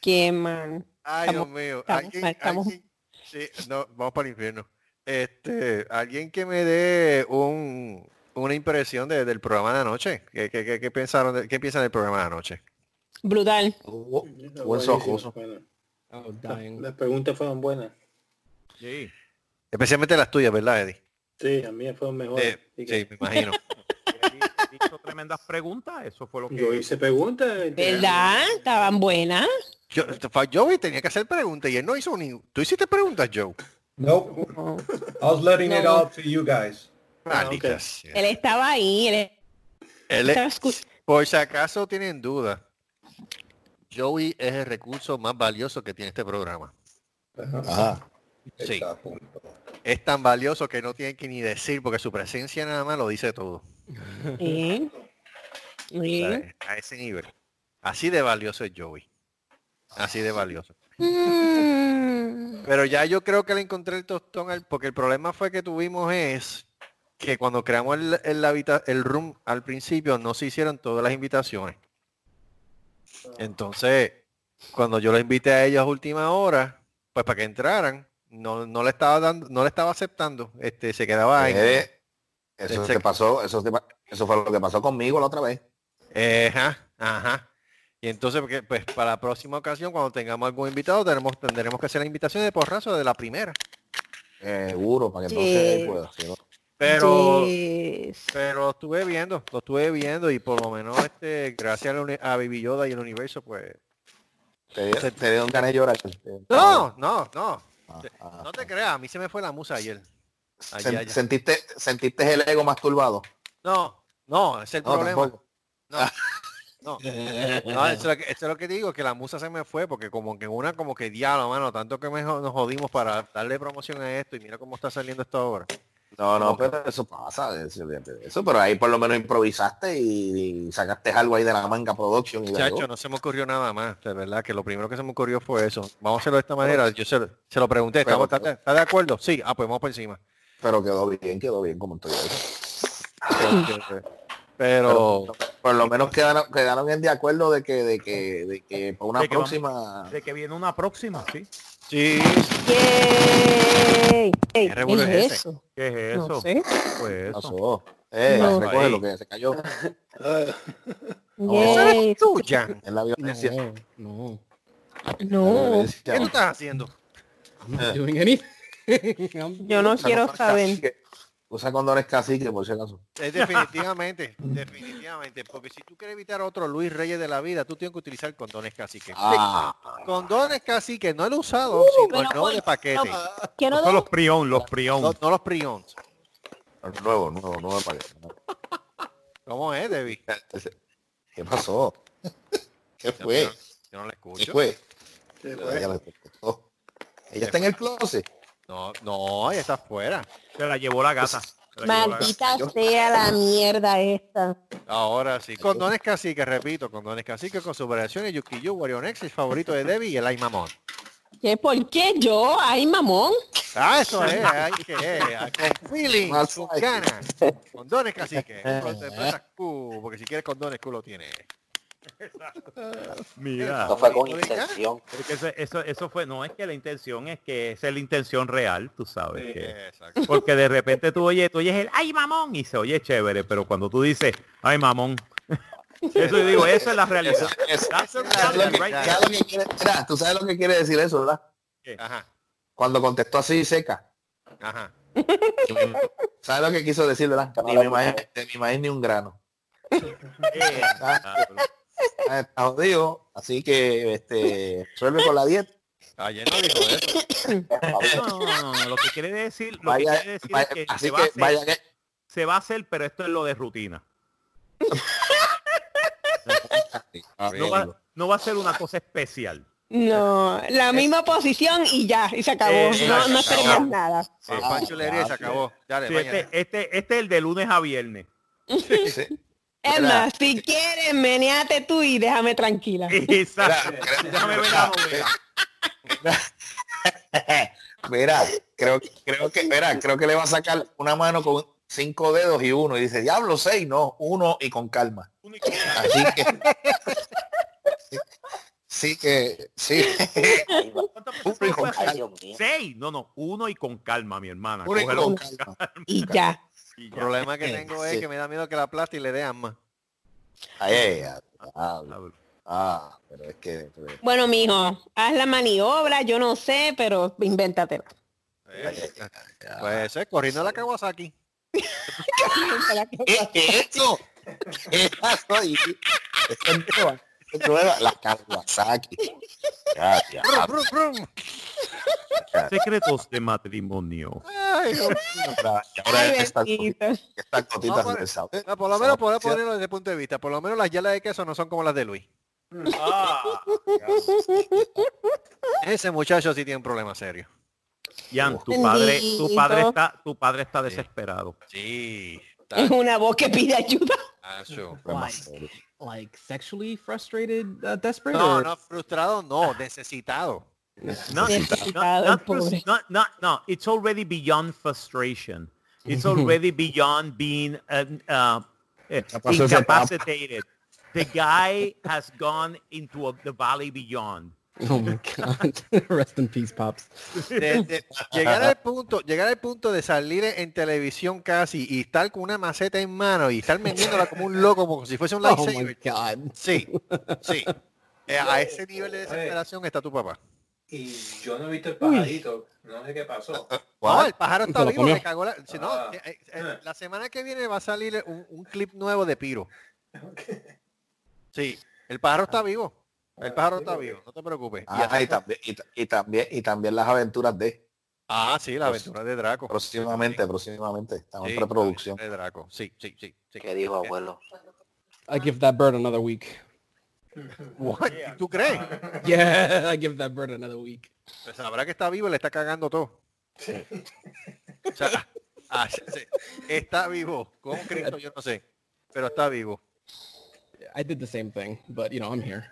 Qué mal. Ay, Estamos- Dios mío. estamos ¿Alguien, estamos- alguien- sí, no, vamos para el infierno. Este, alguien que me dé un, una impresión de- del programa de anoche. ¿Qué, qué, qué- qué pensaron de- qué piensan del programa de anoche? Brutal. buen. Oh, dying. Las preguntas fueron buenas. Sí. Especialmente las tuyas, ¿verdad, Eddie? Sí, a mí fueron mejores. Eh, que sí, me (laughs) imagino. Hizo tremendas preguntas, eso fue lo que Yo hice preguntas. ¿Verdad? Estaban buenas. Yo, Joey tenía que hacer preguntas y él no hizo ni... ¿Tú hiciste preguntas, Joe? Nope. I was letting it No. out to you guys. Ah. Él estaba ahí. Él Él estaba por si acaso tienen duda, Joey es el recurso más valioso que tiene este programa. Ajá. Sí. Está a punto. Es tan valioso que no tienen que ni decir porque su presencia nada más lo dice todo. (laughs) A ese nivel. Así de valioso es Joey. Así de valioso. Mm. Pero ya yo creo que le encontré el tostón al- porque el problema fue que tuvimos es que cuando creamos el, el, habita- el room al principio no se hicieron todas las invitaciones. Entonces, cuando yo lo invité a ellos a última hora, pues para que entraran, no, no le estaba dando, no le estaba aceptando, este, se quedaba ahí. Eh, eso Ese- te pasó, eso, te pa- eso fue lo que pasó conmigo la otra vez. Eh, Ajá, ajá. Y entonces, porque, pues para la próxima ocasión, cuando tengamos algún invitado, tenemos, tendremos que hacer la invitación de porrazo de la primera. Eh, Seguro, para que entonces Sí. pueda. si no- Pero, Yes. pero lo estuve viendo, lo estuve viendo y por lo menos este, gracias a, a Baby Yoda y el universo, pues. Te, te dieron ganas de llorar. No, no, no. Ah, ah, No te creas, a mí se me fue la musa ayer. Sen- Ayer, ayer. ¿Sentiste, ¿Sentiste el ego masturbado? No, no, es el No, problema. No, no. No, eso, es lo que, eso es lo que digo, que la musa se me fue, porque como que una como que diablo, mano, tanto que me nos jodimos para darle promoción a esto y mira cómo está saliendo esto ahora. No, no, pero eso pasa, eso, pero ahí por lo menos improvisaste y, y sacaste algo ahí de la manga production y de Chacho, no se me ocurrió nada más, de verdad, que lo primero que se me ocurrió fue eso. Vamos a hacerlo de esta manera. Yo se, lo- se lo pregunté, Pero- ¿estamos- ¿está, está de acuerdo? Sí, ah, pues vamos por encima. pero quedó bien, quedó bien como estoy ahí. Pero, Por lo menos quedaron, quedaron en de acuerdo de que, de que, de que para una De que vamos- próxima De que viene una próxima, ¿sí? Sí, Yay. ¿Qué revuelo ¿qué es es ese? eso? ¿Qué es eso? No sé. Pues eso. pasó. Eh, No. recoge lo que se cayó (laughs) Yay. tú, Jan. en la (laughs) violencia. No, no. No. ¿Qué tú estás haciendo? I'm- yo no quiero saber. Usa condones cacique, por si acaso. Es definitivamente, (laughs) definitivamente, porque si tú quieres evitar otro Luis Reyes de la vida, tú tienes que utilizar condones cacique. Ah, Condones cacique, no el usado, sino el pero no de paquete. Quiero Son los prión, los prión. No, no los prions. nuevo, nuevo, nuevo paquete. ¿Cómo es, Debbie? (laughs) ¿Qué pasó? ¿Qué fue? Yo, yo no la ¿Qué escucho. fue? ¿qué Ella, fue? le contestó. Ella está en el closet. No, no, ella está afuera. Se la llevó la gata. Se la llevó la gata. Maldita sea la mierda esta. Ahora sí. Condones cacique, repito, condones cacique con sus variaciones Yukiyu, Wario Nexus, favorito de Debbie y el Ay Mamón. ¿Qué? ¿Por qué yo? Ay, mamón. Ah, eso es, hay que con feeling, con ganas. Condones cacique. (laughs) Porque si quieres condones Q lo tiene. Mira. No fue con intención. Es que eso, eso, eso fue, no es que la intención es que esa es la intención real, tú sabes. Sí. que- Exacto. porque de repente tú oyes, tú oyes el ay mamón y se oye chévere, pero cuando tú dices ay mamón, eso yo digo, eso es la realidad. Eso- That's the ¿Sabes lo que- reality right sabes lo que quiere- mira, tú sabes lo que quiere decir eso, ¿verdad? Ajá, Cuando contestó así seca. ajá. ¿Sabes lo que quiso decir, verdad? Ni mi maíz, de mi maíz ni un grano. Eh, ah, Ah, (laughs) Está jodido, así que este resuelve con la dieta. Ayer no dijo eso. no, no, no, lo que quiere decir, lo Vaya, que quiere decir vaya- es que, así se, va que hacer, vaya que se va a hacer, pero esto es lo de rutina. (laughs) No va, no va a ser una cosa especial. No, la misma posición y ya, y se acabó. Eh, no, no se esperemos nada. Sí, y se acabó. Dale, Sí, este, este, este es el de lunes a viernes. Sí. Más, si quieres, meneate tú y déjame tranquila. (laughs) Exacto. Mira, creo- Déjame ver la. (laughs) Mira, creo, que- creo que, mira, creo que le va a sacar una mano con cinco dedos y uno. Y dice, diablo, seis, no, uno y con calma. Así que. Sí que, sí. Ahí va. ¿Cuántas Uno y personas con mío. Seis. No, no, uno y con calma, mi hermana. Uno y Cógelo con con calma. Y ya. El problema que (laughs) tengo es Sí. que me da miedo que la aplaste y le dé asma. Ay, ay, ay, diablo. Ah, pero es que. pero- Bueno, mijo, haz la maniobra, yo no sé, pero invéntatela. ay, ay, ay, ay. Pues es corriendo la Kawasaki. (laughs) ¿Qué es eso? (laughs) la Kawasaki. Ya, ya, Brum, brum, brum. Secretos de matrimonio. Ay, Dios mío. (laughs) ahora, y ahora Ay, estas, bendito. estas gotitas Vamos a- de sabor. Ah, por lo menos poder Sabor. ponerlo desde el punto de vista. Por lo menos las yelas de queso no son como las de Luis. (laughs) Ese muchacho sí tiene un problema serio. Jan, tu padre, tu padre está, tu padre está desesperado. Sí. Es una voz que pide ayuda. Like, sexually frustrated, uh, desperate. No, or- no, frustrado no, necesitado. No, Necesitado, no, not (laughs) pobre. frus- no, no, no, it's already beyond frustration. It's already (laughs) beyond being um, uh, pasó ese incapacitated. The guy has gone into a- the valley beyond. Oh my (laughs) god. (laughs) Rest in peace, pops. De- de- llegar al punto, llegar al punto de salir en televisión casi y estar con una maceta en mano y estar vendiéndola como un loco, como si fuese un (laughs) Oh my lightsaber. god. Sí, sí. Eh, a ese nivel de desesperación está tu papá. Y yo no he visto el pajarito. No sé qué pasó. No, ¿Cuál? el pájaro está Se vivo, le cagó la, si no, Ah. eh, eh, la semana que viene va a salir un, un clip nuevo de Piro. Sí, el pájaro está vivo. El pájaro está vivo, no te preocupes. Y Ah, y también, y, ta- y también, y también las aventuras de ah, sí, la aventura de Draco. próximamente, próximamente. Estamos Sí, en preproducción. de Draco. Sí, sí, sí. sí. ¿Qué dijo abuelo? I give that bird another week. What? ¿Tú crees? (laughs) Yeah, I give that bird another week. Pues sabrá que está vivo y le está cagando todo. O sea, (laughs) ah, sí, sí. está vivo. ¿Cómo Cristo? Yo no sé. Pero está vivo. I did the same thing, but you know, I'm here.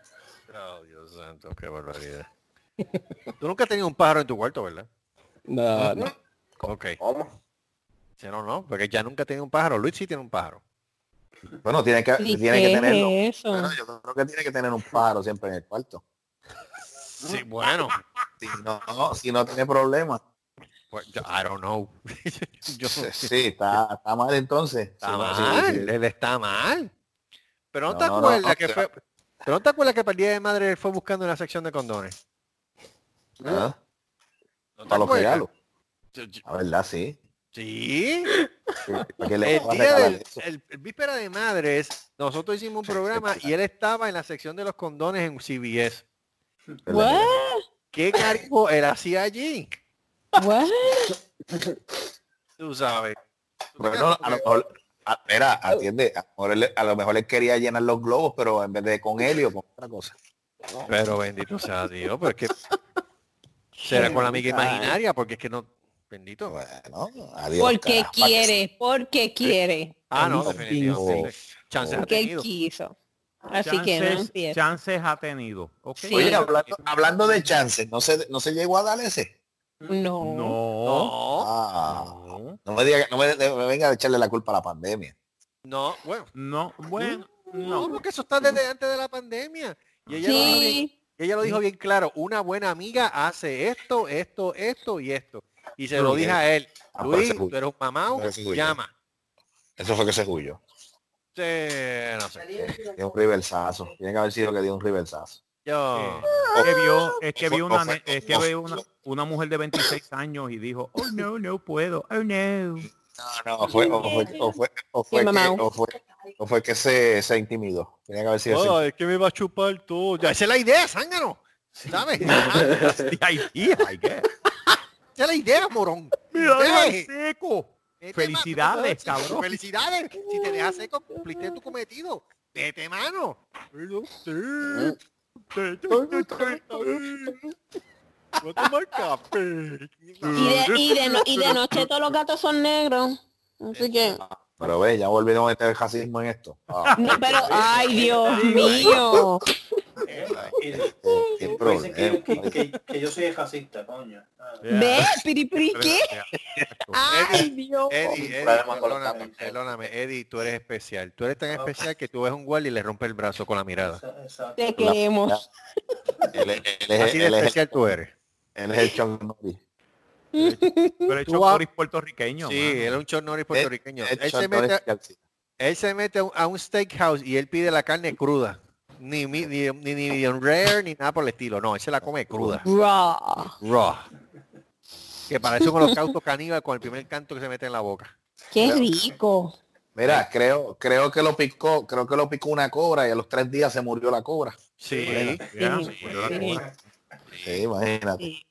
Oh, Dios santo, qué barbaridad. Tú nunca has tenido un pájaro en tu cuarto, ¿verdad? No, no. Ok. ¿Cómo? Si no, no, porque ya nunca tenido un pájaro. Luis sí tiene un pájaro. Bueno, tiene que, ¿Y tiene que tenerlo. es eso? Bueno, yo creo que tiene que tener un pájaro siempre en el cuarto. Sí, bueno. Si no, si no tiene problema. Pues, yo- I don't know. (laughs) Yo- Sí, sí, está, está mal entonces. está Sí, no, sí, mal. sí. Él está mal. Pero no, No, te no, no, acuerdas no, que fue... Pero no te acuerdas que para el día de madre fue buscando en la sección de condones. Ah, ¿No te Para los regalos. La verdad, sí. Sí. Sí, ¿para qué le El día del el, el víspera de madres, nosotros hicimos un programa y él estaba en la sección de los condones en CBS. What? ¿Qué cariño él hacía allí? What? Tú sabes. Bueno, a lo mejor, a- mira, atiende, a lo, mejor él, a lo mejor él quería llenar los globos, pero en vez de con helio, con otra cosa. Pero bendito sea Dios, porque (laughs) será con la amiga imaginaria, porque es que no, bendito. Bueno, adiós. Porque carajo, quiere, porque quiere. Ah, no, Oh. definitivamente. Chances ha Porque él quiso. Así que no Chances, empieza. chances ha tenido. ¿ok? Sí. Oye, hablando, hablando de chances, ¿no se, ¿no se llegó a dar ese? No. No. No, Ah, No. no me diga, no me, me venga a echarle la culpa a la pandemia. no, bueno. No, bueno, No, no. porque eso está desde antes de la pandemia. Y ella, lo dijo bien, Sí. ella lo dijo bien claro, una buena amiga hace esto, esto, esto y esto. Y se lo dije a él, ah, pero Luis, tú eres un mamá, llama. Eso fue que se huyó. Sí, no sé. Dio un reversazo. Tiene que haber sido que dio un reversazo. Yo, Es que vio, es que vio una, es que vio una, una mujer de 26 años y dijo, oh no, no puedo, oh no. No, no, fue, o fue, o fue, o fue, Sí, que, mamá. o fue, o fue que se, se intimidó. Tenía que haber sido así. es que me va a chupar todo. Ya, esa es la idea, zángano. ¿Sabes? (laughs) The idea. Esa es la idea, morón. Mira, seco. Felicidades, cabrón. Felicidades. Si te dejas seco, cumpliste tu cometido. Vete, mano. Tomar café. Y de, y, de no- y de noche todos los gatos son negros. Así que Pero ve, ya volvieron a meter el racismo en esto. Ah, No, pero, ay, Dios mío. Dicen que, problema. que- yo soy racista, coño. ¿Ve? ¿Piri, piri qué? (laughs) Ay, Dios. Eddie, perdóname, Eddie, tú eres especial. Tú eres tan especial que tú ves un guardia y le rompe el brazo con la mirada. Te queremos. Así de especial tú eres. él es el Norris. Pero el (laughs) puertorriqueño. Sí, él es un Norris puertorriqueño. El Él se, mete, a un steakhouse y él pide la carne cruda. Ni, ni, ni, ni medium rare ni nada por el estilo. No, él se la come cruda. Raw. Raw. Que parece un holocausto caníbal con el primer canto que se mete en la boca. Qué rico. Mira, creo, creo que lo picó, creo que lo picó una cobra y a los tres días se murió la cobra. Sí. Sí, sí. Sí, imagínate.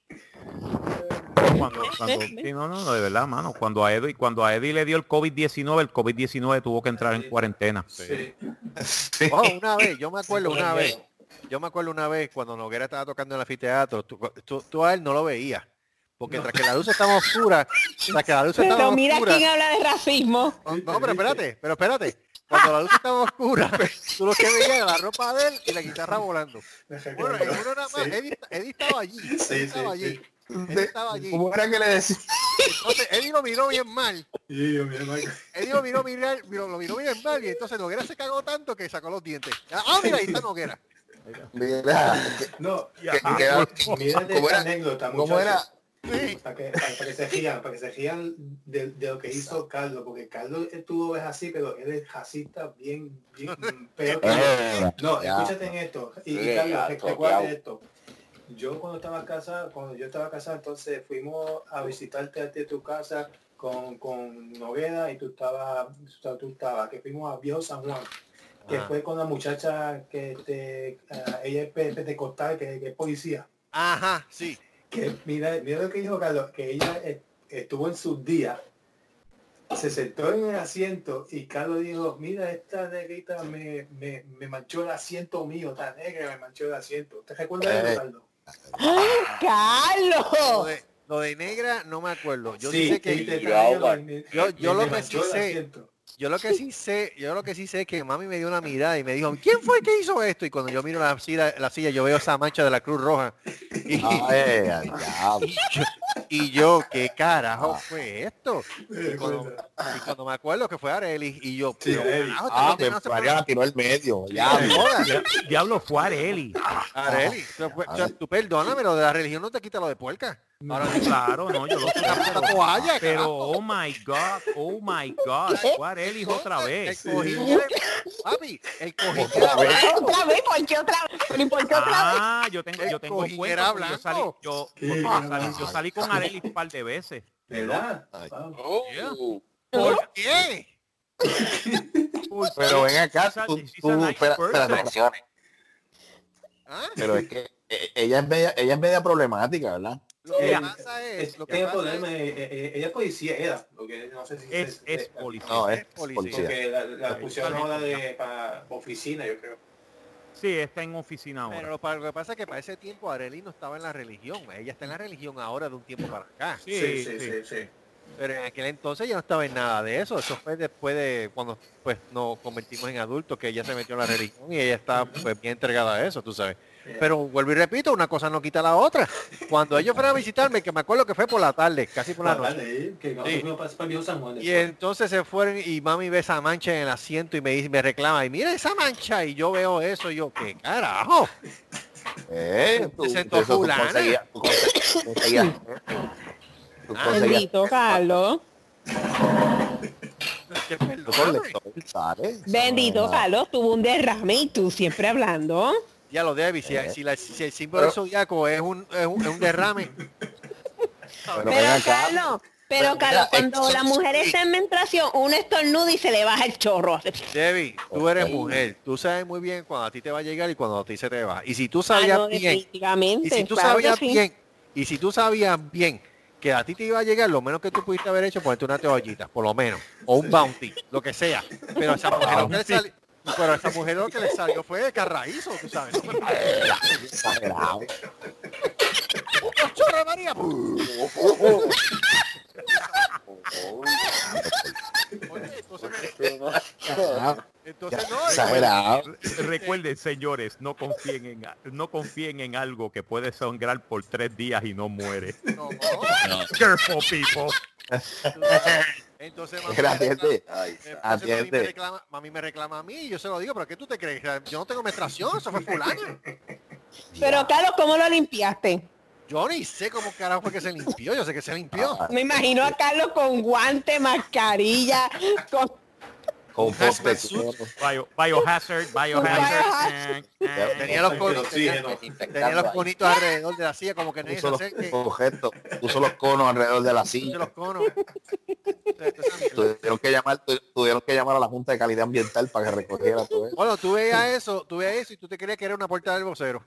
Sí. Cuando, cuando- sí, no, no, de verdad, mano. Cuando a Eddie, cuando a Eddie le dio el COVID-19, el COVID-19 tuvo que entrar en cuarentena. Sí. (laughs) Sí. Oh, una vez, yo me acuerdo una vez. Yo me acuerdo una vez cuando Noguera estaba tocando en el anfiteatro, tú, tú- tú a él no lo veías. Porque tras que la luz estaba oscura, tras que la luz estaba Pero mira oscura. quién habla de racismo. No, pero espérate, pero espérate. Cuando la luz estaba oscura, (laughs) tú lo que veías era la ropa de él y la guitarra volando. Bueno, en uno nada más, Sí. Eddie, Eddie estaba allí. Eddie Sí, sí, estaba allí. Eddie estaba allí. ¿Cómo era que le decía? Entonces, Eddie lo miró bien mal. Yo, Eddie lo miró, mirar, miró- lo miró bien mal y entonces Noguera se cagó tanto que sacó los dientes. Ah, mira, ahí está Noguera. Mira, que- No, que- que- mira de ¿Cómo esta era? anécdota, ¿Cómo era? Sí. Para que, para, para que se rían, para que se rían de, de lo que hizo Carlos, porque Carlos eh, tú ves así, pero él es racista bien, bien (laughs) peor que yo. Eh, No, ya. escúchate en esto. Y, y Sí, Carlos, ya, recuerda esto. Yo cuando estaba casado, cuando yo estaba casado, entonces fuimos a visitarte a tu casa con, con Noguera y tú estabas, tú estabas- tú estabas, que fuimos a Viejo San Juan, que Ajá. fue con la muchacha que te, ah, ella es pe- pentecostal, que, que es policía. Ajá, sí. Que mira, mira lo que dijo Carlos, que ella eh, estuvo en sus días, se sentó en el asiento y Carlos dijo, mira, esta negrita me, me, me manchó el asiento mío, esta negra me manchó el asiento. ¿Te recuerdas de Eh. eso, Carlos? Lo ¡Carlos! de, lo de negra no me acuerdo. Yo sí, que y te yo lo que sí sé- yo lo que sí sé, yo lo que sí sé es que mami me dio una mirada y me dijo, ¿quién fue el que hizo esto? Y cuando yo miro la silla, la silla yo veo esa mancha de la Cruz Roja. Y, Ay, ay, ya. Y yo, ¿qué carajo fue esto? Y cuando, recuerda. y cuando me acuerdo que fue Arely y yo, Sí, carajo, Ah, esta me se María la tiró el medio. Ya. Diablo fue Areli. Arely, tú, tú- tú perdóname, lo de la religión no te quita lo de puerca. Ahora Claro, no, yo lo sé. toalla, Pero, oh my God, oh my God, fue Areli otra vez. Papi. ¿Por qué otra vez? ¿Pero ¿y por qué otra vez? Ah, yo tengo, yo tengo cuenta yo salí, yo, porque salí, yo salí con Areli un par de veces. ¿Por qué? Pero ven acá, tú, tú, espera, espera. ¿Ah? pero es que eh, ella es media, ella es media problemática, ¿verdad? Lo que Ella- pasa es, Es lo que que el pasa problema es, es, eh, eh, ella es policía, era, porque no sé si Es, es policía. No, es policía. porque la, pusieron ahora de para oficina, yo creo. Sí, está en oficina ahora. pero lo, lo que pasa es que para ese tiempo Arely no estaba en la religión. Ella está en la religión ahora de un tiempo para acá. Sí, sí, sí, sí. sí, sí. Pero en aquel entonces ya no estaba en nada de eso. Eso fue después de cuando pues nos convertimos en adultos que ella se metió en la religión y ella está pues bien entregada a eso, tú sabes. Yeah. Pero vuelvo y repito, una cosa no quita la otra. Cuando ellos fueron a (laughs) visitarme, que me acuerdo que fue por la tarde, casi por la noche. eh. Y entonces se fueron y mami ve esa mancha en el asiento y me dice, me reclama, y mira esa mancha, y yo veo eso, y yo, ¿qué carajo? (laughs) Eh, tú, Se sentó eso tú fulana. conseguías- tú conse- conseguías- tú Ah, conseguías- Carlos. Bendito Carlos. Tuvo un derrame y tú siempre hablando. Ya lo Debbie, si, Eh. si, la- si el símbolo del zodiaco es un, es un, es un derrame, (laughs) Pero Pero. Carlos, pero Pero Carlos, mira, cuando la mujer está en menstruación, uno estornuda y se le baja el chorro. Debbie, tú eres mujer, tú sabes muy bien cuando a ti te va a llegar y cuando a ti se te va. Y si tú Ah, sabías no, bien, y si tú claro sabías sí. bien, y si tú sabías bien que a ti te iba a llegar, lo menos que tú pudiste haber hecho, ponerte una toallita, por lo menos, o un bounty, lo que sea. Pero a esa mujer salió, pero a esa mujer lo que le salió fue carraízo, tú sabes. (laughs) Exagerado. ¡Chorra María! Oye, entonces no, Exagerado. Recuerden, señores, no confíen en no confíen en algo que puede sangrar por tres días y no muere. no, Careful, people. Entonces (laughs) mami me reclama- atiende. entonces, mami, me reclama, mami me reclama a mí y yo se lo digo, pero ¿qué tú te crees? Yo no tengo menstruación, eso fue fulana. (laughs) Pero Carlos, ¿cómo lo limpiaste? Yo ni sé cómo carajo fue que se limpió, yo sé que se limpió. Ah, Me imagino a Carlos con guante, mascarilla, con (laughs) Con Hazmat protección. Bio, biohazard, biohazard. Tenía los, con- oxígeno. tenía, tenía los conitos alrededor de la silla como que los, acerque. correcto, puso los conos alrededor de la silla. los conos. (laughs) Tuvieron que llamar, tu- tuvieron que llamar a la Junta de Calidad Ambiental para que recogiera todo eso. Bueno, tú veías eso, tú veías eso y tú te creías que era una puerta del vocero.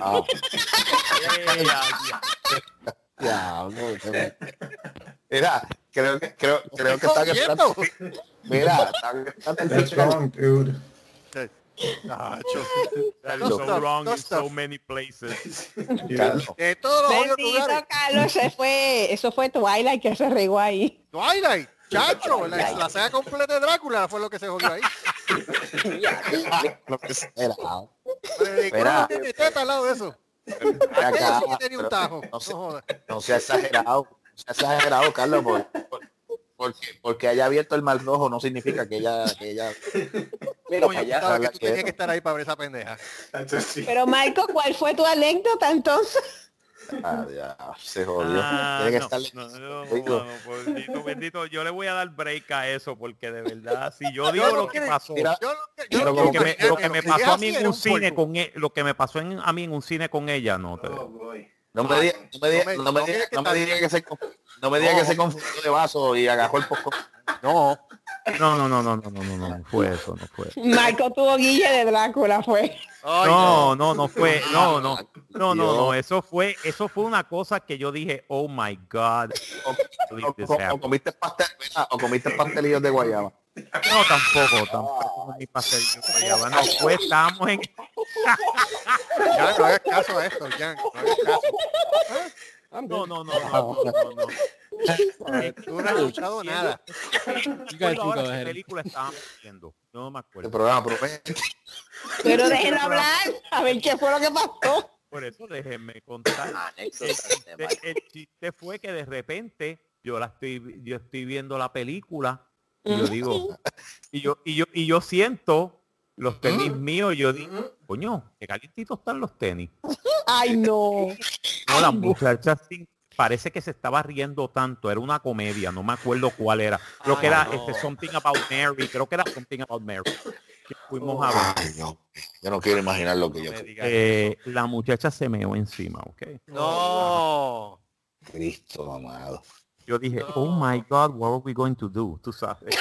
Ah, (laughs) ya, qué- Mira, creo que creo, creo que Estoy están esperando. cogiendo. Mira, (laughs) That's wrong, dude. No (laughs) so wrong no in so many places. (laughs) Carlos, De todos los jodidos Bendito lugares. Carlos, se fue, eso fue Twilight que se regó ahí. Twilight, chacho, la, la saga completa de Drácula fue lo que se jodió ahí. lo que será. Pero Mira. no al lado de eso. Acá, sí que tenía un pero tajo. no No jodas. No sea exagerado, no sea exagerado, Carlos, por- por- porque, porque haya abierto el mar rojo no significa que ella, que ella Mira allá. estaba que tú tenías que estar ahí para ver esa pendeja. Pero Marco, ¿cuál fue tu anécdota entonces? ah, ya, se jodió. Ah, Tiene que no, estar no, no, (laughs) pues, bendito, bendito, yo le voy a dar break a eso porque de verdad, si yo digo lo que pasó, Mira, Yo, lo que- yo Pero lo lo como que que me, lo que me pasó a mí en un cine con lo que me pasó en- a mí en un cine con ella, no te Oh. No me diga, no me diga, No me- diga, digas que no me diga que se no me diga que se confundió de vaso y agarró el poco. No, No, no, no, no, no, no, no, no, fue eso, no fue. Marco tuvo guille de Drácula, fue. No, no, no fue, no, no, no, no, no, eso fue, eso fue una cosa que yo dije, oh my God, O, comiste pastel, o comiste pastelillos de guayaba. No, tampoco, tampoco mi guayaba, no, fue, estábamos en, (laughs) ya no hagas caso a esto, Jan, no hagas caso. No, no, no, no, no, no, no. Tú no has escuchado nada. ¿qué película estábamos viendo? Yo no me El acuerdo. programa, pero déjenlo hablar, a ver qué fue lo que pasó. Por eso déjenme contar. El de Mike. chiste, el chiste fue que de repente yo la estoy yo estoy viendo la película y yo digo (laughs) y yo y yo y yo siento los tenis míos y yo digo coño qué calientitos están los tenis (laughs) Ay, no. no la muchacha sin- parece que se estaba riendo tanto era una comedia no me acuerdo cuál era creo que Ay, era no. este something about Mary creo que era something about Mary que fuimos a ver Ay, no. Yo no quiero imaginar lo que yo Eh, la muchacha se meó encima ¿ok? No. Cristo amado. Yo dije, No. oh my God, what are we going to do? Tú sabes.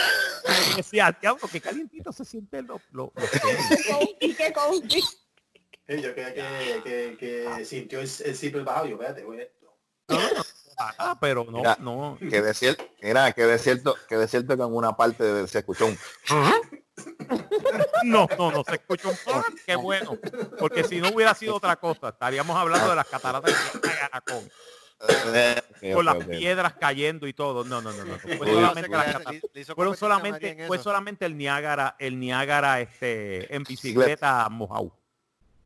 Y decía, diablo, qué calientito se sienten los, los, los (laughs) tenis". Confi, qué confi. Hey, yo creía que, que, que sintió el, el zipper bajado. Yo, espérate, güey. Ah, pero no, Mira. no. Que de cierto, mira, que de cierto, que de cierto que en una parte de- se escuchó un No, no, no se escucha un poco. Qué bueno. Porque si no hubiera sido otra cosa, estaríamos hablando de las cataratas de Con, las piedras cayendo y todo. No, no, no, no. Fue solamente Fueron solamente, en fue solamente el Niágara, el Niágara este, en bicicleta mojado.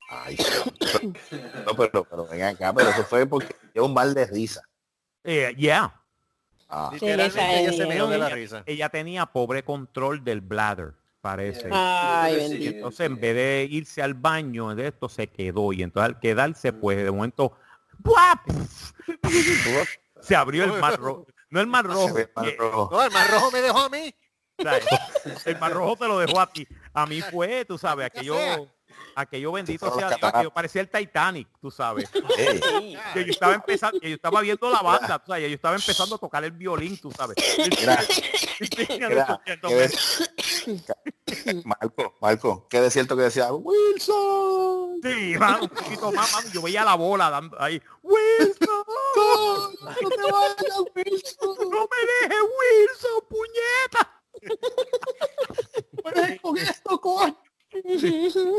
Ay, no, pero, pero ven acá, pero eso fue porque yo un mal de risa. Eh, yeah. Ah, Literalmente ella se meó de la ella, risa. ella tenía pobre control del bladder, parece. Ay, Sí, bendito. sí, Entonces, en vez de irse al baño de esto, se quedó. Y entonces al quedarse, pues de momento, ¡buap! se abrió el mar rojo. No el mar rojo. ve mal que- rojo. No, el más rojo me dejó a mí. ¿sabes? El mar rojo te lo dejó a ti. A mí fue, tú sabes, aquello, aquello bendito sea Dios, cataratas. aquello parecía el Titanic, tú sabes. (laughs) Ey, Que yo estaba empezando, que yo estaba viendo la banda, tú sabes, yo estaba empezando a tocar el violín, tú sabes. mira, (laughs) mira, que de- (laughs) Marco, Marco, que de cierto que decía Wilson. Sí, mano, un poquito más, mano. Yo veía la bola dando ahí. Wilson, No te vayas, Wilson. no me dejes, Wilson, puñeta. (laughs) Con esto, coño.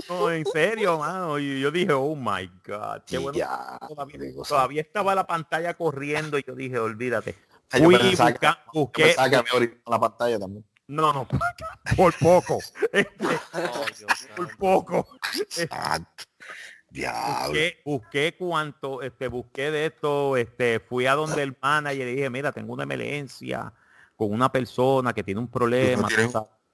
No, en serio, mano. Y yo dije, oh my God, qué bueno. ya, Todavía, digo, todavía estaba la pantalla corriendo y yo dije, olvídate. yo pensaba que- busca- yo busqué, que la pantalla también. No, no, por poco. (laughs) Este, Oh, Dios por poco. Santo. Diablo. Busqué, busqué cuánto, este, busqué de esto, este, fui a donde el manager y le dije, mira, tengo una emergencia con una persona que tiene un problema.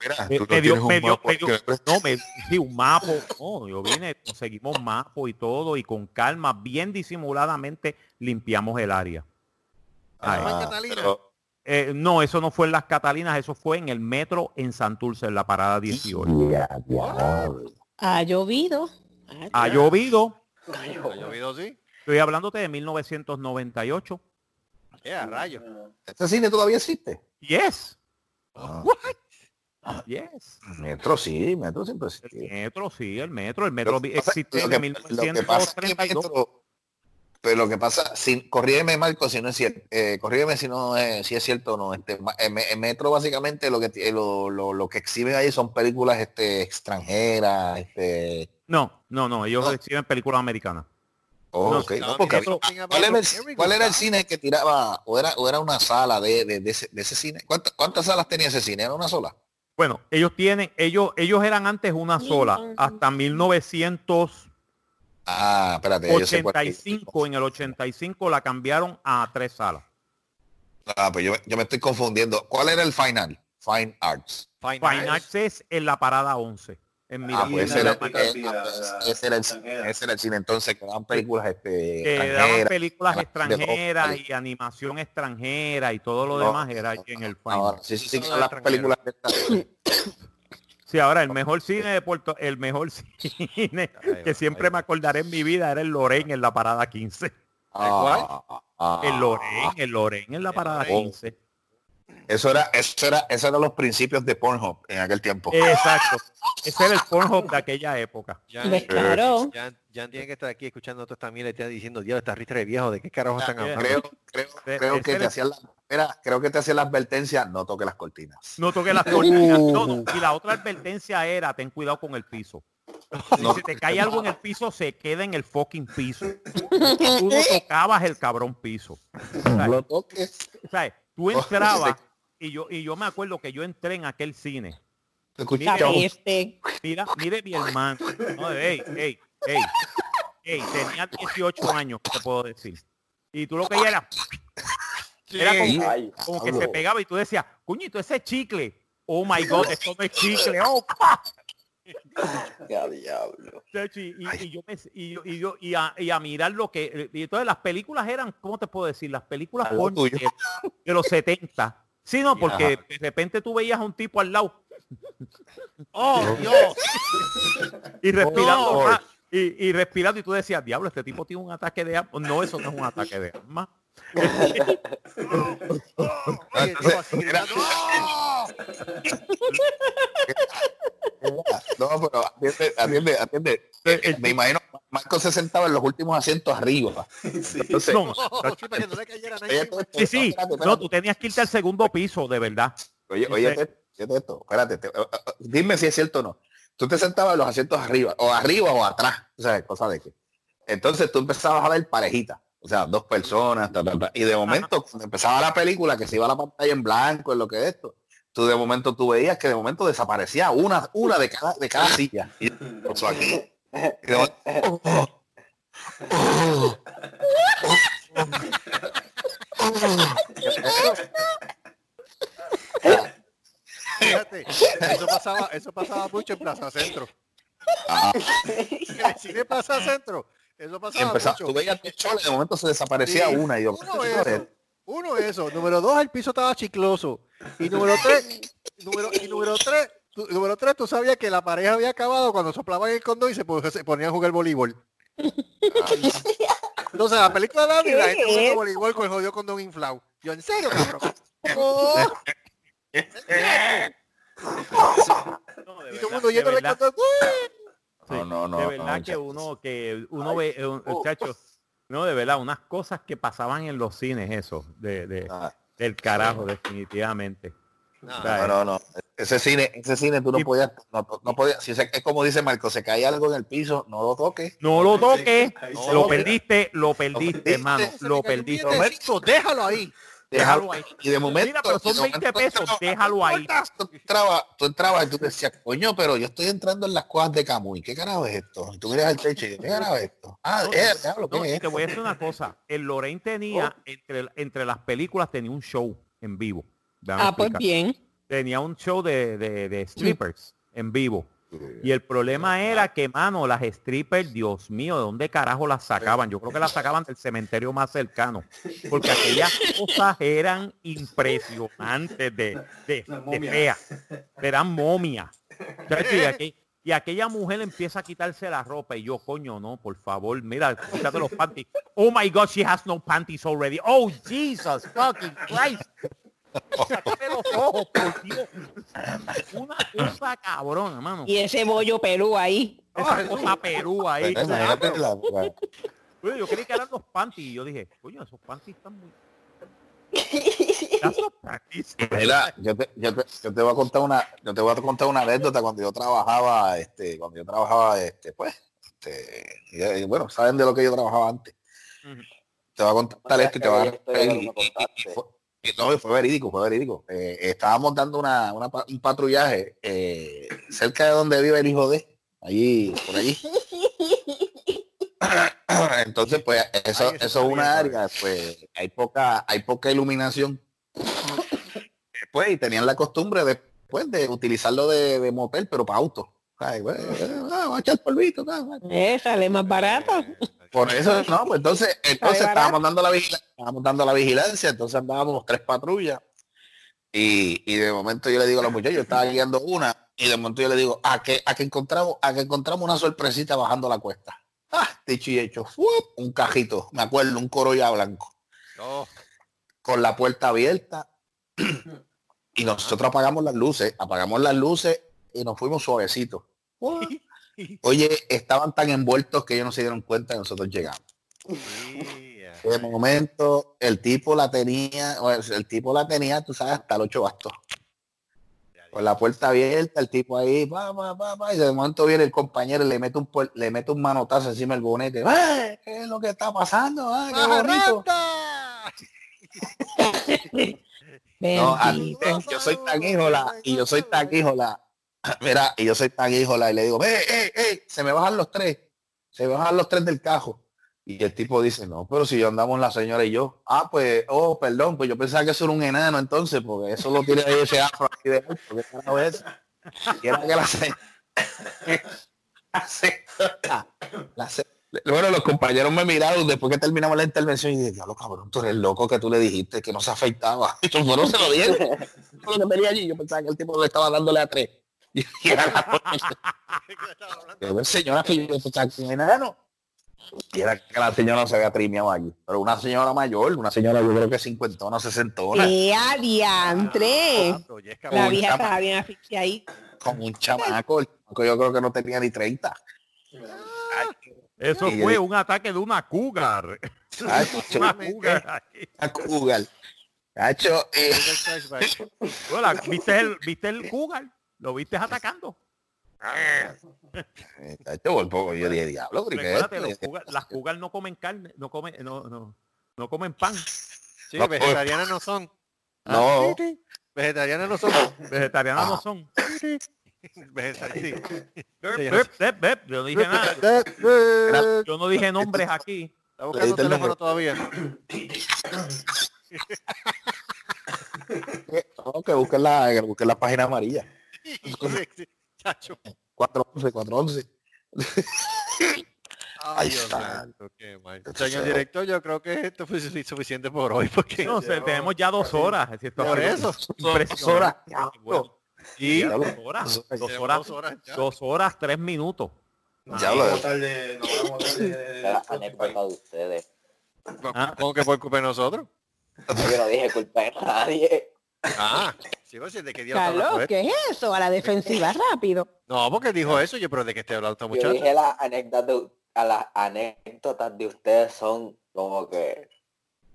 Mira, Me- tú no me dio- tienes un me dio- me dio-. No, me sí, un mapo. No, yo vine, conseguimos mapo y todo, y con calma, bien disimuladamente, limpiamos el área. Ah, Catalina. pero- Eh, no, eso no fue en las Catalinas, eso fue en el metro en Santurce, en la parada 18. Ya, diablo. Ha llovido. Ha llovido, ¿Ha llovido sí? estoy hablándote de 1998. Eh, a rayos. ¿Este cine todavía existe? Yes, Ah, yes. Metro sí, Metro siempre El existió. metro, sí, el metro. El metro existe que 1932. Pero lo que pasa, sin, corrígeme Marco si no es cierto, eh, corrígeme si no es, si es cierto o no. Este, en, en Metro básicamente lo que ti- lo, lo, lo que exhiben ahí son películas este, extranjeras, este. No, no, no, ellos No. exhiben películas americanas. oh, No, no, porque ¿cuál, era el, Eric cuál era el Gustavo. cine que tiraba? ¿O era, o era una sala de, de, de ese, de ese cine? ¿Cuántas, ¿Cuántas salas tenía ese cine? ¿Era una sola? Bueno, ellos tienen, ellos, ellos eran antes una sola, hasta 1985. Ah, espérate. yo sé cuál es. En el 85 la cambiaron a tres salas. Ah, pues yo, yo me estoy confundiendo. ¿Cuál era el final? Fine Arts. Fine Fine Arts. Arts es en la parada 11. En Ah, pues ese era, ese era el, ese era el cine entonces que daban películas este, que daban extranjeras. películas de todo, extranjeras y animación extranjera y todo lo No, demás era allí en el Fine Ahora, Arts. sí, sí, sí, las películas de Sí, ahora el mejor cine de Puerto, el mejor (laughs) cine que siempre me acordaré en mi vida era el Lorén en la parada 15. Ah, ah, El Lorén, el Lorén en la parada Lorén. 15. Eso era, eso era, esos eran los principios de Pornhub en aquel tiempo. Exacto. Ese era el Pornhub de aquella época. Jan, ¿Ves? Claro. Jan, Jan tiene que estar aquí escuchando toda esta mierda y está diciendo, Dios, esta ristra de viejo, ¿de qué carajo están hablando? creo, creo, creo que te hacían la, mira, creo que te hacían la advertencia, no toque las cortinas. No toque las cortinas. No, no. Y la otra advertencia era, ten cuidado con el piso. (laughs) Si No. te cae algo en el piso, se queda en el fucking piso. Tú no (laughs) tocabas el cabrón piso. Lo toques. ¿Sabes? Tú entrabas y yo, y yo me acuerdo que yo entré en aquel cine. Te escuchaba. Caíste. Mira, mire mi hermano. No, ey, ey, ey, ey, tenía 18 años, ¿qué te puedo decir? Y tú lo que era, era como, Ay, como que se pegaba y tú decías, cuñito, ese chicle. Oh my god, esto no es chicle. Oh, pa. (laughs) Ya, diablo. Chacho, Y, y- y yo me- y yo- y yo- y a, y a mirar lo que y entonces las películas eran cómo te puedo decir las películas de, de los 70 sí no porque de repente tú veías a un tipo al lado. (laughs) Oh Dios. Y respirando Oh. ra- y, y respirando y tú decías diablo este tipo tiene un ataque de asma no eso no es un ataque de asma (laughs) No, pero atiende, atiende, atiende. Me imagino, Marco se sentaba en los últimos asientos arriba. Entonces, no, sí, que no sí no tú tenías que irte al segundo piso de verdad Oye, oye, oye, esto, espérate, te- dime si es cierto o no. Tú te sentabas en los asientos arriba, o arriba o atrás, o sea, cosa de que. Entonces tú empezabas a ver parejitas, o sea, dos personas, ta, ta, ta, y de momento, cuando empezaba la película, que se iba a la pantalla en blanco, en lo que es esto, tú de momento tú veías que de momento desaparecía una, una de cada, de cada silla. Y eso aquí. Y de momento, (laughs) Fíjate, eso pasaba, eso pasaba mucho en Plaza Centro. ah, (laughs) cine Plaza Centro, eso pasaba empezaba, tú mucho. veías dos choles, de momento se desaparecía Sí. una y yo, Uno eso, número dos el piso estaba chicloso y número tres, número, y número tres, tú- número tres tú sabías que la pareja había acabado cuando soplaban el condón y se, se ponían a jugar voleibol. (laughs) Entonces la película de la vida, la gente jugando voleibol con el jodido condón inflado. Yo en serio, cabrón. Oh, No, de y todo el mundo de yendo de condón. Sí, No, no, no, De no, verdad que muchacho. uno que uno ve, eh, un- muchacho, no, de verdad, unas cosas que pasaban en los cines, eso, de, de- Ah. del carajo, definitivamente. No, O sea, No, no. Ese cine, ese cine tú no podías, no, no podías, si se- es como dice Marco, se cae algo en el piso, no lo toques. No lo toques, lo perdiste, lo perdiste, perdiste. hermano, lo perdiste. billetecito, déjalo ahí. Déjalo ahí. Y de momento, Mira, pero son de 20 momento pesos, entraba, déjalo ahí. Tú entrabas, tú entrabas y tú decías, coño, pero yo estoy entrando en las cosas de Camuy. ¿Qué carajo es esto? Y tú miras al techo y dices, ¿qué carajo es esto? Ah, No, es, diablo, ¿qué No, es te voy a decir una cosa. El Lorraine tenía, entre, entre las películas, tenía un show en vivo. Déjame Ah, pues bien. Tenía un show de, de, de strippers en vivo. Y el problema era que, mano, las strippers, Dios mío, ¿de dónde carajo las sacaban? Yo creo que las sacaban del cementerio más cercano. Porque aquellas cosas eran impresionantes de, de, de feas. Eran momias. Y aquella mujer empieza a quitarse la ropa y yo, coño, no, por favor, mira, quítate los panties. Oh my God, she has no panties already. Oh, Jesus fucking Christ. Los ojos, por Dios. Una cosa cabrón, hermano. Y ese bollo pelú ahí. Esa cosa Perú ahí. Pues, Oye, yo creí que eran los panties y yo dije, coño, esos panties están muy... Mira, yo te, yo, te, yo te voy a contar una, yo te voy a contar una anécdota cuando yo trabajaba, este, cuando yo trabajaba, este, pues, este, y, y bueno, saben de lo que yo trabajaba antes. Te voy a contar O sea, esto y te que va a que y- y- fue, no, y fue verídico, fue verídico. Eh, estábamos dando una, un patrullaje eh, cerca de donde vive el hijo de, allí, por allí. (coughs) Entonces, pues, eso, Ay, eso eso es una bien, área, pues, hay poca, hay poca iluminación. Pues, y tenían la costumbre después de utilizarlo de, de motel, pero para auto. Ay, pues, eh, ah, va a echar polvito. Eh, sale más barato. Por eso, no, pues entonces, entonces estábamos dando la vigilancia, estábamos dando la vigilancia, entonces andábamos tres patrullas y, y de momento yo le digo a los muchachos, yo estaba guiando una y de momento yo le digo, a que, a que encontramos, a que encontramos una sorpresita bajando la cuesta. Ah, dicho y hecho, ¡fuop! un cajito, me acuerdo, un Corolla blanco, No, con la puerta abierta y nosotros apagamos las luces, apagamos las luces y nos fuimos suavecitos. (laughs) (laughs) Oye, estaban tan envueltos que ellos no se dieron cuenta que nosotros llegamos. De momento el tipo la tenía, el tipo la tenía, tú sabes, hasta el ocho bastos. Con la puerta abierta, el tipo ahí, pa, pa, pa, pa, y de momento viene el compañero y le mete un le mete un manotazo encima del bonete. ¡Eh! ¿Qué es lo que está pasando? ¡Ah, qué bonito! (laughs) No, yo soy tan híjola y yo soy tan híjola. (laughs) Mira, y yo soy tan híjola y le digo, ¡eh, eh, eh! Se me bajan los tres. Se me bajan los tres del cajo. Y el tipo dice, no, pero si yo andamos la señora y yo. Ah, pues, oh, perdón, pues yo pensaba que eso era un enano entonces, porque eso lo tiene ahí ese afro aquí de alto. ¿Qué carajo es que la señora... (laughs) la Bueno, los compañeros me miraron después que terminamos la intervención y dije, diablo, cabrón, tú eres loco que tú le dijiste que no se afeitaba. Y (laughs) yo, se lo dije. Yo pensaba que el tipo le estaba dándole a tres. (laughs) Y era la señora, que yo un enano. Y era que la señora se había trimeado allí. Pero una señora mayor, una señora yo creo que cincuentona, sesentona, ¡Qué adiantre! La vieja estaba bien asfixia ahí. con un chamaco. Yo creo que no tenía ni 30. Eso fue un ataque de una cougar. (laughs) Ay, Una cougar. a Cougar. Cacho, eh. Hola, ¿viste el, ¿Viste el cougar? ¿Lo viste atacando? eh, yo dije, diablo, las cougar no comen carne, no comen, no, no, no comen pan. Sí, No, vegetarianas no son. No, Vegetarianas no son. Vegetarianas no Ah. son. Vegetarianas, Yo no dije nada. Está Yo no dije nombres aquí. buscando Leíste el teléfono todavía. (laughs) no, que busquen la, que busquen la página amarilla. (laughs) Chacho. 411, 411. (laughs) Ay, Ahí Dios está. santo, qué mal. Entonces, Señor director, yo creo que esto fue sufi- suficiente por hoy. Porque No, tenemos ya dos horas. Es cierto, Por eso. (laughs) Dos horas. Bueno, Sí, ya dos horas. Dos horas. dos horas ya. Dos horas, tres minutos. Ya lo- vamos vamos de, La anécdota de ustedes. ¿Cómo que por culpa de nosotros? Yo no dije culpa de nadie. Ah, sí, pues, ¿de qué Carlos, esto? ¿qué es eso? A la defensiva, rápido. No, porque dijo eso, yo, pero ¿de qué estoy hablando esta Yo muchacha? dije las anécdotas a las anécdotas de ustedes son como que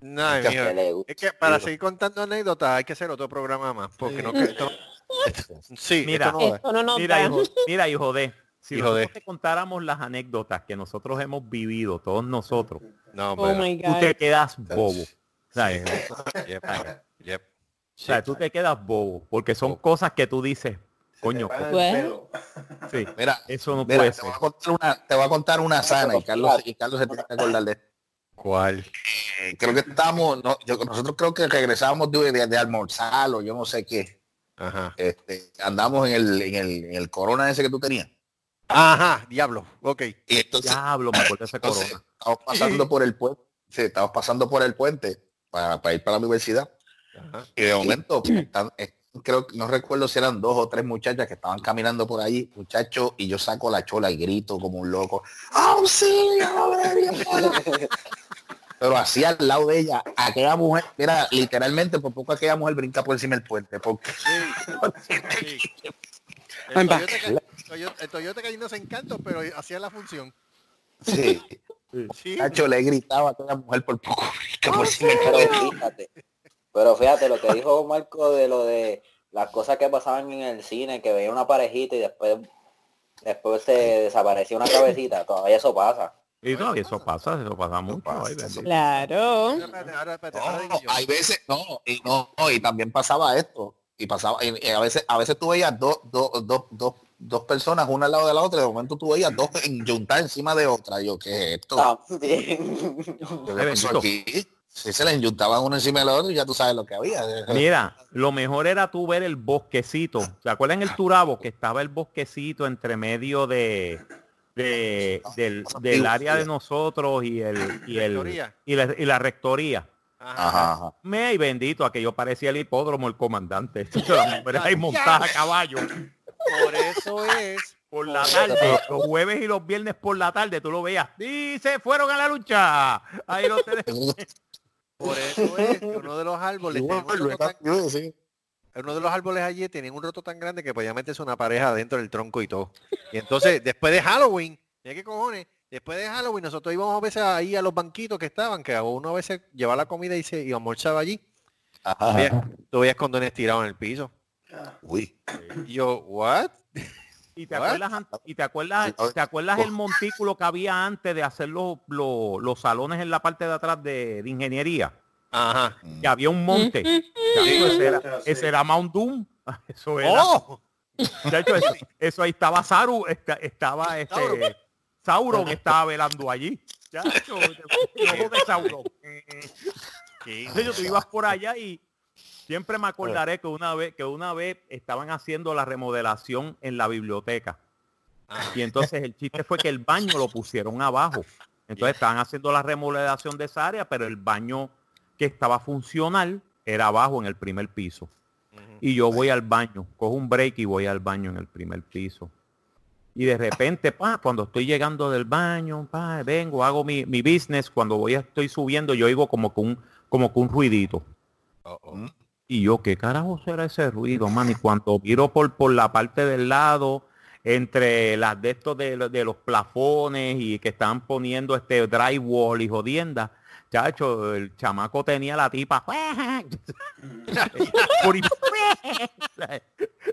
No, que mijo. que. Es que para seguir contando anécdotas hay que hacer otro programa más, porque no que esto- (laughs) Sí, Mira. esto no. Esto no nos Mira, da. hijo, mira, hijo de. Si Hijo nosotros de. te contáramos las anécdotas que nosotros hemos vivido, todos nosotros, No, Oh tú te quedas bobo. ¿Sabes? Yep, yep. O sea, tú te quedas bobo, porque son cosas que tú dices, coño, Bueno. pelo. sí, (laughs) Mira, eso no mira, puede te ser. voy, a contar una, te voy a contar una sana y Carlos, y Carlos se tiene que acordar de esto. ¿Cuál? Eh, creo que estábamos, no, yo- nosotros creo que regresábamos de, de, de almorzar o yo no sé qué. Ajá. Este, andamos en el, en el, en el corona ese que tú tenías. Ajá, diablo. Ok. Y entonces, Diablo, me acuerdo de ese corona. estamos pasando por el puente, sí, estamos pasando por el puente para, para ir para la universidad. Ajá. Y de momento, están- eh, creo que no recuerdo si eran dos o tres muchachas que estaban caminando por ahí, muchachos, y yo saco la chola y grito como un loco. ¡Auxilio! (laughs) Pero así al lado de ella, aquella mujer, mira, literalmente por poco aquella mujer brinca por encima del puente, porque Sí. El I'm Toyota, el Toyota cayéndose en canto, pero hacía la función. sí, Sí. Nacho le gritaba a aquella mujer por poco brinca por encima del Pero fíjate, lo que dijo Marco de lo de las cosas que pasaban en el cine, que veía una parejita y después después se desaparecía una cabecita, todavía eso pasa. Y todavía eso pasa, eso pasa mucho. pasa, ay, bendito. Claro. No, hay veces, no, y no, y también pasaba esto. Y pasaba, y, a veces, a veces tú veías dos, dos, dos, dos, dos personas, una al lado de la otra, y de momento tú veías dos en juntar encima de otra. Y yo, ¿qué es esto? ¿Qué pasó aquí? Si se les enyuntaban uno encima de la otra y ya tú sabes lo que había. Mira, lo mejor era tú ver el bosquecito. ¿Se acuerdan el Turabo? Que estaba el bosquecito entre medio de, de- del, del área de nosotros y el y el Rectoría. y la, y la rectoría. Ajá. Ajá, ajá. Me y bendito, aquello parecía el hipódromo, el comandante. (laughs) Las ahí montadas a caballo. Por eso es. Por la tarde, los jueves y los viernes por la tarde, tú lo veías. Y se fueron a la lucha. Ahí lo (laughs) tenés. Por (laughs) eso es que uno de los árboles un tan- Yo, sí. uno de los árboles allí tenía un roto tan grande que podía meterse una pareja dentro del tronco y todo. Y entonces, después de Halloween, ¿ya qué cojones? Después de Halloween, nosotros íbamos a veces ahí a los banquitos que estaban, que uno a veces llevaba la comida y se y almorzaba allí. Ajá. Tú veías condones tirados en el piso. Uy. Y yo, ¿what? Y te acuerdas, y te acuerdas, te acuerdas el montículo que había antes de hacer los, los, los salones en la parte de atrás de, de ingeniería. Ajá. Que había un monte. Ese, era, ese era Mount Doom. (laughs) Eso era. ¡Oh! Chacho, eso, eso ahí estaba Saru, esta- estaba este Sauron. Sauron estaba velando allí. Chacho, (laughs) de Sauron. Chacho, tú ibas por allá y siempre me acordaré que una vez que una vez estaban haciendo la remodelación en la biblioteca. Y entonces el chiste fue que el baño lo pusieron abajo. Entonces estaban haciendo la remodelación de esa área, pero el baño que estaba funcional era abajo en el primer piso. Y yo voy al baño, cojo un break y voy al baño en el primer piso. Y de repente, pa, cuando estoy llegando del baño, pa, vengo, hago mi, mi business, cuando voy estoy subiendo, yo oigo como que un, como que un ruidito. Oh. Y yo, ¿qué carajo será ese ruido, man? Y cuando miro por, por la parte del lado, entre las de estos de, lo- de los plafones y que estaban poniendo este drywall y jodienda, chacho, el chamaco tenía la tipa. (laughs)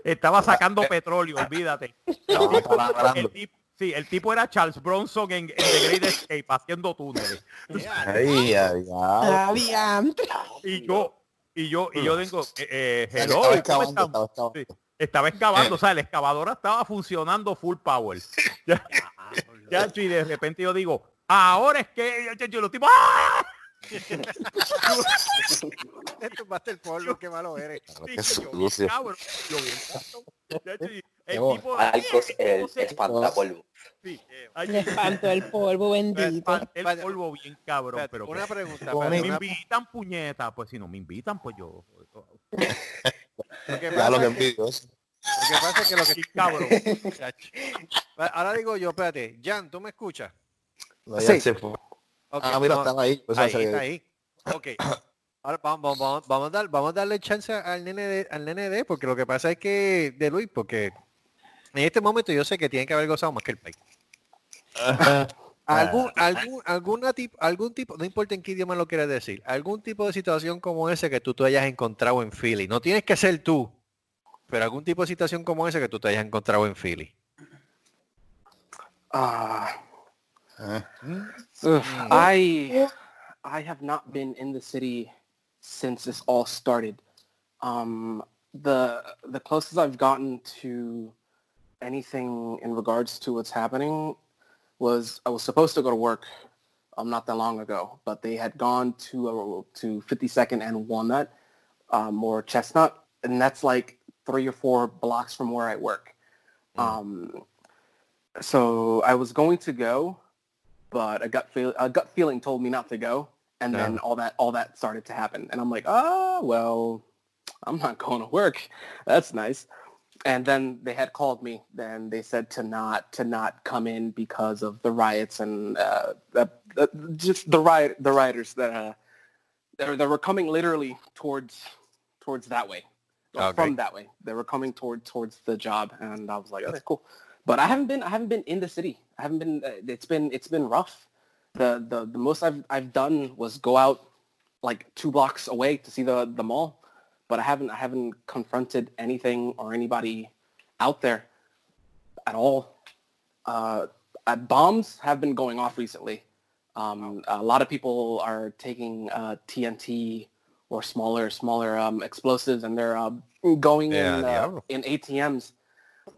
Estaba sacando petróleo, olvídate. El tipo, sí, el tipo era Charles Bronson en, en The Great Escape haciendo túneles. Ay, ay, ay. Adiante. Y yo, y yo, y yo tengo, eh, eh, hello, Estaba ¿cómo excavando, estamos? estaba excavando. Sí, estaba excavando, o sea, la excavadora estaba funcionando full power. (laughs) Ya, ya, y de repente yo digo, ahora es que yo, los tipos, ¡ah! (laughs) Te tumbaste el polvo, qué malo eres. Qué Sí, yo, sucio. cabrón, yo el Qué tipo, Marcos, el no sé, espantapolvo. sí, ay, Le espanto el polvo (laughs) bendito. el Vaya, polvo bien cabrón, pero una que- pregunta. Bonito. me invitan puñeta, pues si no me invitan, pues yo, lo que (laughs) pasa lo que es que- pasa es que lo que... cabrón. Ahora digo yo, espérate, Jan, ¿tú me escuchas? No, Sí. se fue. Ok, Ah, mira, no, estaba ahí. Pues, ahí, está ahí. Ok. Ahora vamos, vamos, vamos, a dar, vamos a darle chance al nene de, al nene de, porque lo que pasa es que, de Luis, porque en este momento yo sé que tiene que haber gozado más que el país. (laughs) Algún, algún, alguna tip- algún tipo, no importa en qué idioma lo quieras decir, algún tipo de situación como ese que tú te hayas encontrado en Philly. No tienes que ser tú, pero algún tipo de situación como ese que tú te hayas encontrado en Philly. Uh, Ah. I I have not been in the city since this all started. Um, the the closest I've gotten to anything in regards to what's happening was I was supposed to go to work um, not that long ago, but they had gone to uh, to 52nd and Walnut um, or Chestnut, and that's like three or four blocks from where I work. Um, so I was going to go, but a gut feel a gut feeling told me not to go, and then all that all that started to happen, and I'm like, oh well, I'm not going to work. (laughs) That's nice. And then they had called me. Then they said to not to not come in because of the riots and uh, the, the, just the riot the rioters that uh, that, that were coming literally towards towards that way, Okay. from that way. They were coming toward towards the job, and I was like, okay, cool. But I haven't been I haven't been in the city. I haven't been. Uh, it's been it's been rough. The the the most I've I've done was go out like two blocks away to see the the mall but I haven't I haven't confronted anything or anybody out there at all. Uh, uh, bombs have been going off recently. Um, A lot of people are taking uh, TNT or smaller smaller um, explosives and they're uh, going Yeah, in uh, in ATMs.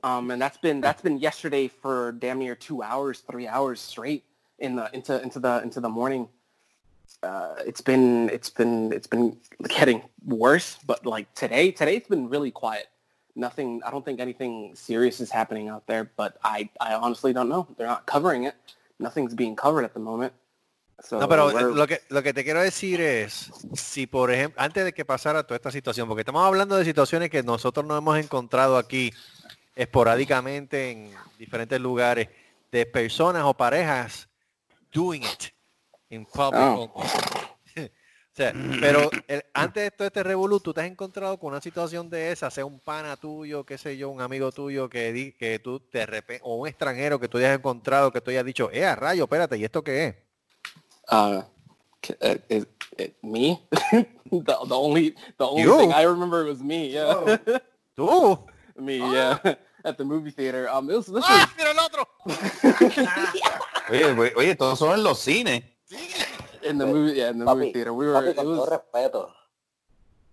Um, and that's been that's been yesterday for damn near two hours, three hours straight in the into into the into the morning uh, it's been it's been it's been getting worse. But like today, today it's been really quiet. Nothing. I don't think anything serious is happening out there. But I I honestly don't know. They're not covering it. Nothing's being covered at the moment. So No, pero eh, we're- lo que, lo que te quiero decir es, si por ejemplo, antes de que pasara toda esta situación, porque estamos hablando de situaciones que nosotros nos hemos encontrado aquí esporádicamente en diferentes lugares, de personas o parejas doing it in public. Oh. (laughs) O sea, pero el- antes de todo este revolú, tú te has encontrado con una situación de esa, sea un pana tuyo, qué sé yo, un amigo tuyo que, di, que tú repente, o un extranjero que tú hayas encontrado, que tú hayas dicho, eh, a rayo, espérate, ¿y esto qué es? uh, uh, is it me? (laughs) the, the only the only You? thing I remember was me. Yeah, Oh. (laughs) Tú. me. Yeah, at the movie theater. Um, it was this ¡Ah, was mira el otro! Oye, oye, todos son en los cines. (laughs) in the movie. Yeah, in the movie Papi, theater. We were. papi, It con todo was. respeto.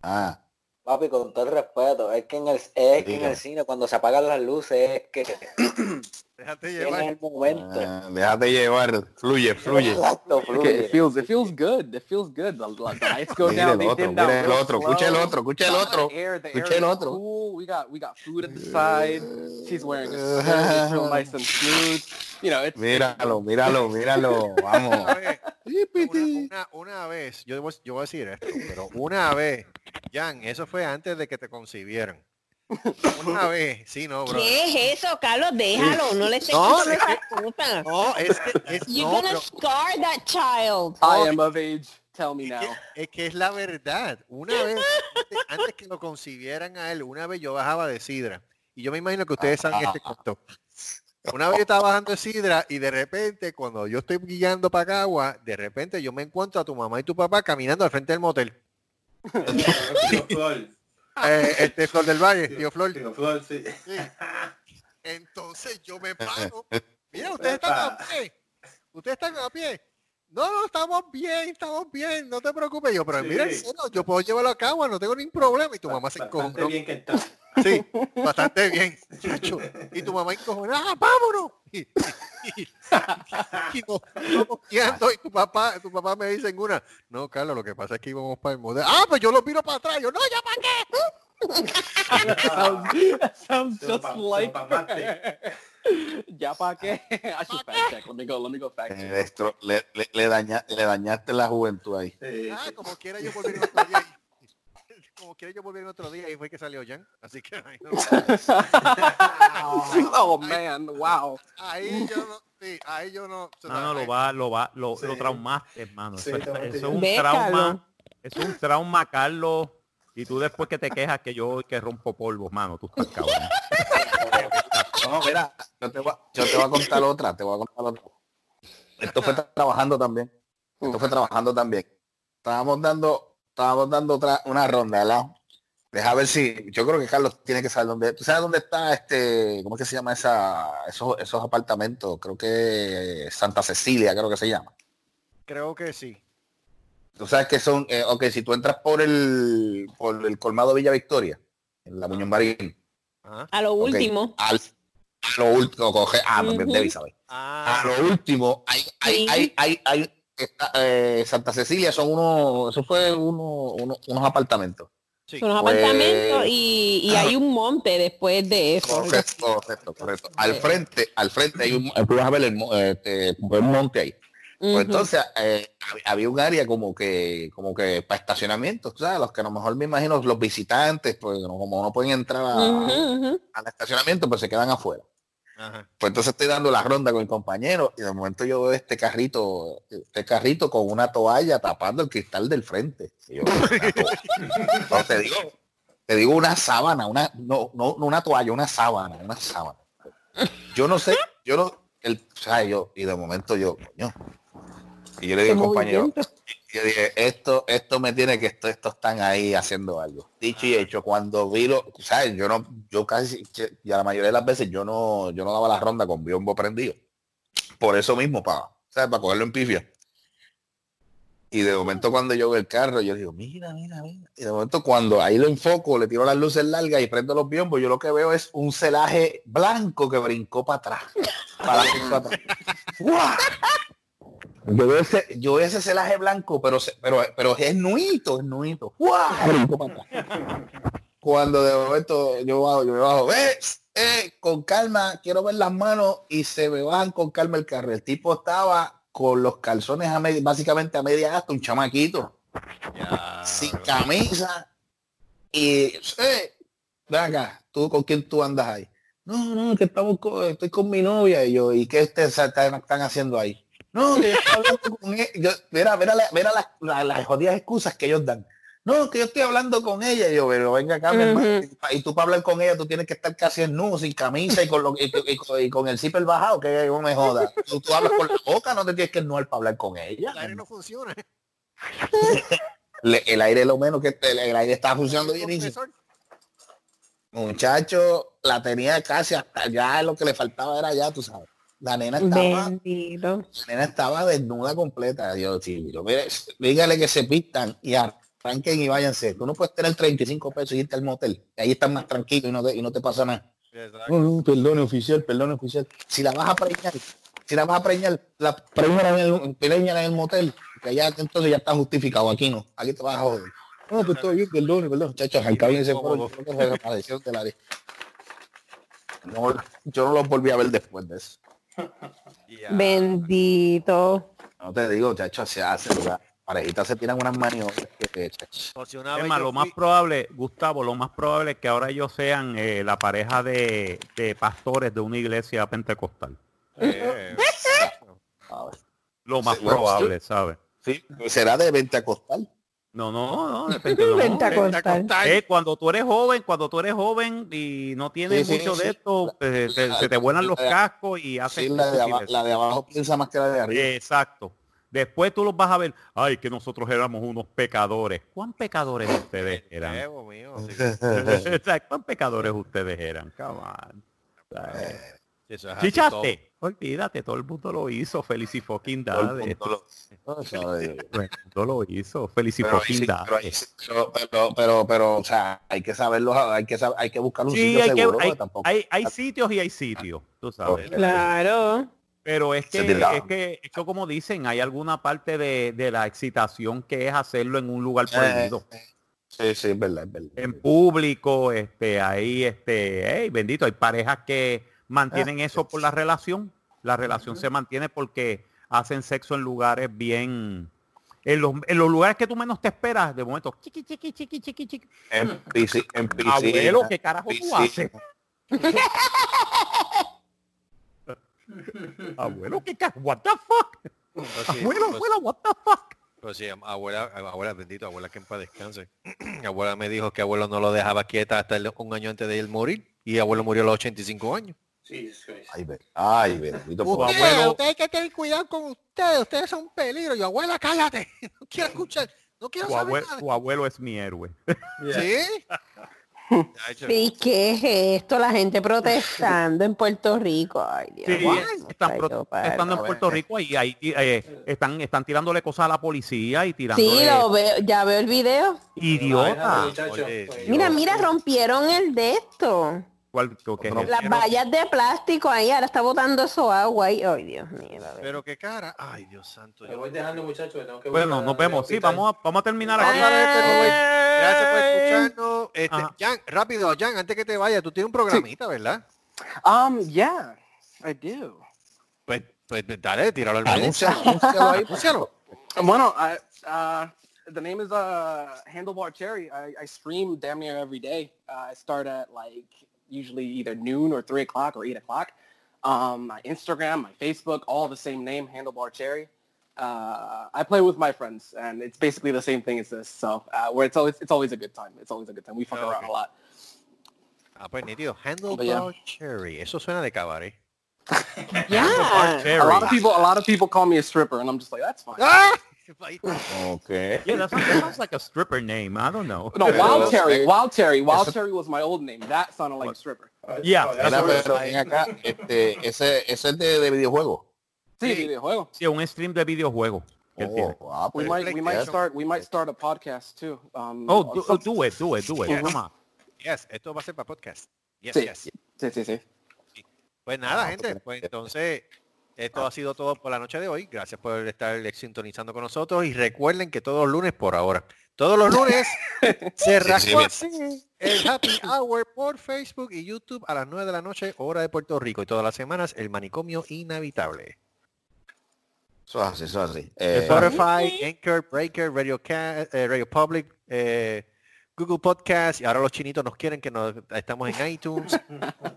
Ah, Papi, con todo el respeto. Es que en el, es que en el cine cuando se apagan las luces es que (clears throat) Déjate en llevar. el momento. ah, déjate llevar, fluye, fluye. Exacto, Okay, fluye. it feels it feels good. It feels good. The, the lights go Mira down. el They otro, dim down el otro, escucha el otro, escucha el otro, escucha el otro. cool. We got we got food at the side. She's wearing a skirt. It's real nice and smooth. You know, it's Míralo, míralo, míralo, vamos. (laughs) Una vez, una, una- vez, yo, yo voy a decir esto, pero una vez, Jan, eso fue antes de que te concibieran. Una (laughs) vez, sí, no, bro. ¿Qué es eso, Carlos? Déjalo, no le estés No, es que-. No, es que, es, You're no, gonna scar that child. I am of age. Tell me es now. que, es que es la verdad. Una vez, antes, antes que lo concibieran a él, una vez yo bajaba de Sidra. Y yo me imagino que ustedes saben este cuento. Una vez yo estaba bajando de Sidra y de repente, cuando yo estoy guiando para Cagua, de repente yo me encuentro a tu mamá y tu papá caminando al frente del motel. Tío Flor. Eh, este Flor del Valle, tío Flor. Tío Flor, sí. Sí. Entonces yo me paro. Mira, ustedes están a pie. Ustedes están a pie. No, no, estamos bien, estamos bien, no te preocupes. Yo, pero Sí. mira, yo puedo llevarlo a cabo, no tengo ningún problema. Y tu mamá se Bastante encojonó. bien que está. (laughs) Sí, bastante bien. chacho. Y tu mamá encojonada, ¡ah, vámonos! Y, y, y- y nos vamos guiando, y tu papá, tu papá me dice en una, no, Carlos, lo que pasa es que íbamos para el modelo. Ah, pues yo lo miro para atrás. Yo, no, ya para qué. That (laughs) sounds, that sounds just like. (laughs) Ya pa' qué? Fact check. Let me go. Let me go fact Eh, check. destro- le, le, le daña- le dañaste la juventud ahí. Eh, Ah, como quiera yo volví en (laughs) otro día. y- Como quiera yo volví en otro día y fue que salió Jan. Así que ahí, no- (laughs) (laughs) oh man! Wow. ahí yo no, sí, ahí yo no. No, no, lo ahí- va, lo va, lo, Sí. lo traumaste, hermano. Sí, Eso, eso es un Ve, trauma. Es un trauma, Carlos. Y tú después que te quejas que yo que rompo polvo, mano, tú estás cabrón. No, mira, yo te, voy, a- yo te voy a contar otra, te voy a contar otra. Esto fue tra- trabajando también. Esto fue trabajando también. Estábamos dando, estábamos dando otra, una ronda, ¿verdad? Deja ver si, yo creo que Carlos tiene que saber dónde, ¿tú sabes dónde está este, cómo es que se llama esa, esos, esos apartamentos? Creo que Santa Cecilia, creo que se llama. Creo que sí. tú sabes que son, eh, ok, si tú entras por el, por el colmado Villa Victoria, en la Muñoz Marín, Ajá. A lo último. al, a lo último, coge, ah, no, Ujú. Debbie sabe. Ah, A lo último, hay, hay, Sí. hay, hay, hay- está, eh, Santa Cecilia son unos, eso fue uno, uno- unos apartamentos. sí. Son unos Pues- apartamentos y, y hay un monte después de eso. Correcto, correcto, correcto. Al frente, al frente hay un, a ver el, este, un monte ahí. Pues entonces eh, hab- había un área como que como que para estacionamientos, ¿sabes? Los que a lo mejor me imagino los visitantes, pues como no pueden entrar a- al estacionamiento, pues se quedan afuera. Ajá. Pues entonces estoy dando la ronda con mi compañero y de momento yo veo este carrito, este carrito con una toalla tapando el cristal del frente. No, te digo, te digo una sábana, una, no, no, no una toalla, una sábana, una sábana. Yo no sé, yo no, el, o sea, yo, y de momento yo, coño. Y yo le al compañero, yo dije, esto, esto me tiene que esto, estos están ahí haciendo algo. Dicho y hecho, cuando vi lo, ¿sabes? Yo no, yo casi, que- y a la mayoría de las veces yo no, yo no daba la ronda con biombo prendido. Por eso mismo, para, ¿sabes? Para cogerlo en pifia. Y de momento cuando yo veo el carro, yo digo, mira, mira, mira. Y de momento cuando ahí lo enfoco, le tiro las luces largas y prendo los biombos, yo lo que veo es un celaje blanco que brincó para atrás. Para atrás. (laughs) Yo veo ese, yo veo ese celaje blanco, pero, pero, pero es nuito, es nuito. Cuando de momento yo bajo, yo me bajo, ves, eh, con calma, quiero ver las manos y se me bajan con calma el carro. El tipo estaba con los calzones a media, básicamente a media asta, un chamaquito, Ya. sin camisa. Y, eh, ven acá, ¿tú con quién tú andas ahí? No, no, que estamos con- estoy con mi novia y yo, ¿y qué ustedes están, están haciendo ahí? No, que yo estoy hablando con ella. Yo, mira, mira, la- mira las, la- las jodidas excusas que ellos dan. No, que yo estoy hablando con ella. Y yo, pero venga acá, mi hermano. Ujú. Y tú para hablar con ella, tú tienes que estar casi en nudo, sin camisa y con, lo, y, y- y- y con el zipper bajado, que no me joda. Tú, tú hablas con la boca, no te tienes que ennuar para hablar con ella. El aire no funciona. (laughs) Le- el aire lo menos que el, el aire está funcionando bien. Muchacho, la tenía casi hasta ya lo que le faltaba era ya, tú sabes. La nena estaba, Bendito. la nena estaba desnuda completa. Dios, mire, dígale que se pistan y arranquen y váyanse. Tú no puedes tener 35 pesos y irte al motel. Ahí estás más tranquilo y no te, y no te pasa nada. No, no, perdone oficial, perdone oficial. Si la vas a preñar, si la vas a preñar, la preñala en en el motel, que ya entonces ya está justificado, aquí no, aquí te vas a joder. No, pues todo bien, perdone, perdón, muchachos, al cabo ese foro, yo no los volví a ver después de eso. (laughs) Bendito. No te digo, chacho, se hace, las parejitas se tiran unas maniobras que, Es vez más, lo más probable, Gustavo, lo más probable es que ahora ellos sean eh, la pareja de, de pastores de una iglesia pentecostal. Eh. (laughs) Lo más Sí, probable, ¿sabes? Sí, será de vente a costal. No, no, no, depende (laughs) no. Eh, cuando tú eres joven, cuando tú eres joven y no tienes Sí, sí, mucho sí. de esto, eh, te- se te vuelan los La- cascos y haces Sí, la de, la abajo piensa más que la de arriba. Exacto. Después tú los vas a ver, ay, que nosotros éramos unos pecadores. ¿Cuán pecadores ustedes eran? Mío, (laughs) ¿Cuán pecadores ustedes eran? Come on. Eso es. Chichaste. Olvídate, todo el mundo lo hizo. Feliz y fucking Todo el dade. mundo lo- No, eso (laughs) de- Todo el mundo lo hizo. Feliz y pero, pero, pero, pero, o sea, hay que saberlo, hay que saber, hay que buscar un Sí, sitio hay, que, seguro, hay, tampoco. hay, hay sitios y hay sitios, tú sabes. Claro. Pero es que, es que, es que como dicen, hay alguna parte de, de la excitación que es hacerlo en un lugar prohibido. Eh, sí, sí, es verdad, es verdad. en público, este, ahí, este, hey, bendito, hay parejas que mantienen Ah, eso por la relación. La relación se mantiene porque hacen sexo en lugares bien, en los, en los lugares que tú menos te esperas, de momento, chiqui, chiqui, chiqui, chiqui, chiqui. En, pisci- en piscina. Abuelo, ¿qué carajo tú haces? (laughs) Abuelo, ¿qué carajo? What the fuck? Sí, Abuelo, pues- abuela, what the fuck? Pues sí, abuela, abuela, bendito, abuela que en paz descanse. (clears throat) abuela me dijo que abuelo no lo dejaba quieta hasta el- un año antes de él morir. Y abuelo murió a los 85 años. Jesus Christ. Ay, ay, bendito. Abuelo- hay que tener cuidado con ustedes. Ustedes son un peligro. Y abuela, cállate. (laughs) No quiero escuchar. No quiero Tu, saber abue- nada. tu abuelo es mi héroe. ¿Sí? (laughs) Chacho. ¿Y qué es esto? La gente protestando en Puerto Rico. Ay, Dios Sí, mío. están yo, en Puerto Rico y ahí eh, están, están tirándole cosas a la policía y tirándole Sí, lo veo, ya veo el video. idiota. Mira, mira, rompieron el de esto. ¿Cuál- qué- eso? Las vallas de plástico ahí, ahora está botando eso agua ahí. Ay, Dios mío. Pero qué cara. Ay, Dios santo. Me yo- voy dejando, muchachos. tengo que Bueno, nos vemos. Sí, vamos a, vamos a terminar Vamos aquí. a ver, pero, güey, Gracias por escucharnos. Este. Jan, rápido, Jan, antes que te vayas, tú tienes un programita, ¿verdad? Um, yeah, I do. Pues, pues dale, tíralo al medio. (laughs) Bueno, I, uh, the name is uh, Handlebar Cherry. I, I stream damn near every day. Uh, I start at like usually either noon or three o'clock or eight o'clock. Um, my Instagram, my Facebook, all the same name, Handlebar Cherry. Uh, I play with my friends, and it's basically the same thing as this. So uh, where it's always it's always a good time. It's always a good time. We fuck Oh, around okay. a lot. Ah, pues nítido. Handlebar But yeah. Cherry. Eso suena de cabaret. (laughs) Ya. A lot of people, a lot of people call me a stripper, and I'm just like, that's fine. ¡Ah! (laughs) Ok. Yeah, that's, that sounds like a (laughs) stripper name. I don't know. No, Wild Terry, Wild Terry, Wild Eso- Terry was my old name. That sounded like a stripper. Yeah, Oh, that's Mira, pero ven acá, este, ese, ese es de, de videojuego. Sí, Sí. videojuego. Sí, un stream de videojuego. que él tiene. Oh, ah, We might, we might start, we might start a podcast too. Um, Oh, do, some- do it, do it, do it. Yeah. Come on. Yes, esto va a ser para podcast. Yes, Sí. yes. sí, sí, sí. Pues nada, Ah, gente, pues, pues entonces esto ha sido todo por la noche de hoy. Gracias por estar sintonizando con nosotros y recuerden que todos los lunes por ahora, todos los lunes (laughs) se rascó el Happy (laughs) Hour por Facebook y YouTube a las 9 de la noche, hora de Puerto Rico y todas las semanas el manicomio inhabitable. Eso es así, eso es así. Eh, Spotify, Anchor, Breaker, Radio, Ca- eh, Radio Public, eh, Google Podcast y ahora los chinitos nos quieren que nos estamos en iTunes. (laughs)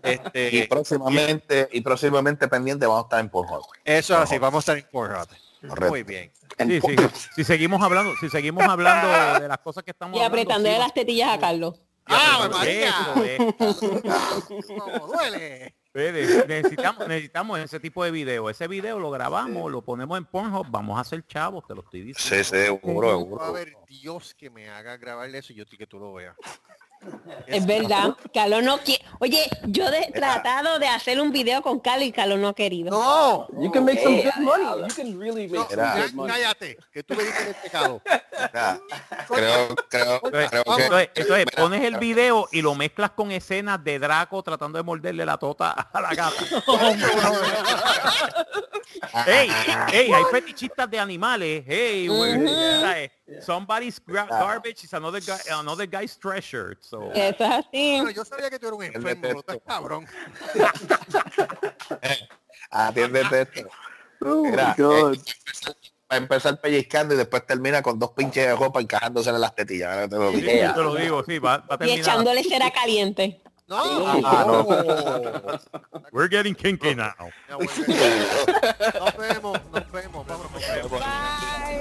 y Este, próximamente, y próximamente pendiente vamos a estar en Pornhub. eso es así, vamos a estar en Pornhub. Correcto. Muy bien. And Sí, sí. Si seguimos hablando, si seguimos hablando de las cosas que estamos Y apretándole sí, las tetillas a Carlos. ¡Ah, Eso María! es. (laughs) ¡Cómo duele! Ne- Necesitamos, necesitamos ese tipo de video. Ese video lo grabamos, lo ponemos en Pornhub, vamos a hacer chavos, te lo estoy diciendo. Sí, sí, seguro, Va a seguro. haber Dios que me haga grabarle eso y yo que tú lo veas. Es verdad. Carlos no quiere. Oye, yo he tratado de hacer un video con Carlos y Carlos no ha querido. ¡No! you can make some Yeah, good money. diablo. You can really No, make some Mira. ya, good money. cállate, que tú me dices el pecado. Creo, creo, Entonces, creo que... entonces- pones el video y lo mezclas con escenas de Draco tratando de morderle la tota a la gata. (laughs) hey, hey, hay fetichistas de animales. Hey, ¿sabes? somebody's gra- garbage is another guy, another guy's treasure. So, Eso es así. Bueno, yo sabía que tú eras un enfermo, no estás cabrón. Atiéndete esto. Oh Mira, my God. eh, va a empezar pellizcando y después termina con dos pinches de ropa encajándose en las tetillas. te lo sí, te lo digo, sí, va, va a Y terminar. echándole cera caliente. No, Ah, no. We're getting kinky now. Nos vemos, nos vemos, vámonos, nos vemos.